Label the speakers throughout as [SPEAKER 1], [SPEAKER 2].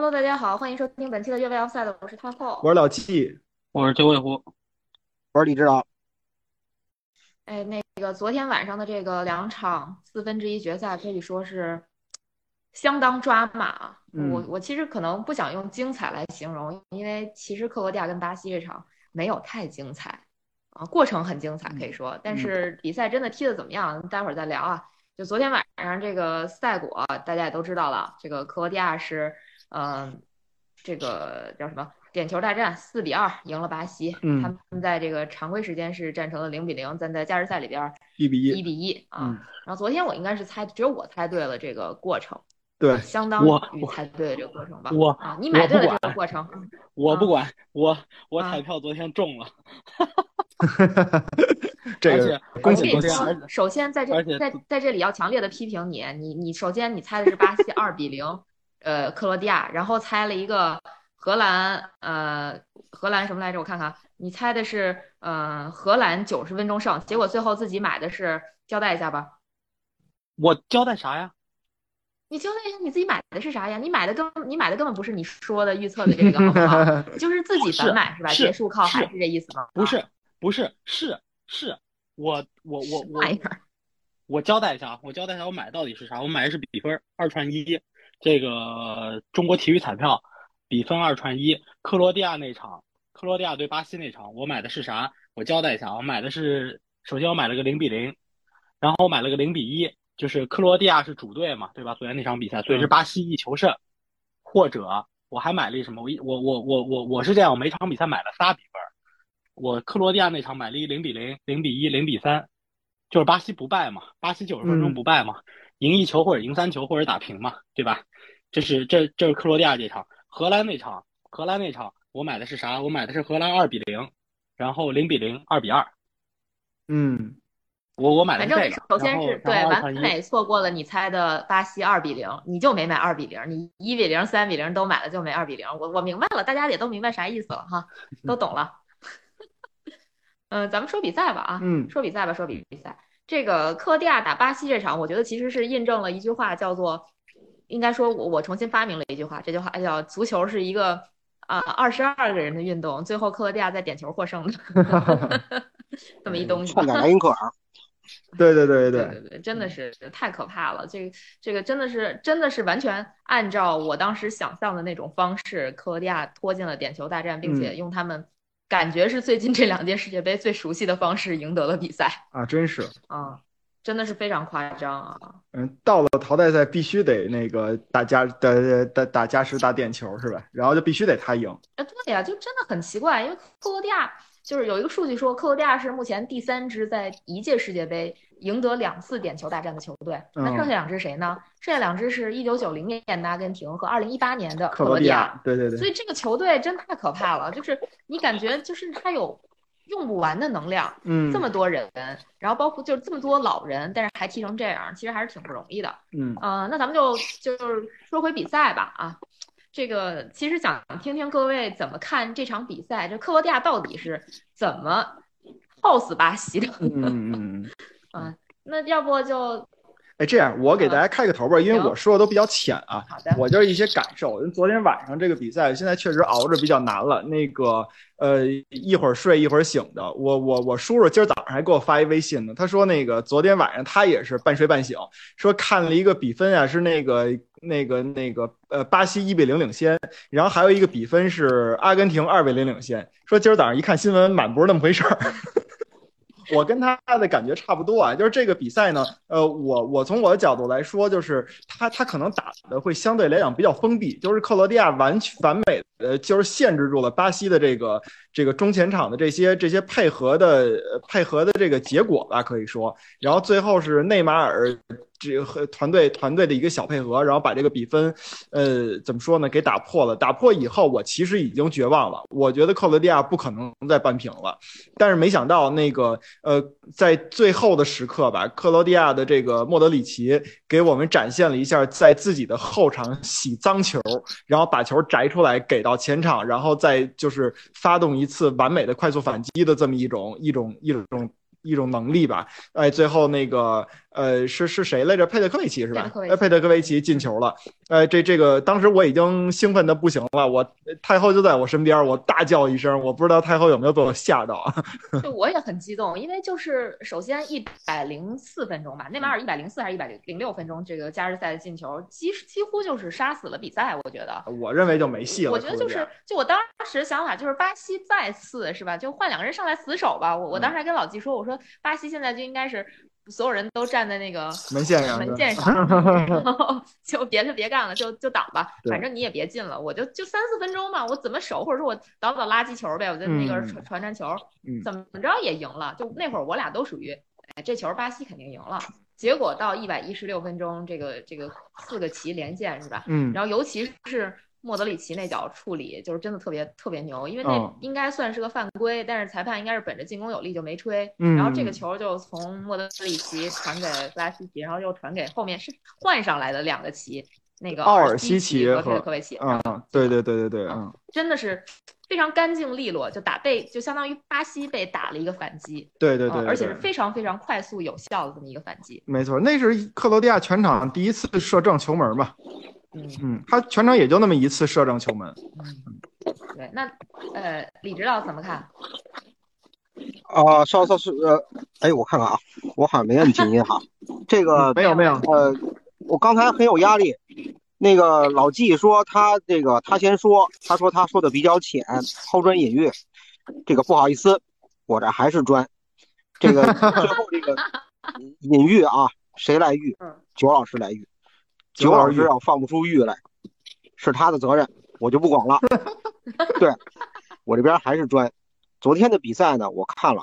[SPEAKER 1] Hello，大家好，欢迎收听本期的越位 Offside，我是太后。
[SPEAKER 2] 我是老七，
[SPEAKER 3] 我是九尾狐，
[SPEAKER 4] 我是李指导。
[SPEAKER 1] 哎，那个昨天晚上的这个两场四分之一决赛可以说是相当抓马。我我其实可能不想用精彩来形容，因为其实克罗地亚跟巴西这场没有太精彩。啊，过程很精彩可以说，但是比赛真的踢得怎么样，待会儿再聊啊。就昨天晚上这个赛果，大家也都知道了，这个克罗地亚是嗯、这个叫什么点球大战四比二赢了巴西，
[SPEAKER 2] 嗯
[SPEAKER 1] 他们在这个常规时间是战成了零比零，但在加时赛里边一
[SPEAKER 2] 一比一，一
[SPEAKER 1] 比一啊。
[SPEAKER 2] 嗯，
[SPEAKER 1] 然后昨天我应该是猜，只有我猜对了这个过程，
[SPEAKER 2] 对，
[SPEAKER 1] 相当于猜对了这个过程吧。
[SPEAKER 3] 我
[SPEAKER 1] 啊，你买对了这个过程，
[SPEAKER 3] 我不管，我我
[SPEAKER 1] 啊
[SPEAKER 3] 彩票昨天中了，
[SPEAKER 2] 这个恭喜恭喜
[SPEAKER 1] 首先在这在在这里要强烈的批评你，你你首先你猜的是巴西二比零，呃，克罗地亚，然后猜了一个荷兰，呃，荷兰什么来着？我看看，你猜的是呃荷兰九十分钟胜，结果最后自己买的是，交代一下吧。
[SPEAKER 3] 我交代啥呀？
[SPEAKER 1] 你交代一下你自己买的是啥呀？你买的根你买的根本不是你说的预测的这个，好不好？就是自己反买是吧？
[SPEAKER 3] 是
[SPEAKER 1] 结束靠海
[SPEAKER 3] 是
[SPEAKER 1] 是这意思吗？
[SPEAKER 3] 不是不是是是，我我我我？我交代一下啊，我交代一下我买到底是啥？我买的是比分二串一，这个中国体育彩票比分二串一，克罗地亚那场，克罗地亚对巴西那场，我买的是啥？我交代一下，我买的是首先我买了个零比零，然后我买了个零比一，就是克罗地亚是主队嘛，对吧？昨天那场比赛，所以是巴西一球胜，或者我还买了一什么？我一我我我我我是这样，我每场比赛买了仨比分，我克罗地亚那场买了一零比零、零比一、零比三，就是巴西不败嘛，巴西九十分钟不败嘛，赢一球或者赢三球或者打平嘛，对吧？这是这这是克罗地亚这场，荷兰那场，荷兰那场我买的是啥？我买的是荷兰二比零，然后零比零、二比二，
[SPEAKER 2] 嗯，
[SPEAKER 3] 我我买的
[SPEAKER 1] 反正
[SPEAKER 3] 是这个，
[SPEAKER 1] 首先是对完美错过了你猜的巴西二比零，你就没买二比零，你一比零、三比零都买了，就没二比零。我我明白了，大家也都明白啥意思了哈，都懂了。嗯，咱们说比赛吧啊，
[SPEAKER 2] 嗯
[SPEAKER 1] 说比赛吧，说比赛。这个克罗地亚打巴西这场，我觉得其实是印证了一句话，叫做，应该说我我重新发明了一句话，这句话叫足球是一个啊二十二个人的运动，最后克罗地亚在点球获胜的，这么一东西。
[SPEAKER 4] 差点莱因克尔，
[SPEAKER 2] 对对对
[SPEAKER 1] 对
[SPEAKER 2] 对，
[SPEAKER 1] 对对，真的是太可怕了。这个这个真的是真的是完全按照我当时想象的那种方式，克罗地亚拖进了点球大战，并且用他们感觉是最近这两届世界杯最熟悉的方式赢得了比赛
[SPEAKER 2] 啊，真是，
[SPEAKER 1] 啊，真的是非常夸张啊。
[SPEAKER 2] 嗯，到了淘汰赛必须得那个打加打打打加时打点球是吧？然后就必须得他赢，
[SPEAKER 1] 啊，对呀，就真的很奇怪，因为克罗地亚就是有一个数据说，克罗地亚是目前第三支在一届世界杯赢得两次点球大战的球队。那剩下
[SPEAKER 2] 嗯
[SPEAKER 1] 两支谁呢？剩下两支是一九九零年的阿根廷和二零一八年的
[SPEAKER 2] 克罗地
[SPEAKER 1] 亚。
[SPEAKER 2] 亚，对对对，
[SPEAKER 1] 所以这个球队真太可怕了，就是你感觉就是他有用不完的能量，
[SPEAKER 2] 嗯，
[SPEAKER 1] 这么多人，然后包括就是这么多老人，但是还踢成这样，其实还是挺不容易的。
[SPEAKER 2] 嗯
[SPEAKER 1] 呃，那咱们就就是说回比赛吧啊，这个其实想听听各位怎么看这场比赛，这克罗地亚到底是怎么耗死巴西的？
[SPEAKER 2] 嗯嗯嗯。
[SPEAKER 1] 嗯，那要不就
[SPEAKER 2] 哎，这样我给大家开个头吧，因为我说的都比较浅啊，
[SPEAKER 1] 好的，
[SPEAKER 2] 我就是一些感受。因为昨天晚上这个比赛，现在确实熬着比较难了。那个呃，一会儿睡一会儿醒的。我我我叔叔今儿早上还给我发一微信呢，他说那个昨天晚上他也是半睡半醒，说看了一个比分啊，是那个那个那个呃巴西一比零领先，然后还有一个比分是阿根廷二比零领先。说今儿早上一看新闻，满不是那么回事儿。我跟他的感觉差不多啊，就是这个比赛呢，呃，我我从我的角度来说，就是他他可能打的会相对来讲比较封闭，就是克罗地亚完全完美的就是限制住了巴西的这个这个中前场的这些这些配合的配合的这个结果吧，可以说，然后最后是内马尔这和团队团队的一个小配合，然后把这个比分，呃，怎么说呢，给打破了。打破以后，我其实已经绝望了，我觉得克罗地亚不可能再扳平了。但是没想到那个呃，在最后的时刻吧，克罗地亚的这个莫德里奇给我们展现了一下在自己的后场洗脏球，然后把球摘出来给到前场，然后再就是发动一次完美的快速反击的这么一种一种一种。一种能力吧，哎，最后那个呃，是是谁来着？佩德科维奇是吧？呃，佩德科维奇进球了。呃，这这个当时我已经兴奋的不行了，我太后就在我身边，我大叫一声，我不知道太后有没有被我吓到啊？
[SPEAKER 1] 就我也很激动，因为就是首先一百零四分钟吧，内马尔一百零四还是一百零六分钟，这个加时赛的进球几几乎就是杀死了比赛，我觉得。
[SPEAKER 2] 我认为就没戏了。
[SPEAKER 1] 我觉得就是，就我当时想法就是巴西再次是吧，就换两个人上来死守吧。我我当时还跟老季说，我说巴西现在就应该是所有人都站在那个
[SPEAKER 2] 门线上，
[SPEAKER 1] 门线上，然 后就别的别干了，就就挡吧，反正你也别进了，我就就三四分钟嘛，我怎么守，或者说我倒倒垃圾球呗，我就那个
[SPEAKER 2] 嗯
[SPEAKER 1] 传传传球，
[SPEAKER 2] 嗯
[SPEAKER 1] 怎么着也赢了。就那会儿我俩都属于，哎，这球巴西肯定赢了。结果到一百一十六分钟，这个这个四个旗连线是吧？
[SPEAKER 2] 嗯，
[SPEAKER 1] 然后尤其是莫德里奇那脚处理，就是真的特别特别牛，因为那
[SPEAKER 2] 嗯。
[SPEAKER 1] 应该算是个犯规，但是裁判应该是本着进攻有力就没吹。
[SPEAKER 2] 嗯
[SPEAKER 1] 然后这个球就从莫德里奇传给布拉西奇，然后又传给后面是换上来的两个奇，那个
[SPEAKER 2] 奥尔
[SPEAKER 1] 西
[SPEAKER 2] 西奇
[SPEAKER 1] 和
[SPEAKER 2] 和
[SPEAKER 1] 科维奇，
[SPEAKER 2] 嗯，对对对对对，嗯，
[SPEAKER 1] 真的是非常干净利落，就打被就相当于巴西被打了一个反击，
[SPEAKER 2] 对对对，
[SPEAKER 1] 嗯而且是。非常非常快速有效的这么一个反击。
[SPEAKER 2] 没错，那是克罗地亚全场第一次射正球门吧？
[SPEAKER 1] 嗯
[SPEAKER 2] 嗯，他全场也就那么一次射正球门。
[SPEAKER 1] 嗯，对，那呃，李指导怎么看？
[SPEAKER 4] 啊，稍稍是呃，哎，我看看啊，我好像没摁静音哈。这个
[SPEAKER 2] 没有没有，
[SPEAKER 4] 呃，我刚才很有压力。那个老纪说他这个他先说，他说他说的比较浅，抛砖引玉。这个不好意思，我这还是砖。这个 最后这个隐喻啊，谁来玉
[SPEAKER 1] 嗯？
[SPEAKER 4] 九老师来玉。
[SPEAKER 2] 九老师
[SPEAKER 4] 九老师要放不出玉来，是他的责任，我就不管了。对，我这边还是专。昨天的比赛呢，我看了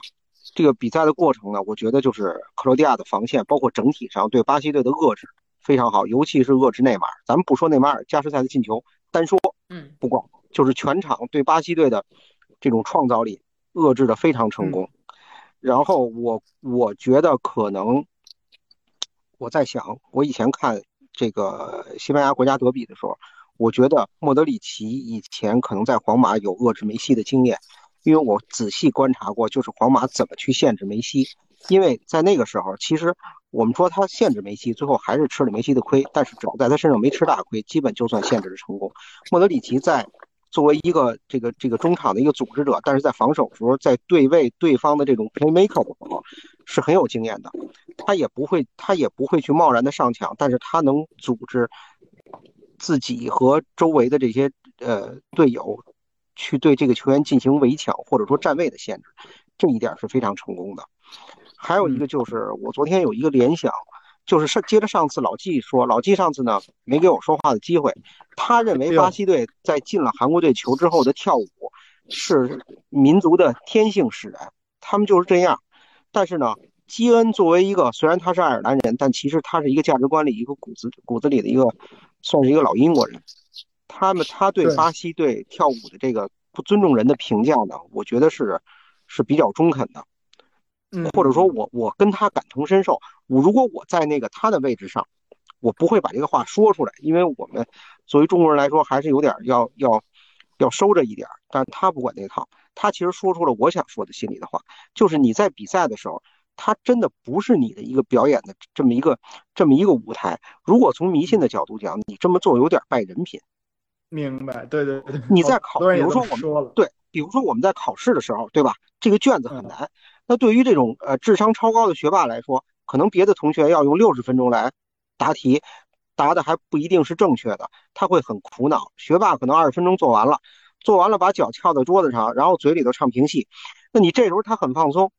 [SPEAKER 4] 这个比赛的过程呢，我觉得就是克罗地亚的防线，包括整体上对巴西队的遏制非常好，尤其是遏制内马尔。咱们不说内马尔加时赛的进球，单说
[SPEAKER 1] 嗯
[SPEAKER 4] 不光就是全场对巴西队的这种创造力遏制的非常成功。然后我我觉得可能我在想，我以前看这个西班牙国家德比的时候，我觉得莫德里奇以前可能在皇马有遏制梅西的经验，因为我仔细观察过，就是皇马怎么去限制梅西。因为在那个时候，其实我们说他限制梅西，最后还是吃了梅西的亏，但是只要在他身上没吃大亏，基本就算限制成功。莫德里奇在作为一个这个这个中场的一个组织者，但是在防守的时候，在对位对方的这种 playmaker 的时候，是很有经验的。他也不会，他也不会去贸然的上抢，但是他能组织自己和周围的这些呃队友去对这个球员进行围抢或者说站位的限制，这一点是非常成功的。还有一个就是我昨天有一个联想，就是上接着上次老纪说，老纪上次呢没给我说话的机会，他认为巴西队在进了韩国队球之后的跳舞是民族的天性使然，他们就是这样。但是呢，基恩作为一个虽然他是爱尔兰人，但其实他是一个价值观里一个骨子骨子里的一个，算是一个老英国人。他们他对
[SPEAKER 2] 对
[SPEAKER 4] 巴西队跳舞的这个不尊重人的评价呢，我觉得是是比较中肯的。
[SPEAKER 2] 嗯，
[SPEAKER 4] 或者说我我跟他感同身受。我如果我在那个他的位置上，我不会把这个话说出来，因为我们作为中国人来说，还是有点要要要收着一点。但是他不管那套，他其实说出了我想说的心里的话，就是你在比赛的时候，他真的不是你的一个表演的这么一个这么一个舞台。如果从迷信的角度讲，你这么做有点败人品。
[SPEAKER 2] 明白，对对对。
[SPEAKER 4] 你在考，比如说我们
[SPEAKER 2] 说了，
[SPEAKER 4] 对，比如说我们在考试的时候，对吧？这个卷子很
[SPEAKER 2] 嗯
[SPEAKER 4] 难。那对于这种呃智商超高的学霸来说，可能别的同学要用六十分钟来答题，答的还不一定是正确的，他会很苦恼。学霸可能二十分钟做完了，做完了把脚翘在桌子上，然后嘴里头唱评戏。那你这时候他很放松。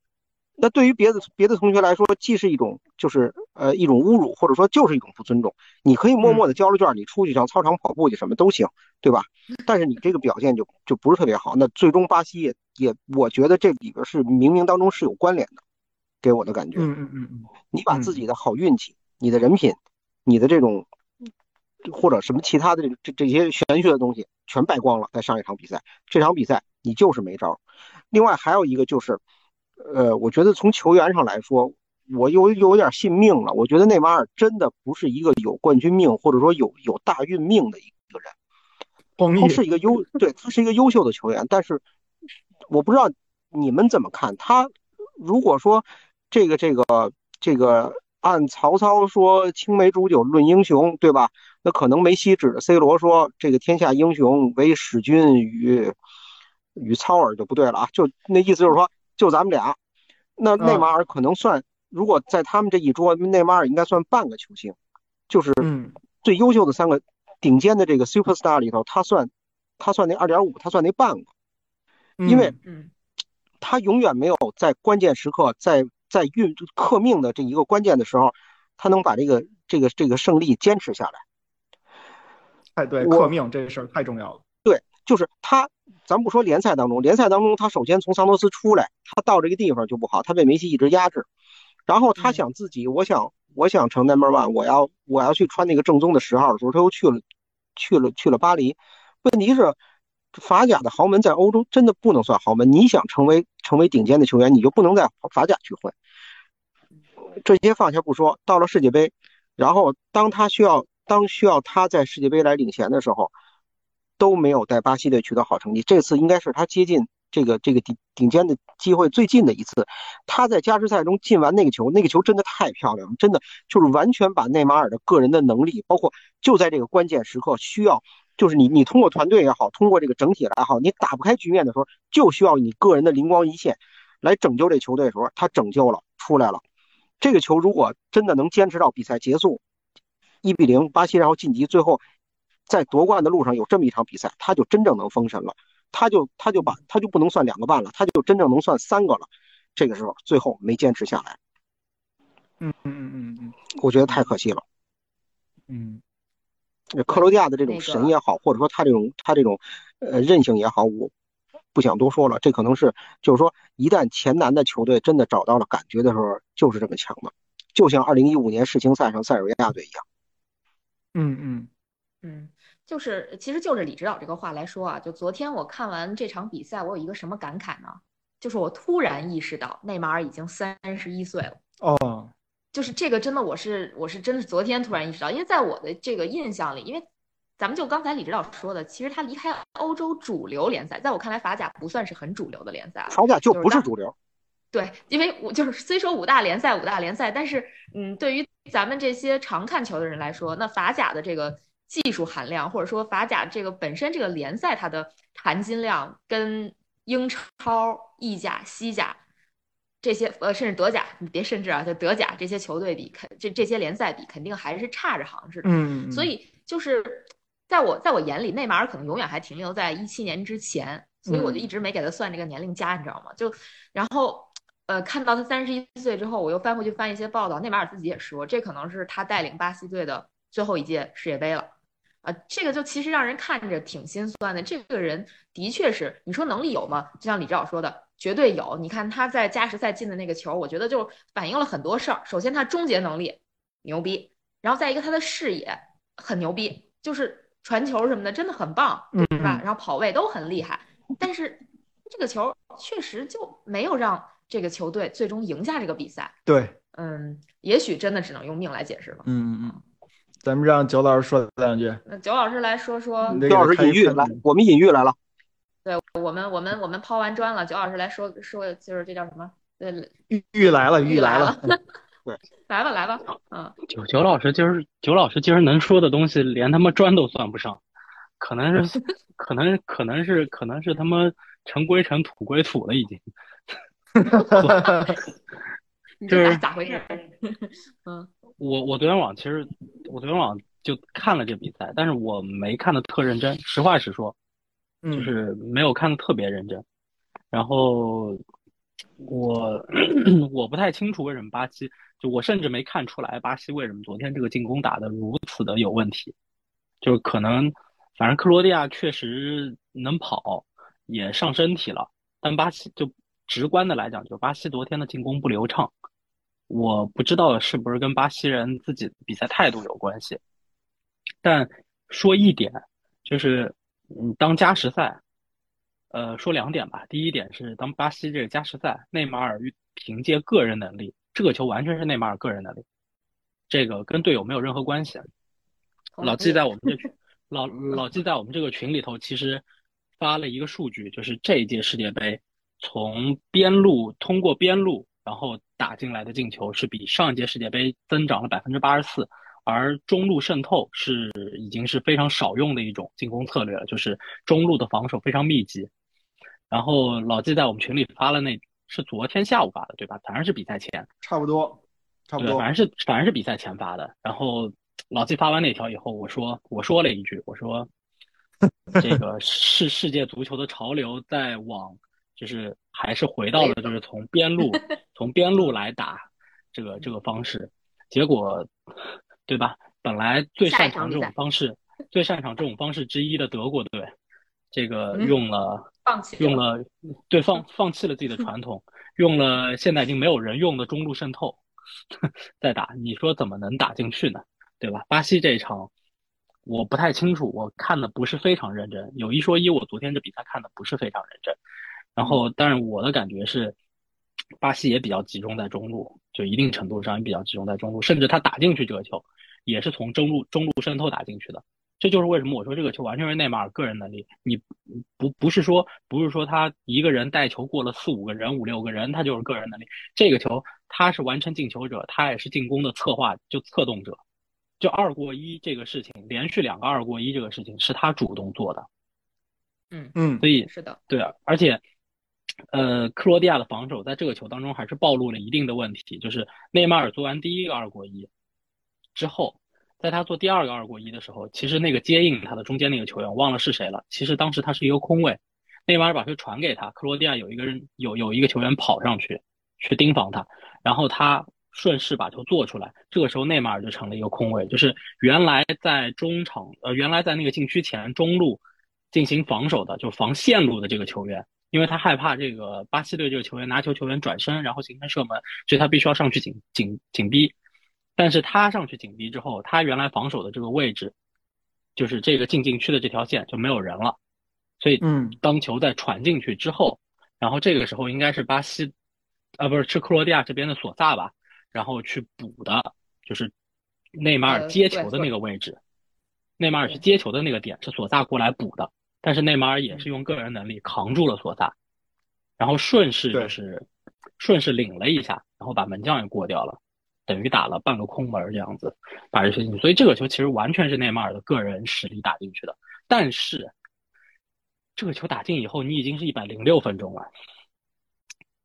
[SPEAKER 4] 那对于别的别的同学来说，既是一种就是呃一种侮辱，或者说就是一种不尊重。你可以默默的交了卷，你出去上操场跑步去什么都行，对吧？但是你这个表现就就不是特别好。那最终巴西也也，我觉得这里边是冥冥当中是有关联的，给我的感觉。
[SPEAKER 2] 嗯嗯嗯嗯，
[SPEAKER 4] 你把自己的好运气、你的人品、你的这种或者什么其他的这这这些玄学的东西全败光了，在上一场比赛，这场比赛你就是没招。另外还有一个就是，呃，我觉得从球员上来说，我有有点信命了。我觉得内马尔真的不是一个有冠军命或者说有有大运命的一个人。他是一个优，对，他是一个优秀的球员，但是我不知道你们怎么看他。如果说这个这个这个按曹操说“青梅煮酒论英雄”，对吧？那可能梅西指着 C 罗说：“这个天下英雄唯使君与与操尔”，就不对了啊！就那意思就是说，就咱们俩。那内马尔可能算，如果在他们这一桌，内马尔应该算半个球星，就是最优秀的三个顶尖的这个 super star 里头，他算他算那二点五，他算那半个，因为他永远没有在关键时刻，在在运克命的这一个关键的时候，他能把这个这个这个胜利坚持下来。
[SPEAKER 2] 哎，对，克命这个事儿太重要了。
[SPEAKER 4] 对，就是他，咱不说联赛当中，联赛当中他首先从桑托斯出来，他到这个地方就不好，他被梅西一直压制，然后他想自己，我想，我想成 number one，我要我要去穿那个正宗的十号的时候，他又去了，去了去了巴黎。问题是，法甲的豪门在欧洲真的不能算豪门，你想成为成为顶尖的球员，你就不能在法甲去混。这些放下不说，到了世界杯，然后当他需要。当需要他在世界杯来领衔的时候，都没有带巴西队取得好成绩。这次应该是他接近这个这个顶顶尖的机会最近的一次。他在加时赛中进完那个球，那个球真的太漂亮了，真的就是完全把内马尔的个人的能力，包括就在这个关键时刻需要，就是你你通过团队也好，通过这个整体来好，你打不开局面的时候，就需要你个人的灵光一现来拯救这球队的时候，他拯救了出来了。这个球如果真的能坚持到比赛结束。一比零，巴西然后晋级，最后在夺冠的路上有这么一场比赛，他就真正能封神了，他就他就把他就不能算两个半了，他就真正能算三个了。这个时候最后没坚持下来，
[SPEAKER 2] 嗯嗯嗯嗯嗯，
[SPEAKER 4] 我觉得太可惜了。
[SPEAKER 2] 嗯，
[SPEAKER 4] 克罗地亚的这种神也好，或者说他这种他这种呃韧性也好，我不想多说了。这可能是就是说，一旦前南的球队真的找到了感觉的时候，就是这么强的，就像二零一五年世青赛上塞尔维亚队一样。
[SPEAKER 2] 嗯嗯
[SPEAKER 1] 嗯，就是，其实就着李指导这个话来说啊，就昨天我看完这场比赛，我有一个什么感慨呢？就是我突然意识到内马尔已经三十一岁了。
[SPEAKER 2] 哦，
[SPEAKER 1] 就是这个真的，我是我是真的是昨天突然意识到，因为在我的这个印象里，因为咱们就刚才李指导说的，其实他离开欧洲主流联赛，在我看来法甲不算是很主流的联赛，
[SPEAKER 4] 法甲就不是主流。
[SPEAKER 1] 对，因为我就是虽说五大联赛五大联赛，但是嗯，对于咱们这些常看球的人来说，那法甲的这个技术含量，或者说法甲这个本身这个联赛它的含金量，跟英超、意甲、西甲这些呃，甚至德甲，你别甚至啊，就德甲这些球队比，肯这这些联赛比，肯定还是差着行似的。
[SPEAKER 2] 嗯，
[SPEAKER 1] 所以就是在我在我眼里，内马尔可能永远还停留在一七年之前，所以我就一直没给他算这个年龄加，你知道吗？就然后。呃，看到他三十一岁之后，我又翻回去翻一些报道，内马尔自己也说，这可能是他带领巴西队的最后一届世界杯了。啊，这个就其实让人看着挺心酸的。这个人的确是，你说能力有吗？就像李指导说的，绝对有。你看他在加时赛进的那个球，我觉得就反映了很多事儿。首先，他终结能力牛逼，然后再一个他的视野很牛逼，就是传球什么的真的很棒，对吧？然后跑位都很厉害，但是这个球确实就没有让。这个球队最终赢下这个比赛，
[SPEAKER 2] 对，
[SPEAKER 1] 嗯，也许真的只能用命来解释了。
[SPEAKER 2] 嗯嗯嗯，咱们让九老师说两句。
[SPEAKER 1] 那九老师来说说，
[SPEAKER 4] 九老师隐喻来，我们隐喻来了。
[SPEAKER 1] 对我们，我们，我们抛完砖了，九老师来说说，就是这叫什么？对，
[SPEAKER 2] 玉玉来了，玉
[SPEAKER 1] 来
[SPEAKER 2] 了。
[SPEAKER 4] 对，
[SPEAKER 1] 来吧，来吧。嗯，
[SPEAKER 3] 九九老师今儿，九老师今儿能说的东西，连他妈砖都算不上，可能是，可能，可能是，可能是他妈尘归尘，土归土了，已经。
[SPEAKER 1] 哈哈哈哈就是咋回事？嗯，
[SPEAKER 3] 我我昨天晚上其实我昨天晚上就看了这比赛，但是我没看的特认真。实话实说，就是没有看的特别认真。然后我 我不太清楚为什么巴西，就我甚至没看出来巴西为什么昨天这个进攻打的如此的有问题。就是可能，反正克罗地亚确实能跑，也上身体了，但巴西就。直观的来讲，就巴西昨天的进攻不流畅，我不知道是不是跟巴西人自己比赛态度有关系。但说一点，就是嗯，当加时赛，呃，说两点吧。第一点是，当巴西这个加时赛，内马尔凭借个人能力，这个球完全是内马尔个人能力，这个跟队友没有任何关系。老季在我们这 群，老老季在我们这个群里头，其实发了一个数据，就是这一届世界杯。从边路通过边路然后打进来的进球是比上一届世界杯增长了百分之八十四，而中路渗透是已经是非常少用的一种进攻策略了，就是中路的防守非常密集。然后老季在我们群里发了，那是昨天下午发的，对吧？反正是比赛前，
[SPEAKER 2] 差不多，差不
[SPEAKER 3] 对，
[SPEAKER 2] 多。
[SPEAKER 3] 反正是反正是比赛前发的。然后老季发完那条以后，我说我说了一句，我说 这个是世界足球的潮流在往，就是还是回到了就是从边路 从边路来打这个这个方式，结果对吧？本来最擅长这种方式，最擅长这种方式之一的德国队，这个用了。
[SPEAKER 1] 放弃
[SPEAKER 3] 用了，对放放弃了自己的传统，用了现在已经没有人用的中路渗透，再打，你说怎么能打进去呢？对吧？巴西这一场我不太清楚，我看的不是非常认真。有一说一，我昨天这比赛看的不是非常认真。然后，但是我的感觉是，巴西也比较集中在中路，就一定程度上也比较集中在中路，甚至他打进去这个球，也是从中路中路渗透打进去的。这就是为什么我说这个球完全是内马尔个人能力，你不不是说不是说他一个人带球过了四五个人五六个人，他就是个人能力。这个球他是完成进球者，他也是进攻的策划就策动者，就二过一这个事情，连续两个二过一这个事情是他主动做的。
[SPEAKER 1] 嗯
[SPEAKER 2] 嗯，
[SPEAKER 3] 所以
[SPEAKER 1] 是的，
[SPEAKER 3] 对啊，而且呃，克罗地亚的防守在这个球当中还是暴露了一定的问题，就是内马尔做完第一个二过一之后。在他做第二个二过一的时候，其实那个接应他的中间那个球员，忘了是谁了。其实当时他是一个空位，内马尔把球传给他，克罗地亚有一个人有有一个球员跑上去去盯防他，然后他顺势把球做出来。这个时候内马尔就成了一个空位，就是原来在中场呃原来在那个禁区前中路进行防守的，就防线路的这个球员，因为他害怕这个巴西队这个球员拿球球员转身然后形成射门，所以他必须要上去紧紧紧逼。但是他上去紧逼之后，他原来防守的这个位置，就是这个进禁区的这条线就没有人了，所以，
[SPEAKER 2] 嗯，
[SPEAKER 3] 当球再传进去之后，然后这个时候应该是巴西，啊，不是是克罗地亚这边的索萨吧，然后去补的，就是内马尔接球的那个位置，内马尔去接球的那个点是索萨过来补的，但是内马尔也是用个人能力扛住了索萨，然后顺势就是顺势领了一下，然后把门将也过掉了。等于打了半个空门这样子，把这事情，所以这个球其实完全是内马尔的个人实力打进去的。但是这个球打进以后，你已经是一百零六分钟了，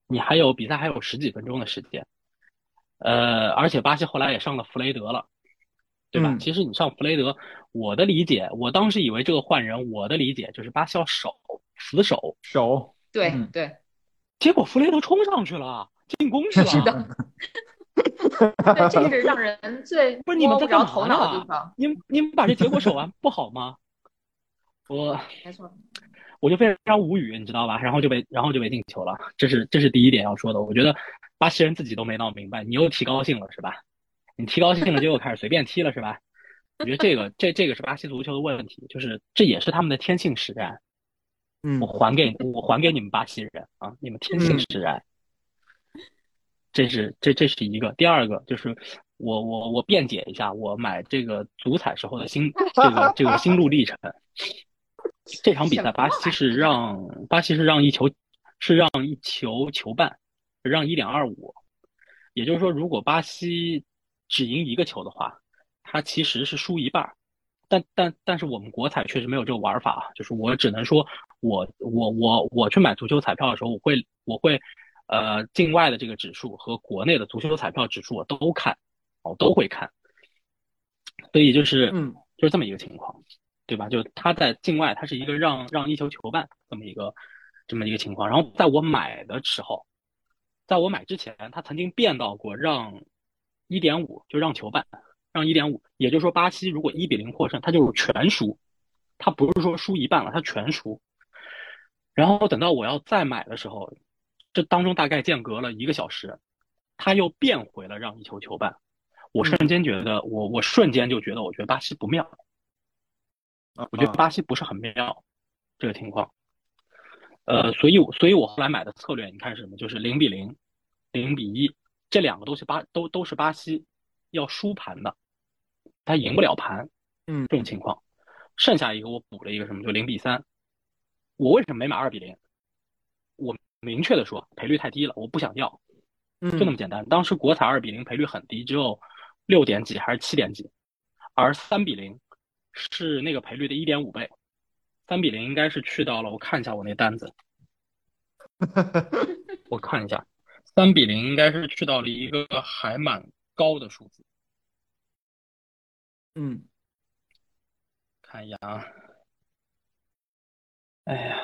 [SPEAKER 3] 你还有比赛还有十几分钟的时间，呃，而且巴西后来也上了弗雷德了，对吧？其实你上弗雷德，我的理解，我当时以为这个换人，我的理解就是巴西要守死守
[SPEAKER 2] 守，
[SPEAKER 1] 对对，
[SPEAKER 3] 结果弗雷德冲上去了，进攻去了。
[SPEAKER 1] 是的。对，这是让人最
[SPEAKER 3] 不是你们在干
[SPEAKER 1] 头脑的地方。
[SPEAKER 3] 你们你们把这结果守完不好吗？我
[SPEAKER 1] 没错，
[SPEAKER 3] 我就非常无语，你知道吧？然后就被然后就被进球了，这是这是第一点要说的。我觉得巴西人自己都没闹明白，你又提高兴了是吧？你提高兴了，就又开始随便踢了是吧？我觉得这个这这个是巴西足球的问题，就是这也是他们的天性使然。
[SPEAKER 2] 嗯，
[SPEAKER 3] 我还给我还给你们巴西人啊，你们天性使然。这是这这是一个，第二个就是我我我辩解一下，我买这个足彩时候的心这个这个心路历程。这场比赛巴西是让巴西是让一球是让一球球半，让一点二五，也就是说，如果巴西只赢一个球的话，它其实是输一半。但但但是我们国彩确实没有这个玩法啊，就是我只能说，我我我我去买足球彩票的时候，我会我会。呃，境外的这个指数和国内的足球彩票指数我都看，我都会看，所以就是，
[SPEAKER 2] 嗯，
[SPEAKER 3] 就是这么一个情况，对吧？就他在境外，他是一个让让一球球半这么一个这么一个情况。然后在我买的时候，在我买之前，他曾经变到过让一点五，就让球半，让一点五。也就是说，巴西如果一比零获胜，他就是全输，他不是说输一半了，他全输。然后等到我要再买的时候。这当中大概间隔了一个小时，他又变回了让一球球半，我瞬间觉得，我我瞬间就觉得，我觉得巴西不妙，我觉得巴西不是很妙，这个情况，呃，所以所以我后来买的策略，你看是什么？就是零比零，零比一，这两个都是巴都都是巴西要输盘的，他赢不了盘，
[SPEAKER 2] 嗯，
[SPEAKER 3] 这种情况，剩下一个我补了一个什么？就零比三，我为什么没买二比零？我。明确的说，赔率太低了，我不想要。
[SPEAKER 2] 嗯，
[SPEAKER 3] 就那么简单。当时国彩二比零赔率很低，只有六点几还是七点几，而三比零是那个赔率的一点五倍。三比零应该是去到了，我看一下我那单子，我看一下，三比零应该是去到了一个还蛮高的数字。
[SPEAKER 2] 嗯，
[SPEAKER 3] 看一下啊，哎呀，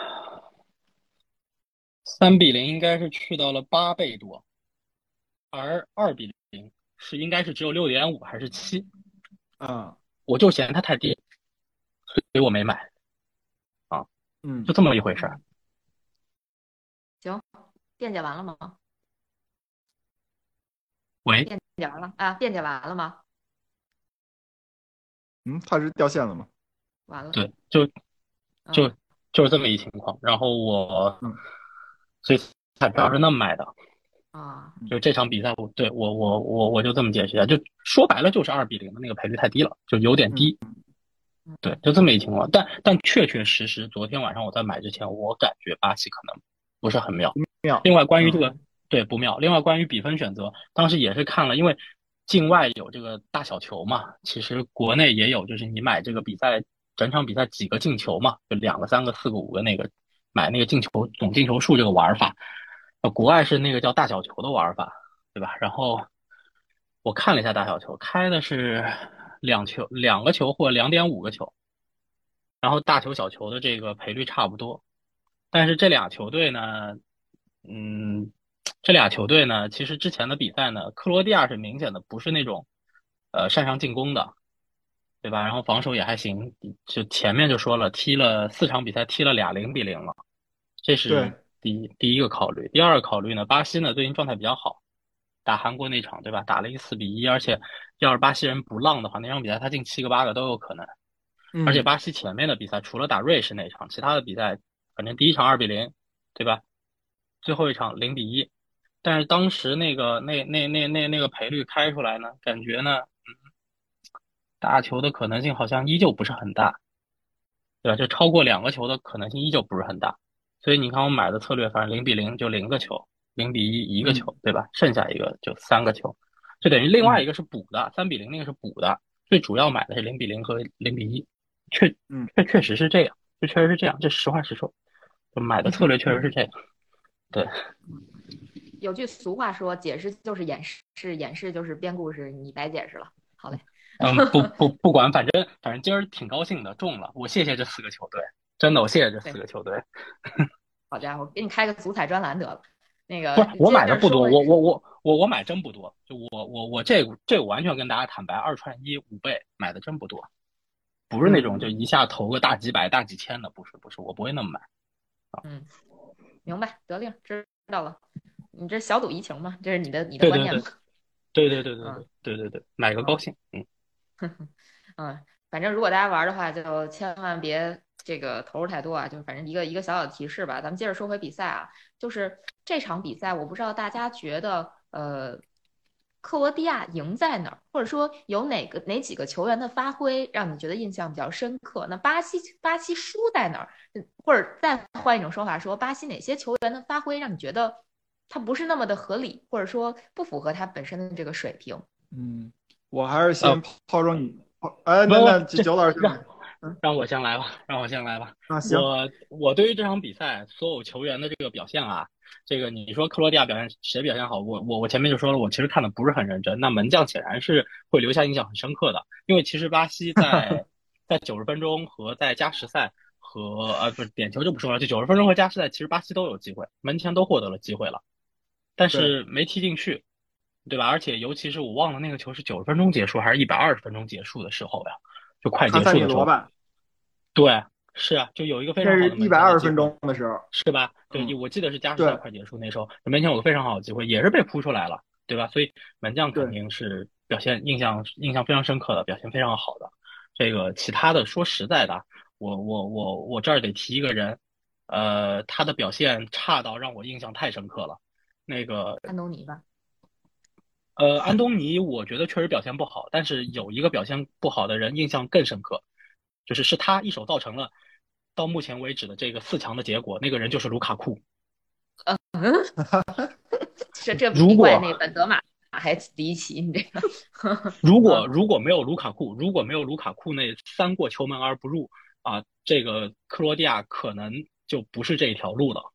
[SPEAKER 3] 三比零应该是去到了八倍多，而二比零是应该是只有六点五还是七，
[SPEAKER 2] 啊，
[SPEAKER 3] 我就嫌它太低，所以我没买，啊
[SPEAKER 2] 嗯。
[SPEAKER 3] 就，这么一回事儿。
[SPEAKER 1] 行，辩解完了吗？
[SPEAKER 3] 喂，
[SPEAKER 1] 辩解完了啊？辩解完了吗？
[SPEAKER 2] 嗯，它是掉线了吗？
[SPEAKER 1] 完了。
[SPEAKER 3] 对，就
[SPEAKER 1] 嗯
[SPEAKER 3] 就就是这么一情况。然后我
[SPEAKER 2] 嗯，
[SPEAKER 3] 所以彩票是那么买的，
[SPEAKER 1] 啊，
[SPEAKER 3] 就这场比赛我对我我我我就这么解释一下，就说白了就是二比零的那个赔率太低了，就有点低。对，就这么一情况。但但确确实实，昨天晚上我在买之前，我感觉巴西可能不是很妙。
[SPEAKER 2] 妙，
[SPEAKER 3] 另外，关于这个对不妙，另外关于比分选择，当时也是看了，因为境外有这个大小球嘛，其实国内也有，就是你买这个比赛整场比赛几个进球嘛，就两个、三个、四个、五个那个买那个进球总进球数这个玩法，呃，国外是那个叫大小球的玩法，对吧？然后我看了一下大小球，开的是两球两个球或两点五个球，然后大球小球的这个赔率差不多，但是这俩球队呢，嗯，这俩球队呢，其实之前的比赛呢，克罗地亚是明显的不是那种，呃，擅长进攻的，对吧？然后防守也还行，就前面就说了，踢了四场比赛，踢了俩零比零了，这是第一第一个考虑。第二个考虑呢，巴西呢最近状态比较好，打韩国那场，对吧？打了一四比一，而且要是巴西人不浪的话，那场比赛他进七个八个都有可能。
[SPEAKER 2] 嗯
[SPEAKER 3] 而且巴西前面的比赛，除了打瑞士那场，其他的比赛，反正第一场二比零，对吧？最后一场零比一，但是当时那个那那那那那个赔率开出来呢，感觉呢，嗯，大球的可能性好像依旧不是很大，对吧？就超过两个球的可能性依旧不是很大，所以你看我买的策略，反正零比零就零个球，零比一一个球，对吧？剩下一个就三个球，就等于另外一个是补的，三比零那个是补的，最主要买的是零比零和零比一，确
[SPEAKER 2] 嗯
[SPEAKER 3] 确确实是这样，就确实是这样，这实话实说，就买的策略确实是这样，对。
[SPEAKER 1] 有句俗话说，解释就是掩饰，掩饰就是编故事，你白解释了。好嘞，
[SPEAKER 3] 嗯，不不不管，反正反正今儿挺高兴的，中了。我谢谢这四个球队，真的，我谢谢这四个球队。
[SPEAKER 1] 好家伙，给你开个足彩专栏得了。那个
[SPEAKER 3] 不是我买的不多，我我我我我买真不多，就我我我这这我完全跟大家坦白，二串一五倍买的真不多，不是那种就一下投个大几百、大几千的，不是不是，我不会那么买。
[SPEAKER 1] 嗯，明白，得令，知道了。你这小赌怡情嘛，这是你的你的观念嘛。
[SPEAKER 3] 对对对对
[SPEAKER 1] 嗯
[SPEAKER 3] 对对对对，买个高兴，嗯。
[SPEAKER 1] 嗯，反正如果大家玩的话，就千万别这个投入太多啊。就反正一个一个小小的提示吧。咱们接着说回比赛啊，就是这场比赛，我不知道大家觉得呃，克罗地亚赢在哪儿，或者说有哪个哪几个球员的发挥让你觉得印象比较深刻？那巴西巴西输在哪儿？嗯或者再换一种说法说，巴西哪些球员的发挥让你觉得他不是那么的合理，或者说不符合它本身的这个水平？
[SPEAKER 2] 嗯，我还是
[SPEAKER 3] 呃
[SPEAKER 2] 先抛砖引，抛哎，那
[SPEAKER 3] 不
[SPEAKER 2] 那
[SPEAKER 3] 这
[SPEAKER 2] 九老师
[SPEAKER 3] 让让我先来吧，让我先来吧。
[SPEAKER 2] 啊，行，
[SPEAKER 3] 我我对于这场比赛所有球员的这个表现啊，这个你说克罗地亚表现谁表现好？我我我前面就说了，我其实看的不是很认真。那门将显然是会留下印象很深刻的，因为其实巴西在 在九十分钟和在加时赛和呃不是点球就不说了，就九十分钟和加时赛，其实巴西都有机会，门前都获得了机会了，但是没踢进去，对吧？而且尤其是我忘了那个球是九十分钟结束还是一百二十分钟结束的时候呀，就快结束的时候。对，是啊，就有一个非常好的门
[SPEAKER 2] 是一百二十分钟的时候，
[SPEAKER 3] 是吧？对，
[SPEAKER 2] 嗯
[SPEAKER 3] 我记得是加时赛快结束那时候，门前有个非常好的机会，也是被扑出来了，对吧？所以门将肯定是表现印象印象非常深刻的，表现非常好的。这个其他的说实在的，我我我我这儿得提一个人，呃，他的表现差到让我印象太深刻了。那个
[SPEAKER 1] 安东尼吧，
[SPEAKER 3] 呃，安东尼我觉得确实表现不好，但是有一个表现不好的人印象更深刻，就是是他一手造成了到目前为止的这个四强的结果，那个人就是卢卡库。
[SPEAKER 1] 这这
[SPEAKER 3] 如果
[SPEAKER 1] 那本德马还离奇，你这个。
[SPEAKER 3] 如果如果没有卢卡库，如果没有卢卡库那三过球门而不入啊，这个克罗地亚可能就不是这一条路了，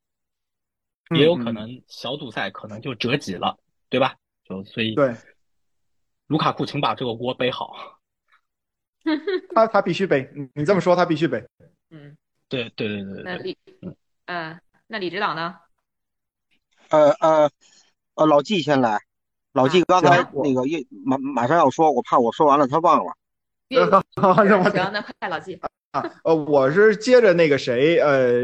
[SPEAKER 3] 也有可能小组赛可能就折戟了，对吧？就所以
[SPEAKER 2] 对，
[SPEAKER 3] 卢卡库，请把这个锅背好。
[SPEAKER 2] 他他必须背，你你这么说他必须背。
[SPEAKER 1] 嗯，
[SPEAKER 3] 对对对对对，
[SPEAKER 1] 那李，嗯，那李指导呢？
[SPEAKER 4] 呃呃呃，老纪先来。老纪刚才那个一马马上要说，我怕我说完了他忘了。
[SPEAKER 1] 行，那快老纪。
[SPEAKER 2] 啊，呃，我是接着那个谁，呃，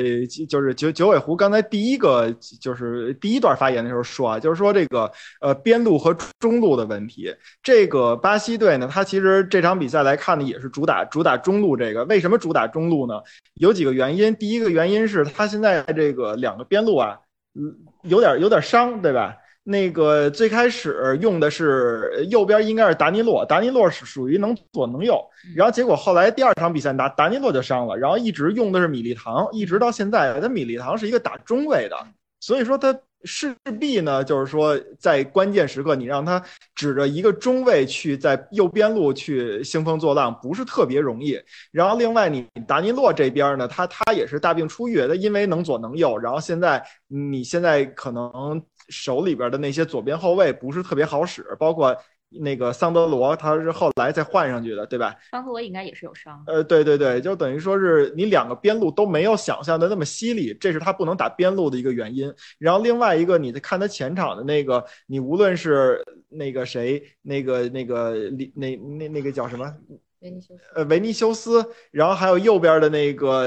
[SPEAKER 2] 就是九九尾狐刚才第一个就是第一段发言的时候说啊，就是说这个呃边路和中路的问题。这个巴西队呢，他其实这场比赛来看呢，也是主打主打中路。这个为什么主打中路呢？有几个原因。第一个原因是他现在这个两个边路啊，嗯，有点有点伤，对吧？那个最开始用的是右边应该是达尼洛，达尼洛是属于能左能右，然后结果后来第二场比赛达达尼洛就伤了，然后一直用的是米利唐，一直到现在，他米利唐是一个打中卫的，所以说他势必呢，就是说在关键时刻你让他指着一个中卫去在右边路去兴风作浪，不是特别容易。然后另外你达尼洛这边呢，他他也是大病初愈，他因为能左能右，然后现在你现在可能。手里边的那些左边后卫不是特别好使，包括那个桑德罗，他是后来再换上去的，对吧？
[SPEAKER 1] 桑德罗应该也是有伤。
[SPEAKER 2] 呃，对对对，就等于说是你两个边路都没有想象的那么犀利，这是他不能打边路的一个原因。然后另外一个，你看他前场的那个，你无论是那个谁，那个那个那那那个叫什么？
[SPEAKER 1] 维尼修斯，
[SPEAKER 2] 呃，维尼修斯，然后还有右边的那个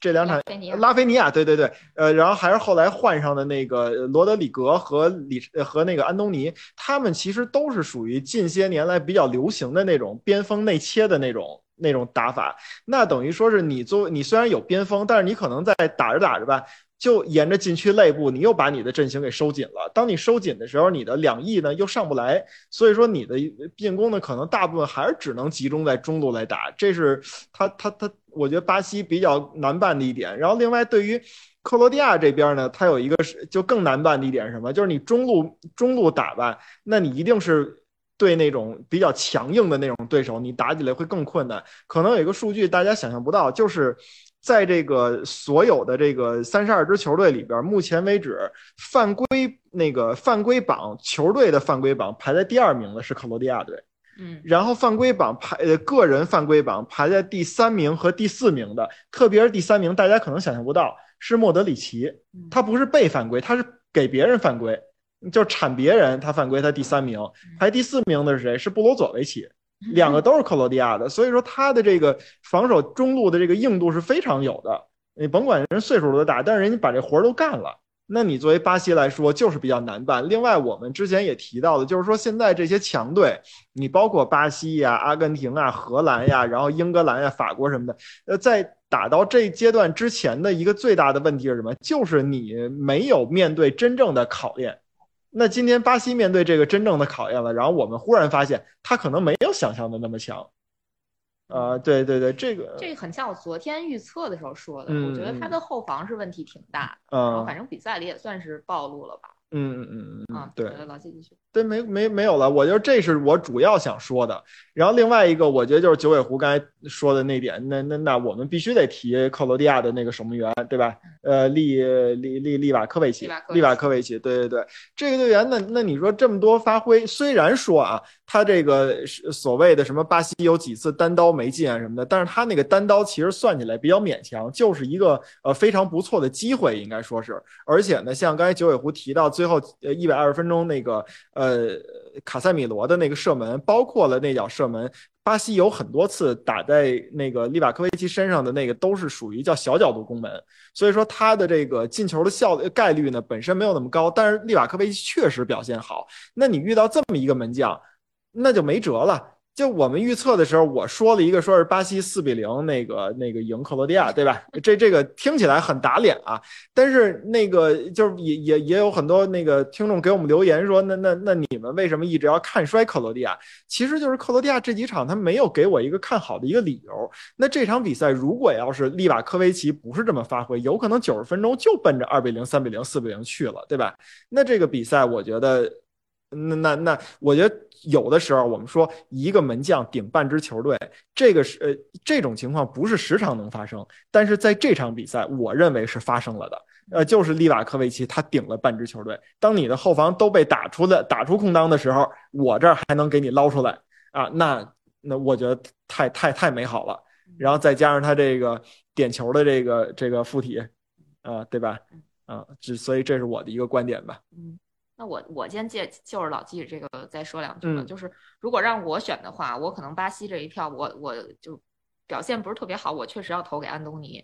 [SPEAKER 2] 这两场拉菲尼亚，对对对，呃，然后还是后来换上的那个罗德里格和里和那个安东尼，他们其实都是属于近些年来比较流行的那种边锋内切的那种那种打法。那等于说是你作为你虽然有边锋，但是你可能在打着打着吧。就沿着禁区内部，你又把你的阵型给收紧了。当你收紧的时候，你的两翼呢又上不来，所以说你的进攻呢可能大部分还是只能集中在中路来打。这是他他他，我觉得巴西比较难办的一点。然后另外对于克罗地亚这边呢，他有一个是就更难办的一点是什么？就是你中路中路打吧，那你一定是对那种比较强硬的那种对手，你打起来会更困难。可能有一个数据大家想象不到，就是。在这个所有的这个三十二支球队里边，目前为止犯规那个犯规榜球队的犯规榜排在第二名的是克罗地亚队，
[SPEAKER 1] 嗯，
[SPEAKER 2] 然后犯规榜排呃个人犯规榜排在第三名和第四名的，特别是第三名，大家可能想象不到是莫德里奇，他不是被犯规，他是给别人犯规，就铲别人，他犯规，他第三名，排第四名的是谁？是布罗佐维奇。两个都是克罗地亚的，所以说他的这个防守中路的这个硬度是非常有的。你甭管人岁数多大，但是人家把这活儿都干了。那你作为巴西来说，就是比较难办。另外，我们之前也提到的，就是说现在这些强队，你包括巴西呀、阿根廷啊、荷兰呀，然后英格兰呀、法国什么的，呃，在打到这阶段之前的一个最大的问题是什么？就是你没有面对真正的考验。那今天巴西面对这个真正的考验了，然后我们忽然发现他可能没有想象的那么强，啊，对对对，这个
[SPEAKER 1] 这个很像我昨天预测的时候说的，
[SPEAKER 2] 我
[SPEAKER 1] 觉得他的后防是问题挺大的，嗯，反正比赛里也算是暴露了吧。
[SPEAKER 2] 嗯嗯嗯嗯，对，
[SPEAKER 1] 老谢继续。
[SPEAKER 2] 对，没没没有了，我觉得这是我主要想说的。然后另外一个，我觉得就是九尾狐刚才说的那点，那那那我们必须得提克罗地亚的那个守门员，对吧？呃，利利利利瓦科维奇，利瓦科维奇，对对对，这个队员，那那你说这么多发挥，虽然说啊，他这个所谓的什么巴西有几次单刀没进啊什么的，但是他那个单刀其实算起来比较勉强，就是一个呃非常不错的机会，应该说是。而且呢，像刚才九尾狐提到最后呃一百二十分钟那个呃。呃卡塞米罗的那个射门，包括了那脚射门，巴西有很多次打在那个利瓦科维奇身上的那个，都是属于叫小角度攻门，所以说他的这个进球的效概率呢本身没有那么高，但是利瓦科维奇确实表现好。那你遇到这么一个门将，那就没辙了。就我们预测的时候，我说了一个说是巴西四比零那个那个赢克罗地亚，对吧？这这个听起来很打脸啊，但是那个就是也也也有很多那个听众给我们留言说，那那那你们为什么一直要看衰克罗地亚？其实就是克罗地亚这几场他没有给我一个看好的一个理由。那这场比赛如果要是利瓦科维奇不是这么发挥，有可能九十分钟就奔着二比零、三比零、四比零去了，对吧？那这个比赛我觉得。那那那，我觉得有的时候我们说一个门将顶半支球队，这个是呃这种情况不是时常能发生，但是在这场比赛，我认为是发生了的。呃，就是利瓦科维奇他顶了半支球队。当你的后防都被打出的打出空当的时候，我这儿还能给你捞出来啊？那那我觉得太太太美好了。然后再加上他这个点球的这个这个附体，啊，对吧？啊，这所以这是我的一个观点吧。
[SPEAKER 1] 嗯。那我我先借就是老记这个再说两句吧，就是如果让我选的话，我可能巴西这一票，我我就表现不是特别好，我确实要投给安东尼，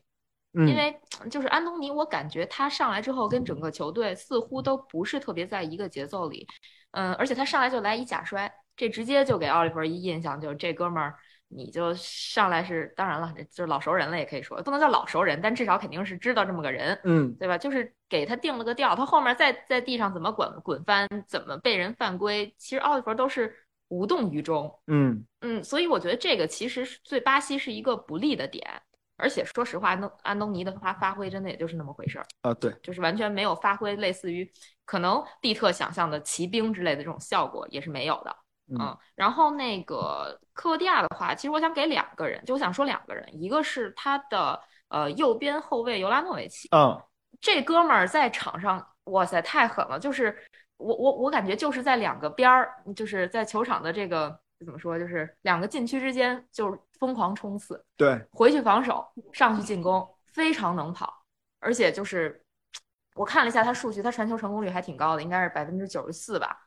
[SPEAKER 1] 因为就是安东尼，我感觉他上来之后跟整个球队似乎都不是特别在一个节奏里，嗯，而且他上来就来一假摔，这直接就给奥利弗一印象，就是这哥们儿。你就上来是当然了，就是老熟人了，也可以说不能叫老熟人，但至少肯定是知道这么个人，
[SPEAKER 2] 嗯，
[SPEAKER 1] 对吧？就是给他定了个调，他后面在在地上怎么滚滚翻，怎么被人犯规，其实奥利弗都是无动于衷，
[SPEAKER 2] 嗯
[SPEAKER 1] 嗯，所以我觉得这个其实是对巴西是一个不利的点，而且说实话，安安东尼的发发挥真的也就是那么回事儿
[SPEAKER 2] 啊，对，
[SPEAKER 1] 就是完全没有发挥类似于可能蒂特想象的骑兵之类的这种效果，也是没有的。嗯，然后那个克罗地亚的话，其实我想给两个人，就我想说两个人，一个是他的呃右边后卫尤拉诺维奇，
[SPEAKER 2] 嗯，
[SPEAKER 1] 这哥们儿在场上，哇塞，太狠了，就是我我我感觉就是在两个边儿，就是在球场的这个怎么说，就是两个禁区之间就疯狂冲刺，
[SPEAKER 2] 对，
[SPEAKER 1] 回去防守，上去进攻，非常能跑，而且就是我看了一下他数据，他传球成功率还挺高的，应该是百分之九十四吧。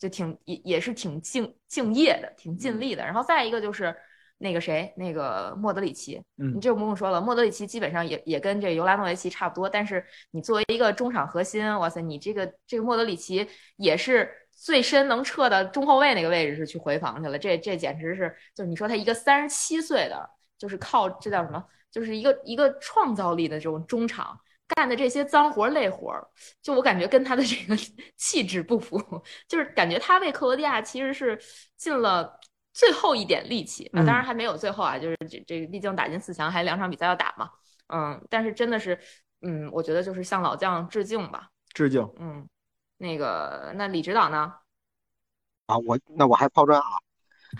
[SPEAKER 1] 就挺也也是挺敬敬业的，挺尽力的。然后再一个就是那个谁，那个莫德里奇，
[SPEAKER 2] 嗯，
[SPEAKER 1] 你这不用说了，莫德里奇基本上也也跟这尤拉诺维奇差不多。但是你作为一个中场核心，哇塞，你这个这个莫德里奇也是最深能撤的中后卫那个位置是去回防去了。这这简直是，就是你说他一个三十七岁的，就是靠这叫什么，就是一个一个创造力的这种中场。干的这些脏活累活，就我感觉跟他的这个 气质不符，就是感觉他为克罗地亚其实是尽了最后一点力气。那当然还没有最后啊，就是这这毕竟打进四强还两场比赛要打嘛。嗯，但是真的是，嗯，我觉得就是向老将致敬吧，
[SPEAKER 2] 致敬。
[SPEAKER 1] 嗯，那个那李指导呢？
[SPEAKER 4] 啊，我那我还抛砖啊。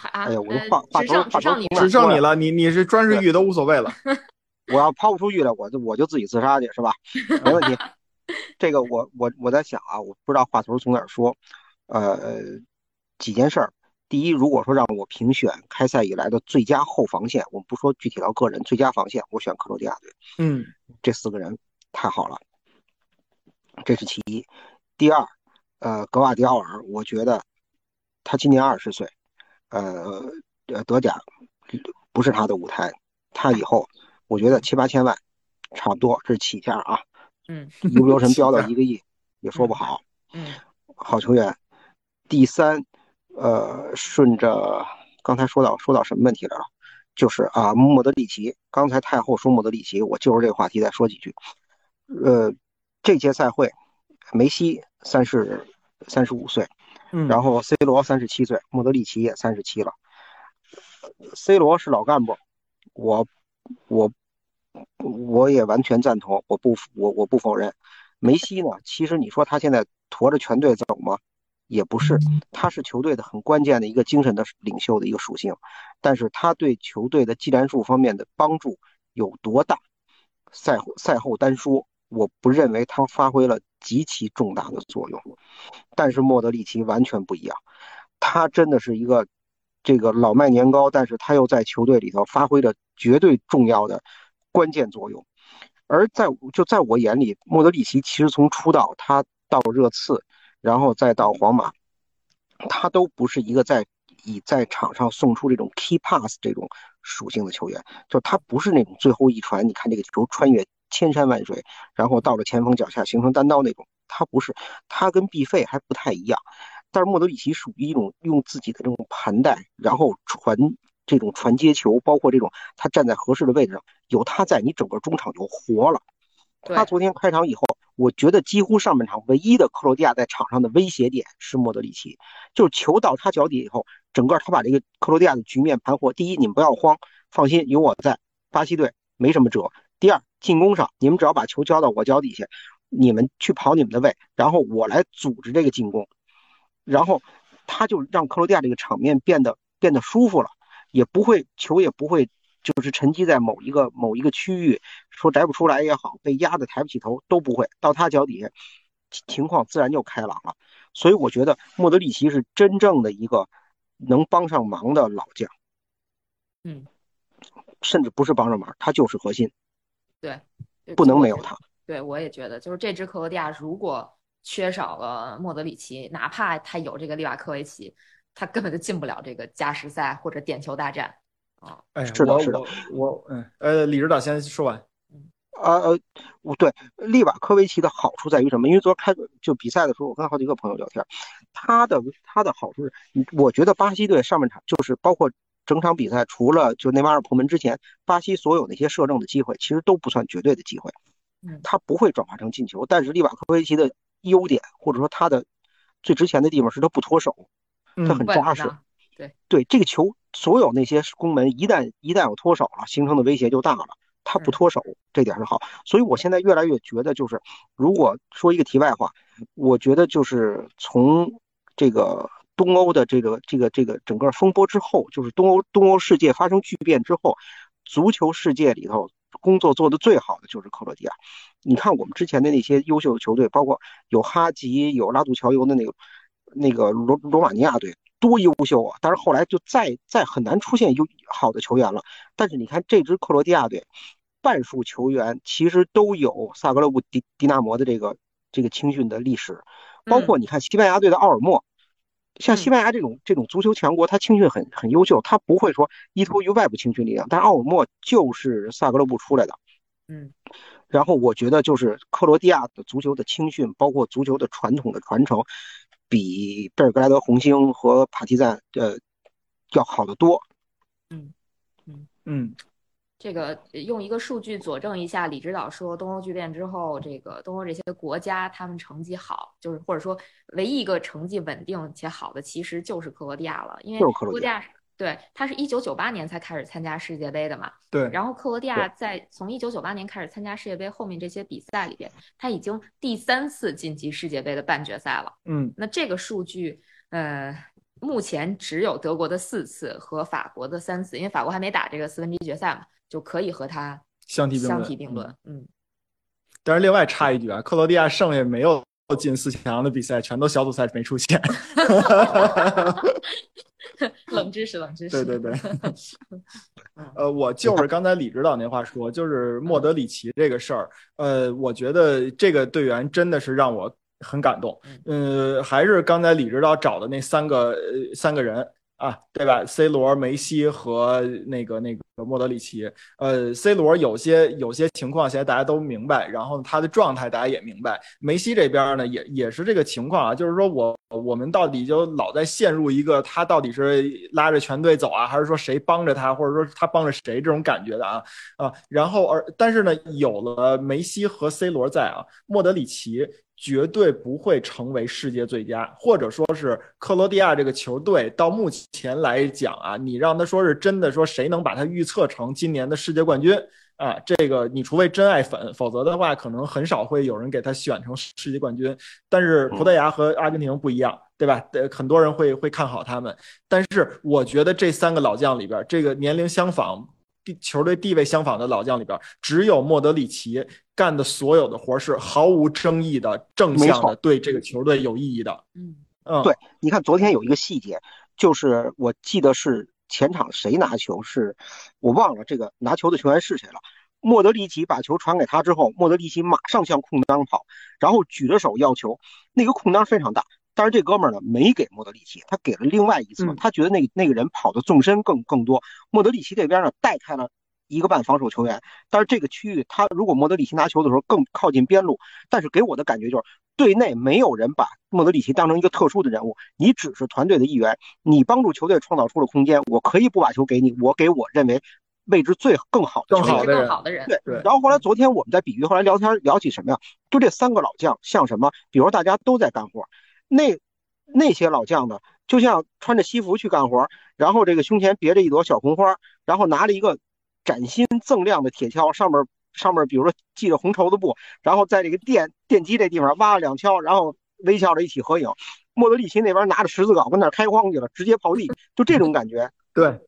[SPEAKER 1] 啊，
[SPEAKER 4] 哎呀，我话话
[SPEAKER 1] 头
[SPEAKER 4] 话头
[SPEAKER 2] 只剩你了，你你是砖是玉都无所谓了。
[SPEAKER 4] 我要抛不出去了，我就我就自己自杀去，是吧？没问题。这个我我我在想啊，我不知道话头从哪儿说。呃，几件事儿。第一，如果说让我评选开赛以来的最佳后防线，我们不说具体到个人，最佳防线，我选克罗地亚队。
[SPEAKER 2] 嗯，
[SPEAKER 4] 这四个人太好了，这是其一。第二，呃，格瓦迪奥尔，我觉得他今年二十岁，呃呃，德甲不是他的舞台，他以后。我觉得七八千万，差不多，这是起价啊。
[SPEAKER 1] 嗯，
[SPEAKER 4] 一不留神飙到一个亿，也说不好。
[SPEAKER 1] 嗯，
[SPEAKER 4] 好球员。第三，呃，顺着刚才说到说到什么问题来了？就是啊，莫德里奇。刚才太后说莫德里奇，我就是这个话题再说几句。呃，这届赛会，梅西三十三十五岁，
[SPEAKER 2] 嗯，
[SPEAKER 4] 然后 C 罗三十七岁，莫德里奇也三十七了。C 罗是老干部，我我。我也完全赞同，我不我我不否认。梅西呢？其实你说他现在驮着全队走吗？也不是，他是球队的很关键的一个精神的领袖的一个属性。但是他对球队的技战术方面的帮助有多大？赛后赛后单说，我不认为他发挥了极其重大的作用。但是莫德里奇完全不一样，他真的是一个这个老卖年糕，但是他又在球队里头发挥着绝对重要的。关键作用，而在就在我眼里，莫德里奇其实从出道他到热刺，然后再到皇马，他都不是一个在以在场上送出这种 key pass 这种属性的球员，就他不是那种最后一传，你看这个球穿越千山万水，然后到了前锋脚下形成单刀那种，他不是，他跟毕费还不太一样，但是莫德里奇属于一种用自己的这种盘带，然后传这种传接球，包括这种他站在合适的位置上，有他在，你整个中场就活了。他昨天开场以后，我觉得几乎上半场唯一的克罗地亚在场上的威胁点是莫德里奇，就是球到他脚底以后，整个他把这个克罗地亚的局面盘活。第一，你们不要慌，放心，有我在，巴西队没什么辙。第二，进攻上你们只要把球交到我脚底下，你们去跑你们的位，然后我来组织这个进攻，然后他就让克罗地亚这个场面变得变得舒服了，也不会球也不会。就是沉积在某一个某一个区域，说摘不出来也好，被压得抬不起头都不会，到他脚底下，情况自然就开朗了。所以我觉得莫德里奇是真正的一个能帮上忙的老将，
[SPEAKER 1] 嗯，
[SPEAKER 4] 甚至不是帮上忙，他就是核心，
[SPEAKER 1] 对，
[SPEAKER 4] 不能没有他。
[SPEAKER 1] 对，我也觉得，就是这支克罗地亚如果缺少了莫德里奇，哪怕他有这个利瓦科维奇，他根本就进不了这个加时赛或者点球大战。
[SPEAKER 2] 啊，哎，
[SPEAKER 4] 是的，是的，
[SPEAKER 2] 我，嗯，呃，李指导先说完。
[SPEAKER 4] 啊，呃，我对利瓦科维奇的好处在于什么？因为昨天开就比赛的时候，我跟好几个朋友聊天，他的他的好处是，我觉得巴西队上半场就是包括整场比赛，除了就内马尔破门之前，巴西所有那些射正的机会，其实都不算绝对的机会。
[SPEAKER 1] 嗯，
[SPEAKER 4] 他不会转化成进球，但是利瓦科维奇的优点或者说他的最值钱的地方是他不脱手，他很扎实。
[SPEAKER 1] 对
[SPEAKER 4] 对，这个球所有那些宫门一旦一旦有脱手了，形成的威胁就大了。他不脱手，这点是好。所以我现在越来越觉得，就是如果说一个题外话，我觉得就是从这个东欧的这个这个这个整个风波之后，就是东欧东欧世界发生巨变之后，足球世界里头工作做得最好的就是克罗地亚。你看我们之前的那些优秀的球队，包括有哈吉、有拉杜乔尤的那个那个罗罗马尼亚队。多优秀啊！但是后来就再再很难出现优好的球员了。但是你看这支克罗地亚队，半数球员其实都有萨格勒布迪迪纳摩的这个这个青训的历史，包括你看西班牙队的奥尔莫，像西班牙这种这种足球强国，他青训很很优秀，他不会说依托于外部青训力量。但是奥尔莫就是萨格勒布出来的，
[SPEAKER 1] 嗯。
[SPEAKER 4] 然后我觉得就是克罗地亚的足球的青训，包括足球的传统的传承。比贝尔格莱德红星和帕提赞呃要好得多。
[SPEAKER 1] 嗯嗯
[SPEAKER 2] 嗯，
[SPEAKER 1] 这个用一个数据佐证一下，李指导说东欧巨变之后，这个东欧这些国家他们成绩好，就是或者说唯一一个成绩稳定且好的，其实就是克罗地亚了，因为克罗地亚。对，他是一九九八年才开始参加世界杯的嘛。
[SPEAKER 2] 对。
[SPEAKER 1] 然后克罗地亚在从一九九八年开始参加世界杯后面这些比赛里边，他已经第三次晋级世界杯的半决赛了。
[SPEAKER 2] 嗯。
[SPEAKER 1] 那这个数据，呃，目前只有德国的四次和法国的三次，因为法国还没打这个四分之一决赛嘛，就可以和他
[SPEAKER 2] 相提
[SPEAKER 1] 相提并论。嗯。
[SPEAKER 2] 但是另外插一句啊，克罗地亚剩下没有进四强的比赛，全都小组赛没出现。
[SPEAKER 1] 冷知识，冷知识。
[SPEAKER 2] 对对对，呃，我就是刚才李指导那话说，就是莫德里奇这个事儿，呃，我觉得这个队员真的是让我很感动。嗯，还是刚才李指导找的那三个三个人。啊，对吧？C 罗、梅西和那个那个莫德里奇，呃，C 罗有些有些情况现在大家都明白，然后他的状态大家也明白。梅西这边呢，也也是这个情况啊，就是说我我们到底就老在陷入一个他到底是拉着全队走啊，还是说谁帮着他，或者说他帮着谁这种感觉的啊啊。然后而但是呢，有了梅西和 C 罗在啊，莫德里奇。绝对不会成为世界最佳，或者说是克罗地亚这个球队到目前来讲啊，你让他说是真的说谁能把他预测成今年的世界冠军啊？这个你除非真爱粉，否则的话可能很少会有人给他选成世界冠军。但是葡萄牙和阿根廷不一样，对吧？呃，很多人会会看好他们。但是我觉得这三个老将里边，这个年龄相仿。地球队地位相仿的老将里边，只有莫德里奇干的所有的活是毫无争议的、正向的，对这个球队有意义的。
[SPEAKER 1] 嗯
[SPEAKER 2] 嗯，
[SPEAKER 4] 对，你看昨天有一个细节，就是我记得是前场谁拿球，是我忘了这个拿球的球员是谁了。莫德里奇把球传给他之后，莫德里奇马上向空当跑，然后举着手要球，那个空当非常大。但是这哥们儿呢，没给莫德里奇，他给了另外一侧，他觉得那那个人跑的纵深更更多。莫德里奇这边呢，带开了一个半防守球员，但是这个区域他如果莫德里奇拿球的时候更靠近边路，但是给我的感觉就是队内没有人把莫德里奇当成一个特殊的人物，你只是团队的一员，你帮助球队创造出了空间，我可以不把球给你，我给我认为位置最更好的
[SPEAKER 2] 更好的人
[SPEAKER 1] 更好的人，
[SPEAKER 4] 对
[SPEAKER 2] 对
[SPEAKER 4] 然后后来昨天我们在比喻，后来聊天聊起什么呀？就这三个老将像什么？比如大家都在干活，那那些老将呢，就像穿着西服去干活，然后这个胸前别着一朵小红花，然后拿着一个崭新锃亮的铁锹，上面上面比如说系着红绸子布，然后在这个电电机这地方挖了两锹，然后微笑着一起合影。莫德里奇那边拿着十字镐跟那儿开荒去了，直接刨地，就这种感觉。
[SPEAKER 2] 对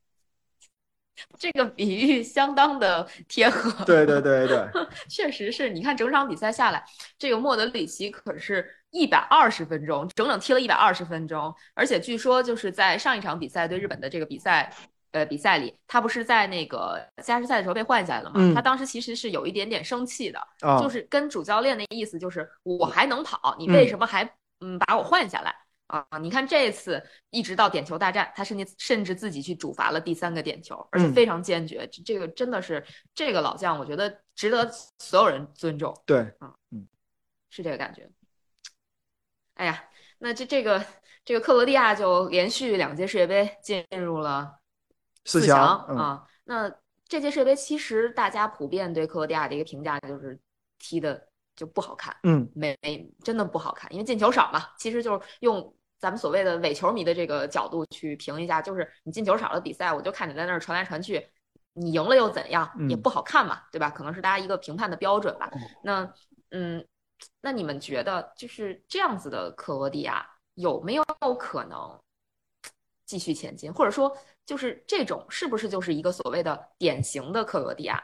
[SPEAKER 1] 这个比喻相当的贴合。
[SPEAKER 2] 对对对对，
[SPEAKER 1] 确实是你看整场比赛下来，这个莫德里奇可是一百二十分钟，整整踢了一百二十分钟，而且据说就是在上一场比赛对日本的这个比赛。呃，比赛里他不是在那个加时赛的时候被换下来了吗？
[SPEAKER 2] 嗯
[SPEAKER 1] 他当时其实是有一点点生气的，
[SPEAKER 2] 啊，
[SPEAKER 1] 就是跟主教练的意思就是我还能跑，你为什么还嗯把我换下来啊？你看这次一直到点球大战，他甚至甚至自己去主罚了第三个点球，而且
[SPEAKER 2] 嗯
[SPEAKER 1] 非常坚决。这这个真的是这个老将，我觉得值得所有人尊重，
[SPEAKER 2] 对，嗯
[SPEAKER 1] 是这个感觉。哎呀，那这这个这个克罗地亚就连续两届世界杯进入了四
[SPEAKER 2] 四强，嗯，
[SPEAKER 1] 啊。那这届世界杯其实大家普遍对克罗地亚的一个评价就是踢的就不好看，
[SPEAKER 2] 嗯，
[SPEAKER 1] 没没真的不好看，因为进球少嘛。其实就是用咱们所谓的伪球迷的这个角度去评一下，就是你进球少的比赛，我就看你在那儿传来传去，你赢了又怎样，也
[SPEAKER 2] 嗯
[SPEAKER 1] 不好看嘛，对吧？可能是大家一个评判的标准吧
[SPEAKER 4] 哦。
[SPEAKER 1] 那嗯，那你们觉得就是这样子的克罗地亚有没有可能继续前进，或者说就是这种是不是就是一个所谓的典型的克罗地亚？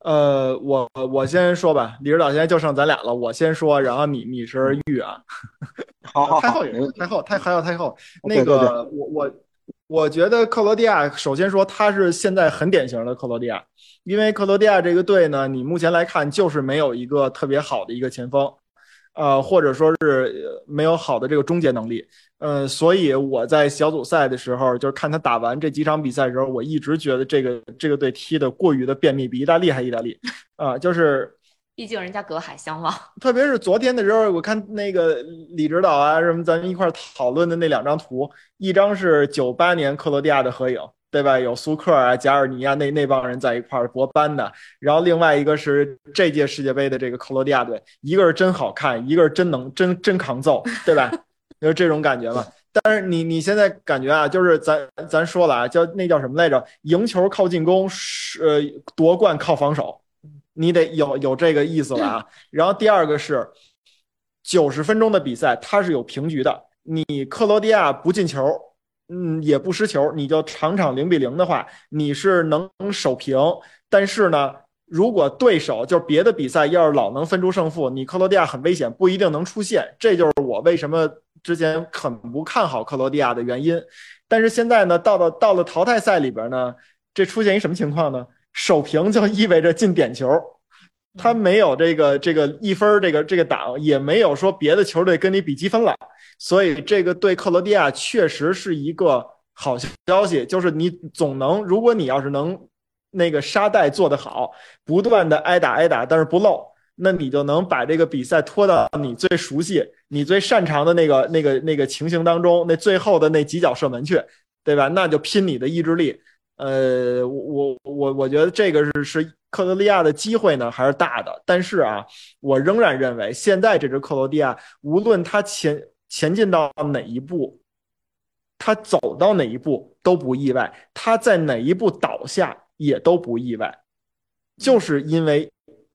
[SPEAKER 2] 呃，我我先说吧，李指导现在就剩咱俩了，我先说，然后你你是玉啊，
[SPEAKER 4] 好好好，
[SPEAKER 2] 太后也
[SPEAKER 4] 没问
[SPEAKER 2] 太后太还有太后，那
[SPEAKER 4] 对对。对
[SPEAKER 2] 个我我我觉得克罗地亚首先说他是现在很典型的克罗地亚，因为克罗地亚这个队呢，你目前来看就是没有一个特别好的一个前锋，呃，或者说是没有好的这个终结能力，呃，所以我在小组赛的时候，就是看他打完这几场比赛的时候，我一直觉得这个这个队踢的过于的便秘，比意大利还意大利，啊、就是。
[SPEAKER 1] 毕竟人家隔海相望，
[SPEAKER 2] 特别是昨天的时候，我看那个李指导啊什么，咱们一块讨论的那两张图，一张是九八年克罗地亚的合影，对吧？有苏克啊、加尔尼亚那那帮人在一块儿博班的，然后另外一个是这届世界杯的这个克罗地亚队，一个是真好看，一个是真能真真抗揍，对吧？就是这种感觉嘛。但是你你现在感觉啊，就是咱咱说了啊，叫那叫什么来着？赢球靠进攻，是呃夺冠靠防守。你得有有这个意思了啊。然后第二个是九十分钟的比赛，它是有平局的。你克罗地亚不进球，嗯，也不失球，你就场场零比零的话，你是能守平。但是呢，如果对手就是别的比赛要是老能分出胜负，你克罗地亚很危险，不一定能出线。这就是我为什么之前很不看好克罗地亚的原因。但是现在呢，到了到了淘汰赛里边呢，这出现一什么情况呢？守平就意味着进点球，他没有这个这个一分这个这个档，也没有说别的球队跟你比积分了，所以这个对克罗地亚确实是一个好消息，就是你总能，如果你要是能那个沙袋做得好，不断的挨打挨打，但是不漏，那你就能把这个比赛拖到你最熟悉、你最擅长的那个那个那个情形当中，那最后的那几脚射门去，对吧？那就拼你的意志力。呃，我我我觉得这个是是克罗地亚的机会呢还是大的，但是啊，我仍然认为现在这支克罗地亚，无论他前前进到哪一步，他走到哪一步都不意外，他在哪一步倒下也都不意外，就是因为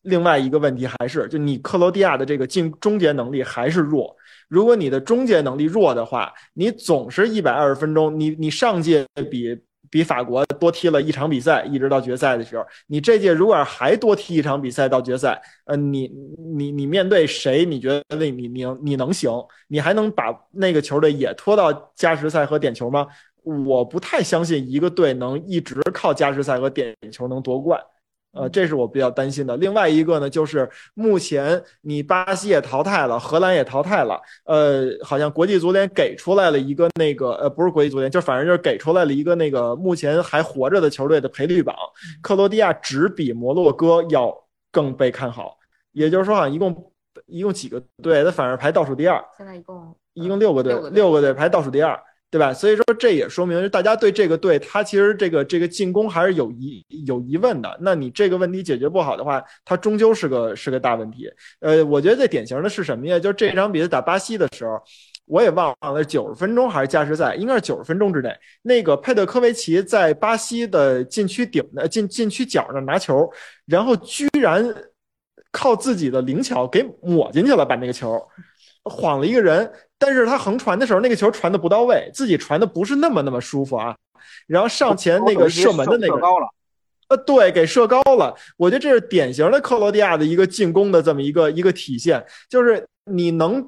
[SPEAKER 2] 另外一个问题还是就你克罗地亚的这个进终结能力还是弱。如果你的终结能力弱的话，你总是一百二十分钟，你你上届比。比法国多踢了一场比赛，一直到决赛的时候，你这届如果还多踢一场比赛到决赛，呃，你你你面对谁？你觉得你你你你能行？你还能把那个球队也拖到加时赛和点球吗？我不太相信一个队能一直靠加时赛和点球能夺冠，呃，这是我比较担心的。另外一个呢，就是目前你巴西也淘汰了，荷兰也淘汰了，呃，好像国际足联给出来了一个那个，呃，不是国际足联，就反正就是给出来了一个那个目前还活着的球队的赔率榜，克罗地亚只比摩洛哥要更被看好，也就是说，好像一共一共几个队，它反而排倒数第二，
[SPEAKER 1] 现在一共
[SPEAKER 2] 一共六个队
[SPEAKER 1] 六个，队
[SPEAKER 2] 六个队排倒数第二。对吧？所以说这也说明大家对这个队，他其实这个这个进攻还是有疑有疑问的。那你这个问题解决不好的话，他终究是个是个大问题。呃，我觉得最典型的是什么呀？就是这场比赛打巴西的时候，我也忘了九十分钟还是加时赛，应该是九十分钟之内，那个佩德科维奇在巴西的禁区顶的禁禁区角那拿球，然后居然靠自己的灵巧给抹进去了，把那个球晃了一个人。但是他横传的时候，那个球传的不到位，自己传的不是那么那么舒服啊。然后上前那个射门的那个，
[SPEAKER 4] 高了，
[SPEAKER 2] 呃，对，给射高了。我觉得这是典型的克罗地亚的一个进攻的这么一个一个体现，就是你能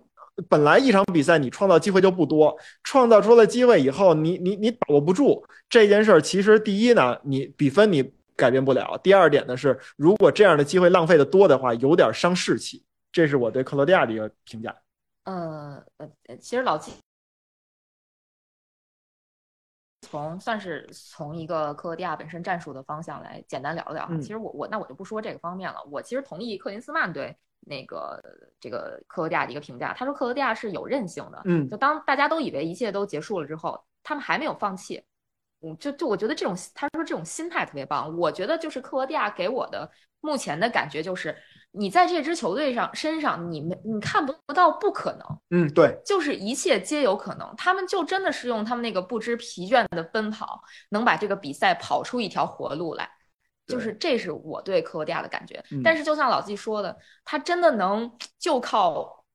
[SPEAKER 2] 本来一场比赛你创造机会就不多，创造出了机会以后，你你你把握不住这件事儿。其实第一呢，你比分你改变不了；第二点呢是，如果这样的机会浪费的多的话，有点伤士气。这是我对克罗地亚的一个评价。
[SPEAKER 1] 呃呃，其实老季从算是从一个克罗地亚本身战术的方向来简单聊聊。
[SPEAKER 2] 嗯
[SPEAKER 1] 其实我我那我就不说这个方面了。我其实同意克林斯曼对那个这个克罗地亚的一个评价，他说克罗地亚是有韧性的。
[SPEAKER 2] 嗯
[SPEAKER 1] 就当大家都以为一切都结束了之后，他们还没有放弃。嗯，就就我觉得这种他说这种心态特别棒。我觉得就是克罗地亚给我的目前的感觉就是，你在这支球队上身上，你没你看不到不可能。
[SPEAKER 2] 嗯，对，
[SPEAKER 1] 就是一切皆有可能，他们就真的是用他们那个不知疲倦的奔跑，能把这个比赛跑出一条活路来。就是这是我对克罗地亚的感觉。
[SPEAKER 2] 嗯
[SPEAKER 1] 但是就像老季说的，他真的能就靠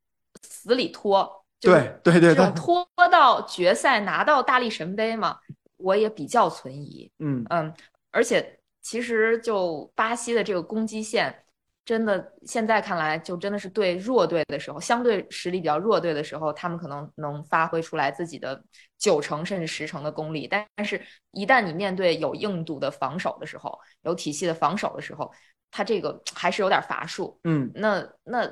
[SPEAKER 1] 死里拖，就
[SPEAKER 2] 对对对
[SPEAKER 1] 这种
[SPEAKER 2] 对
[SPEAKER 1] 拖到决赛拿到大力神杯嘛，我也比较存疑。
[SPEAKER 2] 嗯
[SPEAKER 1] 嗯，而且其实就巴西的这个攻击线，真的现在看来就真的是对弱队的时候，相对实力比较弱队的时候，他们可能能发挥出来自己的九成甚至十成的功力，但但是一旦你面对有硬度的防守的时候，有体系的防守的时候，他这个还是有点乏术。
[SPEAKER 2] 嗯
[SPEAKER 1] 那那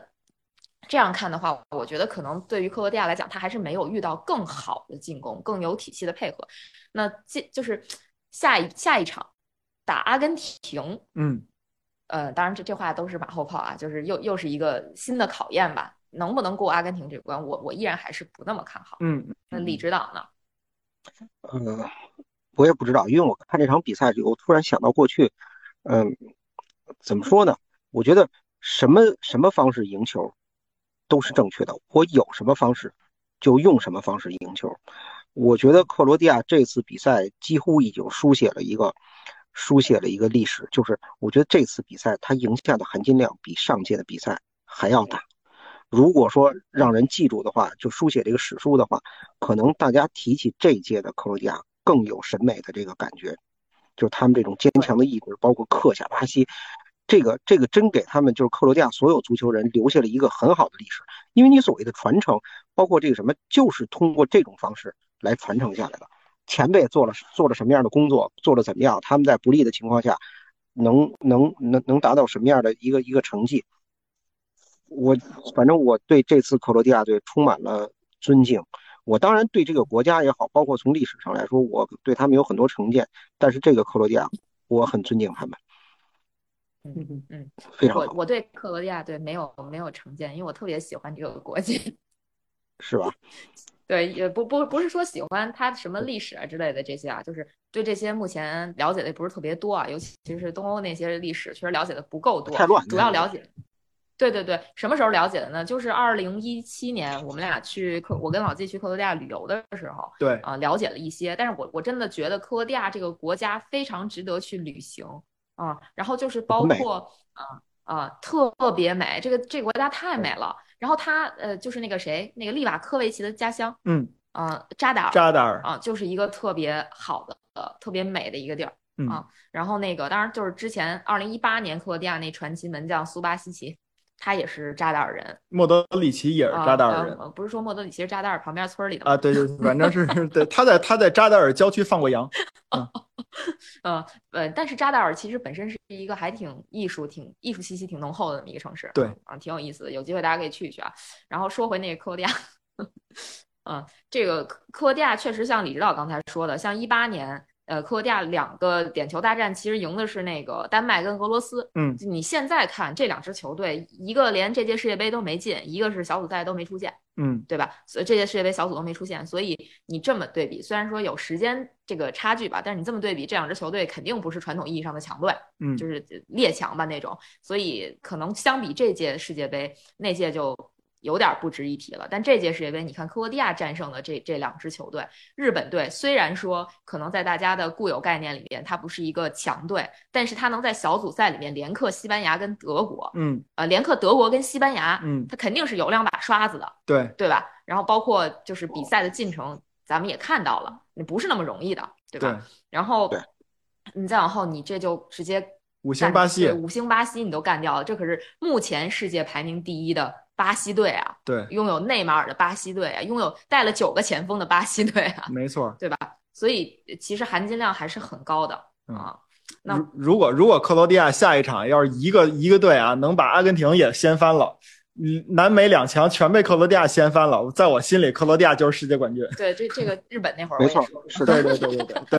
[SPEAKER 1] 这样看的话，我觉得可能对于克罗地亚来讲，他还是没有遇到更好的进攻、更有体系的配合。那这就是下一下一场打阿根廷，
[SPEAKER 2] 嗯
[SPEAKER 1] 呃，当然这这话都是马后炮啊，就是又又是一个新的考验吧。能不能过阿根廷这关，我我依然还是不那么看好。
[SPEAKER 2] 嗯
[SPEAKER 1] 那李指导呢？
[SPEAKER 4] 呃，我也不知道，因为我看这场比赛，我突然想到过去，嗯，怎么说呢？我觉得什么什么方式赢球都是正确的，我有什么方式就用什么方式赢球。我觉得克罗地亚这次比赛几乎已经书写了一个书写了一个历史，就是我觉得这次比赛他赢下的含金量比上届的比赛还要大。如果说让人记住的话，就书写这个史书的话，可能大家提起这一届的克罗地亚更有审美的这个感觉，就是他们这种坚强的意志，包括克下巴西，这个这个真给他们就是克罗地亚所有足球人留下了一个很好的历史。因为你所谓的传承，包括这个什么，就是通过这种方式来传承下来的。前辈做了做了什么样的工作，做的怎么样，他们在不利的情况下，能能能能达到什么样的一个一个成绩。我反正我对这次克罗地亚队充满了尊敬。我当然对这个国家也好，包括从历史上来说，我对他们有很多成见。但是这个克罗地亚，我很尊敬他们，
[SPEAKER 1] 嗯嗯嗯，
[SPEAKER 4] 非常好，
[SPEAKER 1] 我我对克罗地亚队没有没有成见，因为我特别喜欢这个国家。
[SPEAKER 4] 是吧？
[SPEAKER 1] 对，也不不不是说喜欢他什么历史啊之类的这些啊，就是对这些目前了解的也不是特别多啊，尤其是东欧那些历史，确实了解的不够多，
[SPEAKER 4] 太乱
[SPEAKER 1] 主要了解。对对对，什么时候了解的呢？就是二零一七年，我们俩去克，我跟老季去克罗地亚旅游的时候，
[SPEAKER 2] 对
[SPEAKER 1] 啊、了解了一些。但是我我真的觉得克罗地亚这个国家非常值得去旅行啊、然后就是包括啊啊、特别美，这个这个国家太美了。然后他呃就是那个谁，那个利瓦科维奇的家乡，
[SPEAKER 2] 嗯，
[SPEAKER 1] 啊，扎达尔，
[SPEAKER 2] 扎达尔，
[SPEAKER 1] 啊，就是一个特别好的、呃、特别美的一个地儿
[SPEAKER 2] 嗯
[SPEAKER 1] 啊。然后那个，当然就是之前二零一八年克罗地亚那传奇门将苏巴西奇，他也是扎达尔人
[SPEAKER 2] 莫德里奇也是
[SPEAKER 1] 啊。
[SPEAKER 2] 扎达尔人
[SPEAKER 1] 呃，不是说莫德里奇是扎达尔旁边村里的
[SPEAKER 2] 啊，对对，反正是对，他在他在扎达尔郊区放过羊，
[SPEAKER 1] 呃呃，但是扎达尔其实本身是一个还挺艺术、挺艺术气息挺浓厚的这么一个城市，
[SPEAKER 2] 对
[SPEAKER 1] 啊，挺有意思的，有机会大家可以去一去啊。然后说回那个克罗地亚，嗯，这个克克罗地亚确实像李指导刚才说的，像一八年。呃，克罗地亚两个点球大战其实赢的是那个丹麦跟俄罗斯。
[SPEAKER 2] 嗯，
[SPEAKER 1] 你现在看这两支球队，一个连这届世界杯都没进，一个是小组赛都没出现，
[SPEAKER 2] 嗯，
[SPEAKER 1] 对吧？所以这届世界杯小组都没出现，所以你这么对比，虽然说有时间这个差距吧，但是你这么对比，这两支球队肯定不是传统意义上的强队，
[SPEAKER 2] 嗯，
[SPEAKER 1] 就是列强吧那种。所以可能相比这届世界杯，那届就。有点不值一提了，但这届世界杯，你看克罗地亚战胜的这这两支球队，日本队虽然说可能在大家的固有概念里边，它不是一个强队，但是它能在小组赛里面连克西班牙跟德国，
[SPEAKER 2] 嗯，
[SPEAKER 1] 呃，连克德国跟西班牙，
[SPEAKER 2] 嗯，
[SPEAKER 1] 它肯定是有两把刷子的，
[SPEAKER 2] 对
[SPEAKER 1] 对吧？然后包括就是比赛的进程，咱们也看到了，你不是那么容易的，对吧？然后你再往后，你这就直接
[SPEAKER 2] 五星巴西，
[SPEAKER 1] 五星巴西你都干掉了，这可是目前世界排名第一的。巴西队啊，
[SPEAKER 2] 对，
[SPEAKER 1] 拥有内马尔的巴西队啊，拥有带了九个前锋的巴西队啊，
[SPEAKER 2] 没错，
[SPEAKER 1] 对吧？所以其实含金量还是很高的啊。那
[SPEAKER 2] 如果如果克罗地亚下一场要是一个一个队啊，能把阿根廷也掀翻了，嗯，南美两强全被克罗地亚掀翻了，在我心里，克罗地亚就是世界冠军。
[SPEAKER 1] 对，这这个日本那会儿
[SPEAKER 4] 没错，
[SPEAKER 1] 是
[SPEAKER 2] 对对对对对对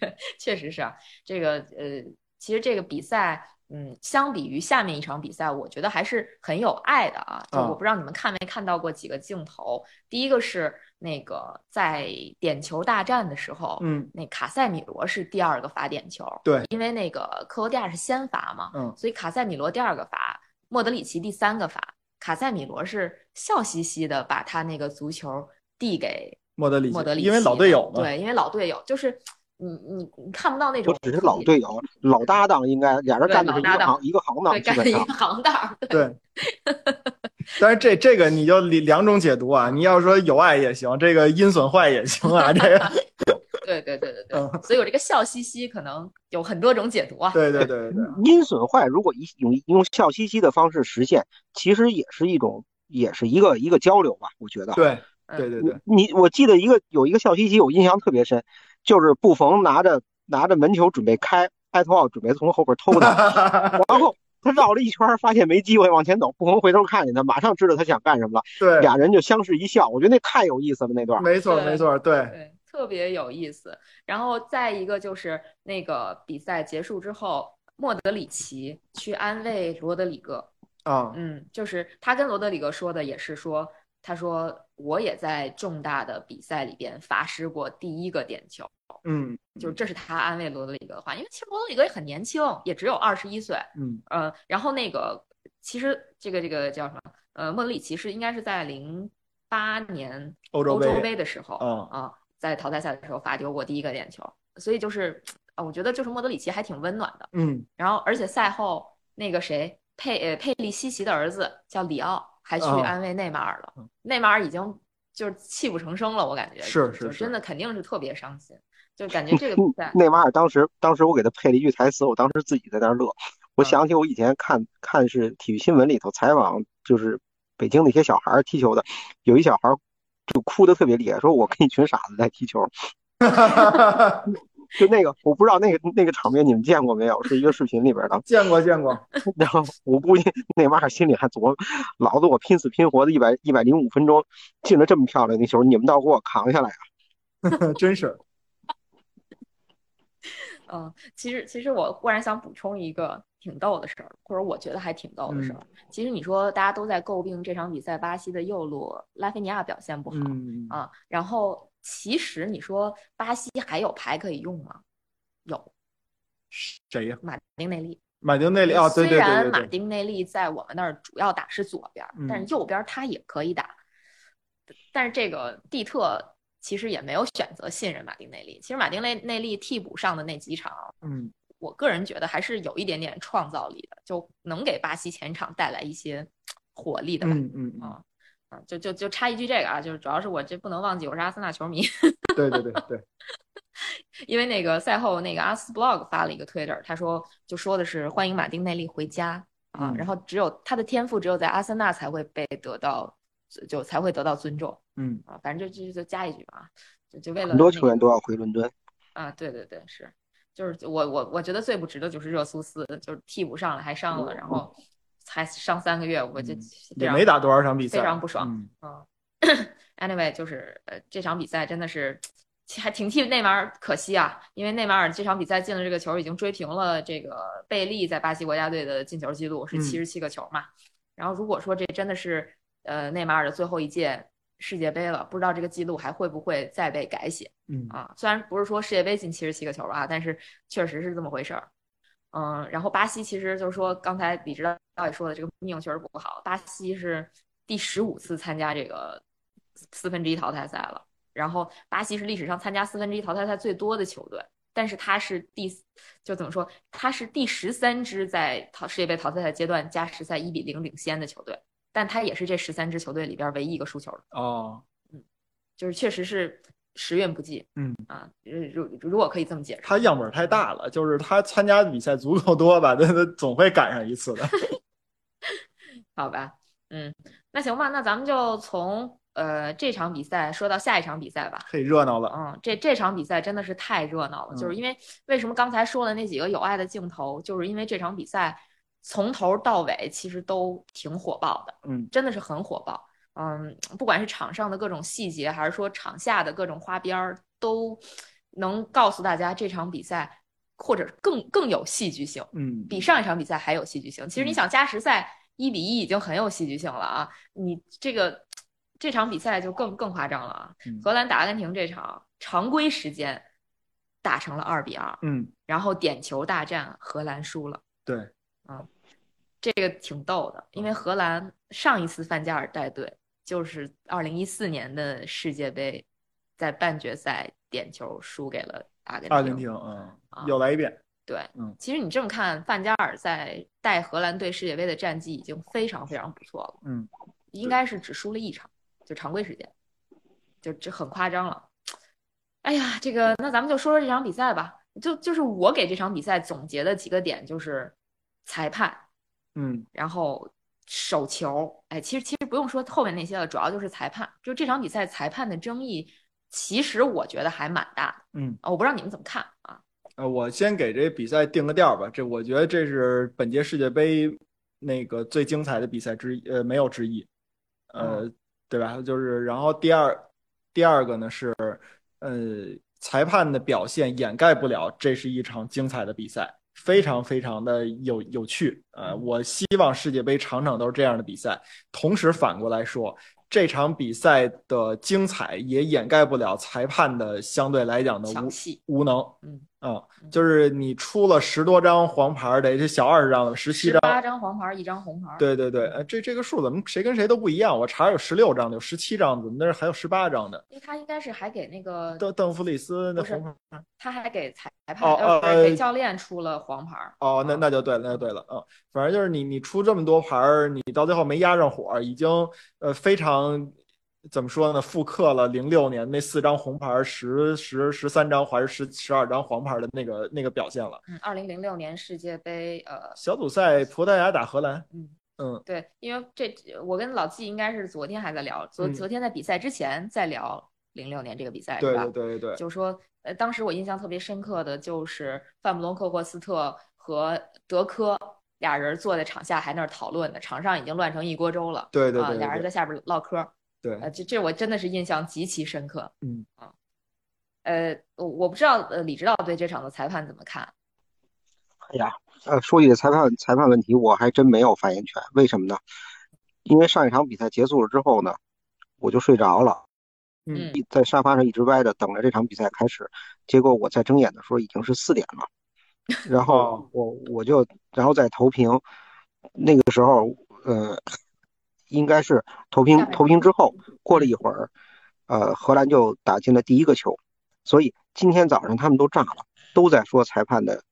[SPEAKER 1] 对，确实是啊。这个呃，其实这个比赛。嗯，相比于下面一场比赛，我觉得还是很有爱的啊。就我不知道你们看没看到过几个镜头。第一个是那个在点球大战的时候，
[SPEAKER 2] 嗯，
[SPEAKER 1] 那卡塞米罗是第二个罚点球，
[SPEAKER 2] 对，
[SPEAKER 1] 因为那个克罗地亚是先罚嘛，
[SPEAKER 2] 嗯，
[SPEAKER 1] 所以卡塞米罗第二个罚，莫德里奇第三个罚，卡塞米罗是笑嘻嘻的把他那个足球递给
[SPEAKER 2] 莫德里
[SPEAKER 1] 莫德里奇，
[SPEAKER 2] 因为老队友嘛，
[SPEAKER 1] 对，因为老队友就是。你你你看不到那种，
[SPEAKER 4] 我只是老队友、老搭档，应该俩人干的是一个行一个行当，
[SPEAKER 1] 干的一个行当。
[SPEAKER 2] 对，但是这这个你就两种解读啊，你要说有爱也行，这个因损坏也行啊，这个。
[SPEAKER 1] 对对对对对，所以我这个笑嘻嘻可能有很多种解读啊。
[SPEAKER 2] 对对对对，
[SPEAKER 4] 因 损坏如果一用用笑嘻嘻的方式实现，其实也是一种，也是一个一个交流吧，我觉得。
[SPEAKER 2] 对对对对，
[SPEAKER 4] 你我记得一个有一个笑嘻嘻，我印象特别深。就是布冯拿着拿着门球准备开，埃托奥准备从后边偷他，然后他绕了一圈，发现没机会往前走，布冯回头看见他，马上知道他想干什么了。
[SPEAKER 2] 对，
[SPEAKER 4] 俩人就相视一笑，我觉得那太有意思了那段。
[SPEAKER 2] 没错没错，
[SPEAKER 1] 对对，特别有意思。然后再一个就是那个比赛结束之后，莫德里奇去安慰罗德里戈
[SPEAKER 2] 啊，
[SPEAKER 1] 嗯，就是他跟罗德里戈说的也是说。他说：“我也在重大的比赛里边罚失过第一个点球。”
[SPEAKER 2] 嗯，
[SPEAKER 1] 就是这是他安慰罗德里格的话，因为其实罗德里格也很年轻，也只有二十一岁。
[SPEAKER 2] 嗯，
[SPEAKER 1] 呃，然后那个其实这个这个叫什么？呃，莫德里奇是应该是在零八年欧洲杯的时候，啊，在淘汰赛的时候罚丢过第一个点球。所以就是啊，我觉得就是莫德里奇还挺温暖的。
[SPEAKER 2] 嗯，
[SPEAKER 1] 然后而且赛后那个谁佩呃佩利西奇的儿子叫里奥。还去安慰内马尔了，内马尔已经就是泣不成声了，我感觉
[SPEAKER 2] 是是，
[SPEAKER 1] 真的肯定是特别伤心，就感觉这个比赛。
[SPEAKER 4] 内马尔当时，当时我给他配了一句台词，我当时自己在那乐，我想起我以前看看是体育新闻里头采访，就是北京那些小孩踢球的，有一小孩就哭的特别厉害，说我跟一群傻子在踢球。就那个，我不知道那个那个场面你们见过没有？是一个视频里边的。
[SPEAKER 2] 见过见过。
[SPEAKER 4] 然后我估计内马尔心里还琢磨：老子我拼死拼活的一百一百零五分钟进了这么漂亮的球，你们倒给我扛下来啊！
[SPEAKER 2] 真是。
[SPEAKER 1] 嗯，其实其实我忽然想补充一个挺逗的事儿，或者我觉得还挺逗的事儿。其实你说大家都在诟病这场比赛巴西的右路拉菲尼亚表现不好啊，然后。其实你说巴西还有牌可以用吗？有，
[SPEAKER 2] 谁呀？
[SPEAKER 1] 马丁内利。
[SPEAKER 2] 马丁内利啊，对对对。虽
[SPEAKER 1] 然马丁内利在我们那儿主要打是左边，但是右边他也可以打。但是这个蒂特其实也没有选择信任马丁内利。其实马丁内内利替补上的那几场，
[SPEAKER 2] 嗯，
[SPEAKER 1] 我个人觉得还是有一点点创造力的，就能给巴西前场带来一些火力的吧。
[SPEAKER 2] 嗯嗯
[SPEAKER 1] 啊。就就就插一句这个啊，就是主要是我这不能忘记我是阿森纳球迷。
[SPEAKER 2] 对对对对，
[SPEAKER 1] 因为那个赛后那个阿斯 blog 发了一个 Twitter，他说就说的是欢迎马丁内利回家啊，然后只有他的天赋只有在阿森纳才会被得到，就才会得到尊重。
[SPEAKER 2] 嗯
[SPEAKER 1] 啊，反正就就就加一句吧，就就为了
[SPEAKER 4] 很多球员都要回伦敦。
[SPEAKER 1] 啊，对对对，是。就是我我我觉得最不值的就是热苏斯，就是替补上来还上了，然后才上三个月，我就
[SPEAKER 2] 嗯也没打多少场比赛，
[SPEAKER 1] 非常不爽
[SPEAKER 2] 嗯
[SPEAKER 1] 嗯，anyway，就是呃这场比赛真的是还挺替内马尔可惜啊，因为内马尔这场比赛进了这个球，已经追平了这个贝利在巴西国家队的进球记录，是
[SPEAKER 2] 嗯
[SPEAKER 1] 七十七个球嘛。然后如果说这真的是呃内马尔的最后一届世界杯了，不知道这个记录还会不会再被改写
[SPEAKER 2] 嗯
[SPEAKER 1] 啊？虽然不是说世界杯进七十七个球啊，但是确实是这么回事儿。嗯，然后巴西其实就是说，刚才李指导也说的，这个命确实不好。巴西是第十五次参加这个四分之一淘汰赛了，然后巴西是历史上参加四分之一淘汰赛最多的球队，但是他是第就怎么说，他是第十三支在淘世界杯淘汰赛阶段加时赛一比零领先的球队，但他也是这十三支球队里边唯一一个输球的，
[SPEAKER 2] 哦，嗯
[SPEAKER 1] 就是确实是时运不济。
[SPEAKER 2] 嗯
[SPEAKER 1] 啊，如如如果可以这么解释，
[SPEAKER 2] 他样本太大了，就是他参加的比赛足够多吧，他他总会赶上一次的。
[SPEAKER 1] 好吧，嗯，那行吧，那咱们就从呃这场比赛说到下一场比赛吧。
[SPEAKER 2] 嘿，热闹了，
[SPEAKER 1] 嗯，这这场比赛真的是太热闹了，就是
[SPEAKER 2] 嗯
[SPEAKER 1] 因为为什么刚才说的那几个有爱的镜头，就是因为这场比赛从头到尾其实都挺火爆的，
[SPEAKER 2] 嗯
[SPEAKER 1] 真的是很火爆。嗯，不管是场上的各种细节，还是说场下的各种花边儿，都能告诉大家这场比赛或者更更有戏剧性。
[SPEAKER 2] 嗯，
[SPEAKER 1] 比上一场比赛还有戏剧性。其实你
[SPEAKER 2] 嗯
[SPEAKER 1] 想加时赛一比一已经很有戏剧性了啊，你这个这场比赛就更更夸张了啊
[SPEAKER 2] 嗯！
[SPEAKER 1] 荷兰打阿根廷这场常规时间打成了二比二，
[SPEAKER 2] 嗯，
[SPEAKER 1] 然后点球大战荷兰输了，
[SPEAKER 2] 对，啊
[SPEAKER 1] 这个挺逗的，因为荷兰上一次范加尔带队就是二零一四年的世界杯，在半决赛点球输给了阿根廷。
[SPEAKER 2] 阿根廷，嗯
[SPEAKER 1] 啊，
[SPEAKER 2] 又来一遍，
[SPEAKER 1] 对，
[SPEAKER 2] 嗯，
[SPEAKER 1] 其实你这么看，范加尔在带荷兰队世界杯的战绩已经非常非常不错了，
[SPEAKER 2] 嗯，
[SPEAKER 1] 应该是只输了一场，就常规时间，就这很夸张了。哎呀，这个那咱们就说说这场比赛吧。就就是我给这场比赛总结的几个点就是裁判，
[SPEAKER 2] 嗯。
[SPEAKER 1] 然后手球，哎，其实其实不用说后面那些了，主要就是裁判。就这场比赛裁判的争议，其实我觉得还蛮大的
[SPEAKER 2] 嗯，
[SPEAKER 1] 啊，我不知道你们怎么看啊？
[SPEAKER 2] 呃，我先给这比赛定个调儿吧，这我觉得这是本届世界杯那个最精彩的比赛之一，呃，没有之一，呃，对吧？就是然后第二第二个呢是，呃，裁判的表现掩盖不了这是一场精彩的比赛，非常非常的有有趣。呃，我希望世界杯场场都是这样的比赛。同时反过来说，这场比赛的精彩也掩盖不了裁判的相对来讲的无，无能。
[SPEAKER 1] 嗯
[SPEAKER 2] 啊，就是你出了十多张黄牌，得是小二十张了，十七张。
[SPEAKER 1] 十八张黄牌，一张红牌。
[SPEAKER 2] 对对对，呃，这这个数怎么谁跟谁都不一样？我查有十六张的，有十七张的，那儿还有十八张的。
[SPEAKER 1] 因为他应该是还给那个，
[SPEAKER 2] 邓邓弗里斯那红牌。
[SPEAKER 1] 他还给裁判
[SPEAKER 2] 哦
[SPEAKER 1] 给教练出了黄牌。
[SPEAKER 2] 哦，那那就对了，那就对了，嗯，反正就是你你出这么多牌，你到最后没压上火，已经呃非常怎么说呢？复刻了零六年那四张红牌儿、十十十三张还是十十二张黄牌儿的那个那个表现了。
[SPEAKER 1] 嗯，二零零六年世界杯，呃，
[SPEAKER 2] 小组赛葡萄牙打荷兰，
[SPEAKER 1] 嗯
[SPEAKER 2] 嗯
[SPEAKER 1] 对，因为这我跟老季应该是昨天还在聊，昨
[SPEAKER 2] 嗯
[SPEAKER 1] 昨天在比赛之前在聊零六年这个比赛，
[SPEAKER 2] 对
[SPEAKER 1] 是吧
[SPEAKER 2] 对？对对对，
[SPEAKER 1] 就说，呃，当时我印象特别深刻的就是范布隆克霍斯特和德科俩人坐在场下还那儿讨论呢，场上已经乱成一锅粥了。
[SPEAKER 2] 对对对
[SPEAKER 1] 俩人在下边唠嗑，
[SPEAKER 2] 对，
[SPEAKER 1] 呃，这这我真的是印象极其深刻。
[SPEAKER 2] 嗯
[SPEAKER 1] 啊，呃，我我不知道，呃，李指导对这场的裁判怎么看？
[SPEAKER 4] 哎呀，呃，说起这裁判裁判问题，我还真没有发言权。为什么呢？因为上一场比赛结束了之后呢，我就睡着了，
[SPEAKER 2] 嗯
[SPEAKER 1] 嗯
[SPEAKER 4] 在沙发上一直歪着等着这场比赛开始。结果我在睁眼的时候已经是四点了，然后
[SPEAKER 2] 哦
[SPEAKER 4] 我我就然后再投屏，那个时候呃，应该是投屏投屏之后，过了一会儿，呃，荷兰就打进了第一个球，所以今天早上他们都炸了，都在说裁判的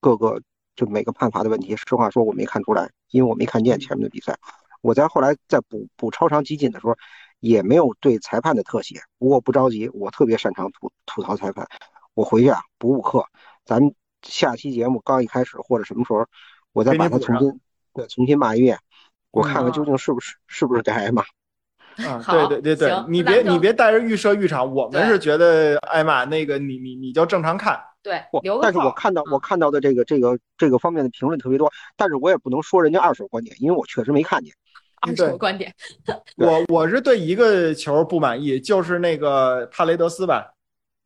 [SPEAKER 4] 各个就每个判罚的问题。实话说，我没看出来，因为我没看见前面的比赛。我在后来在补补超长集锦的时候，也没有对裁判的特写。不过不着急，我特别擅长吐吐槽裁判。我回去啊补补课，咱们下期节目刚一开始或者什么时候，我再把它重新对重新骂一遍，我看看
[SPEAKER 1] 嗯
[SPEAKER 4] 究竟是不是是不是该挨骂。
[SPEAKER 2] 啊，对对对对，你别你别带着预设预场，我们是觉得挨骂那个你你你就正常看，
[SPEAKER 1] 对
[SPEAKER 4] 但是我看到我
[SPEAKER 1] 嗯
[SPEAKER 4] 看到的这个这个这个方面的评论特别多，但是我也不能说人家二手观点，因为我确实没看见。
[SPEAKER 1] 二
[SPEAKER 2] 对
[SPEAKER 1] 手观点
[SPEAKER 2] 我我是对一个球不满意，就是那个帕雷德斯吧，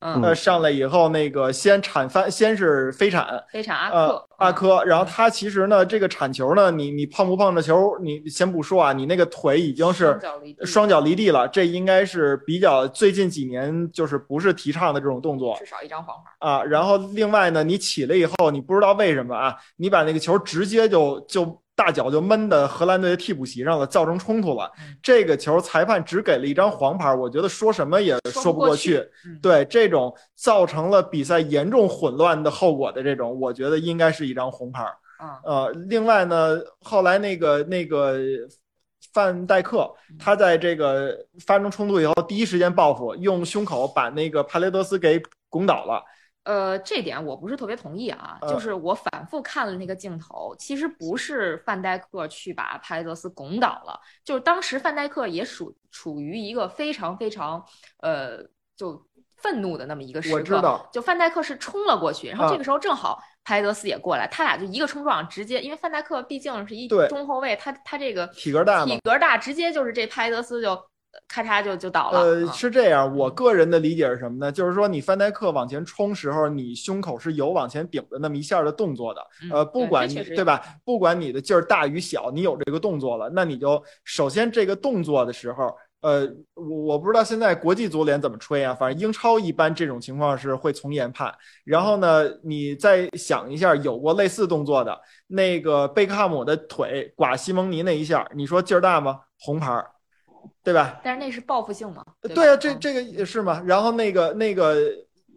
[SPEAKER 1] 嗯，
[SPEAKER 2] 呃，上来以后那个先铲翻，先是飞铲，
[SPEAKER 1] 飞铲阿
[SPEAKER 2] 呃阿科，然后他其实呢，这个铲球呢，你你碰不碰着球，你先不说啊，你那个腿已经是
[SPEAKER 1] 双脚离地
[SPEAKER 2] 双脚离地了，这应该是比较最近几年就是不是提倡的这种动作
[SPEAKER 1] 至少一张黄牌。
[SPEAKER 2] 啊。然后另外呢，你起来以后，你不知道为什么啊，你把那个球直接就就大脚就闷的荷兰队的替补席上了，造成冲突了
[SPEAKER 1] 嗯。
[SPEAKER 2] 这个球裁判只给了一张黄牌，我觉得说什么也
[SPEAKER 1] 说
[SPEAKER 2] 说不过
[SPEAKER 1] 去
[SPEAKER 2] 对这种造成了比赛严重混乱的后果的这种，我觉得应该是一张红牌。
[SPEAKER 1] 嗯，
[SPEAKER 2] 呃，另外呢，后来那个那个范戴克，他在这个发生冲突以后，第一时间报复，用胸口把那个帕雷德斯给拱倒了。
[SPEAKER 1] 呃，这点我不是特别同意啊，
[SPEAKER 2] 呃
[SPEAKER 1] 就是我反复看了那个镜头，其实不是范戴克去把帕雷德斯拱倒了，就是当时范戴克也属处于一个非常非常呃就愤怒的那么一个时刻，
[SPEAKER 2] 我知道
[SPEAKER 1] 就范戴克是冲了过去，然后
[SPEAKER 2] 啊
[SPEAKER 1] 这个时候正好帕雷德斯也过来，他俩就一个冲撞，直接因为范戴克毕竟是一中后卫，他他这个
[SPEAKER 2] 体格大
[SPEAKER 1] 体格大，直接就是这帕雷德斯就呃咔嚓就就倒了，
[SPEAKER 2] 呃，
[SPEAKER 1] 嗯
[SPEAKER 2] 是这样，我个人的理解是什么呢？就是说，你范戴克往前冲时候，你胸口是有往前顶的那么一下的动作的。
[SPEAKER 1] 嗯
[SPEAKER 2] 呃，不管你对吧？不管你的劲儿大与小，你有这个动作了，那你就首先这个动作的时候，呃，我我不知道现在国际足联怎么吹啊，反正英超一般这种情况是会从严判。然后呢，你再想一下，有过类似动作的那个贝克汉姆的腿刮西蒙尼那一下，你说劲儿大吗？红牌儿，对吧？
[SPEAKER 1] 但是那是报复性嘛，对
[SPEAKER 2] 对啊，这这个也是嘛。然后那个那个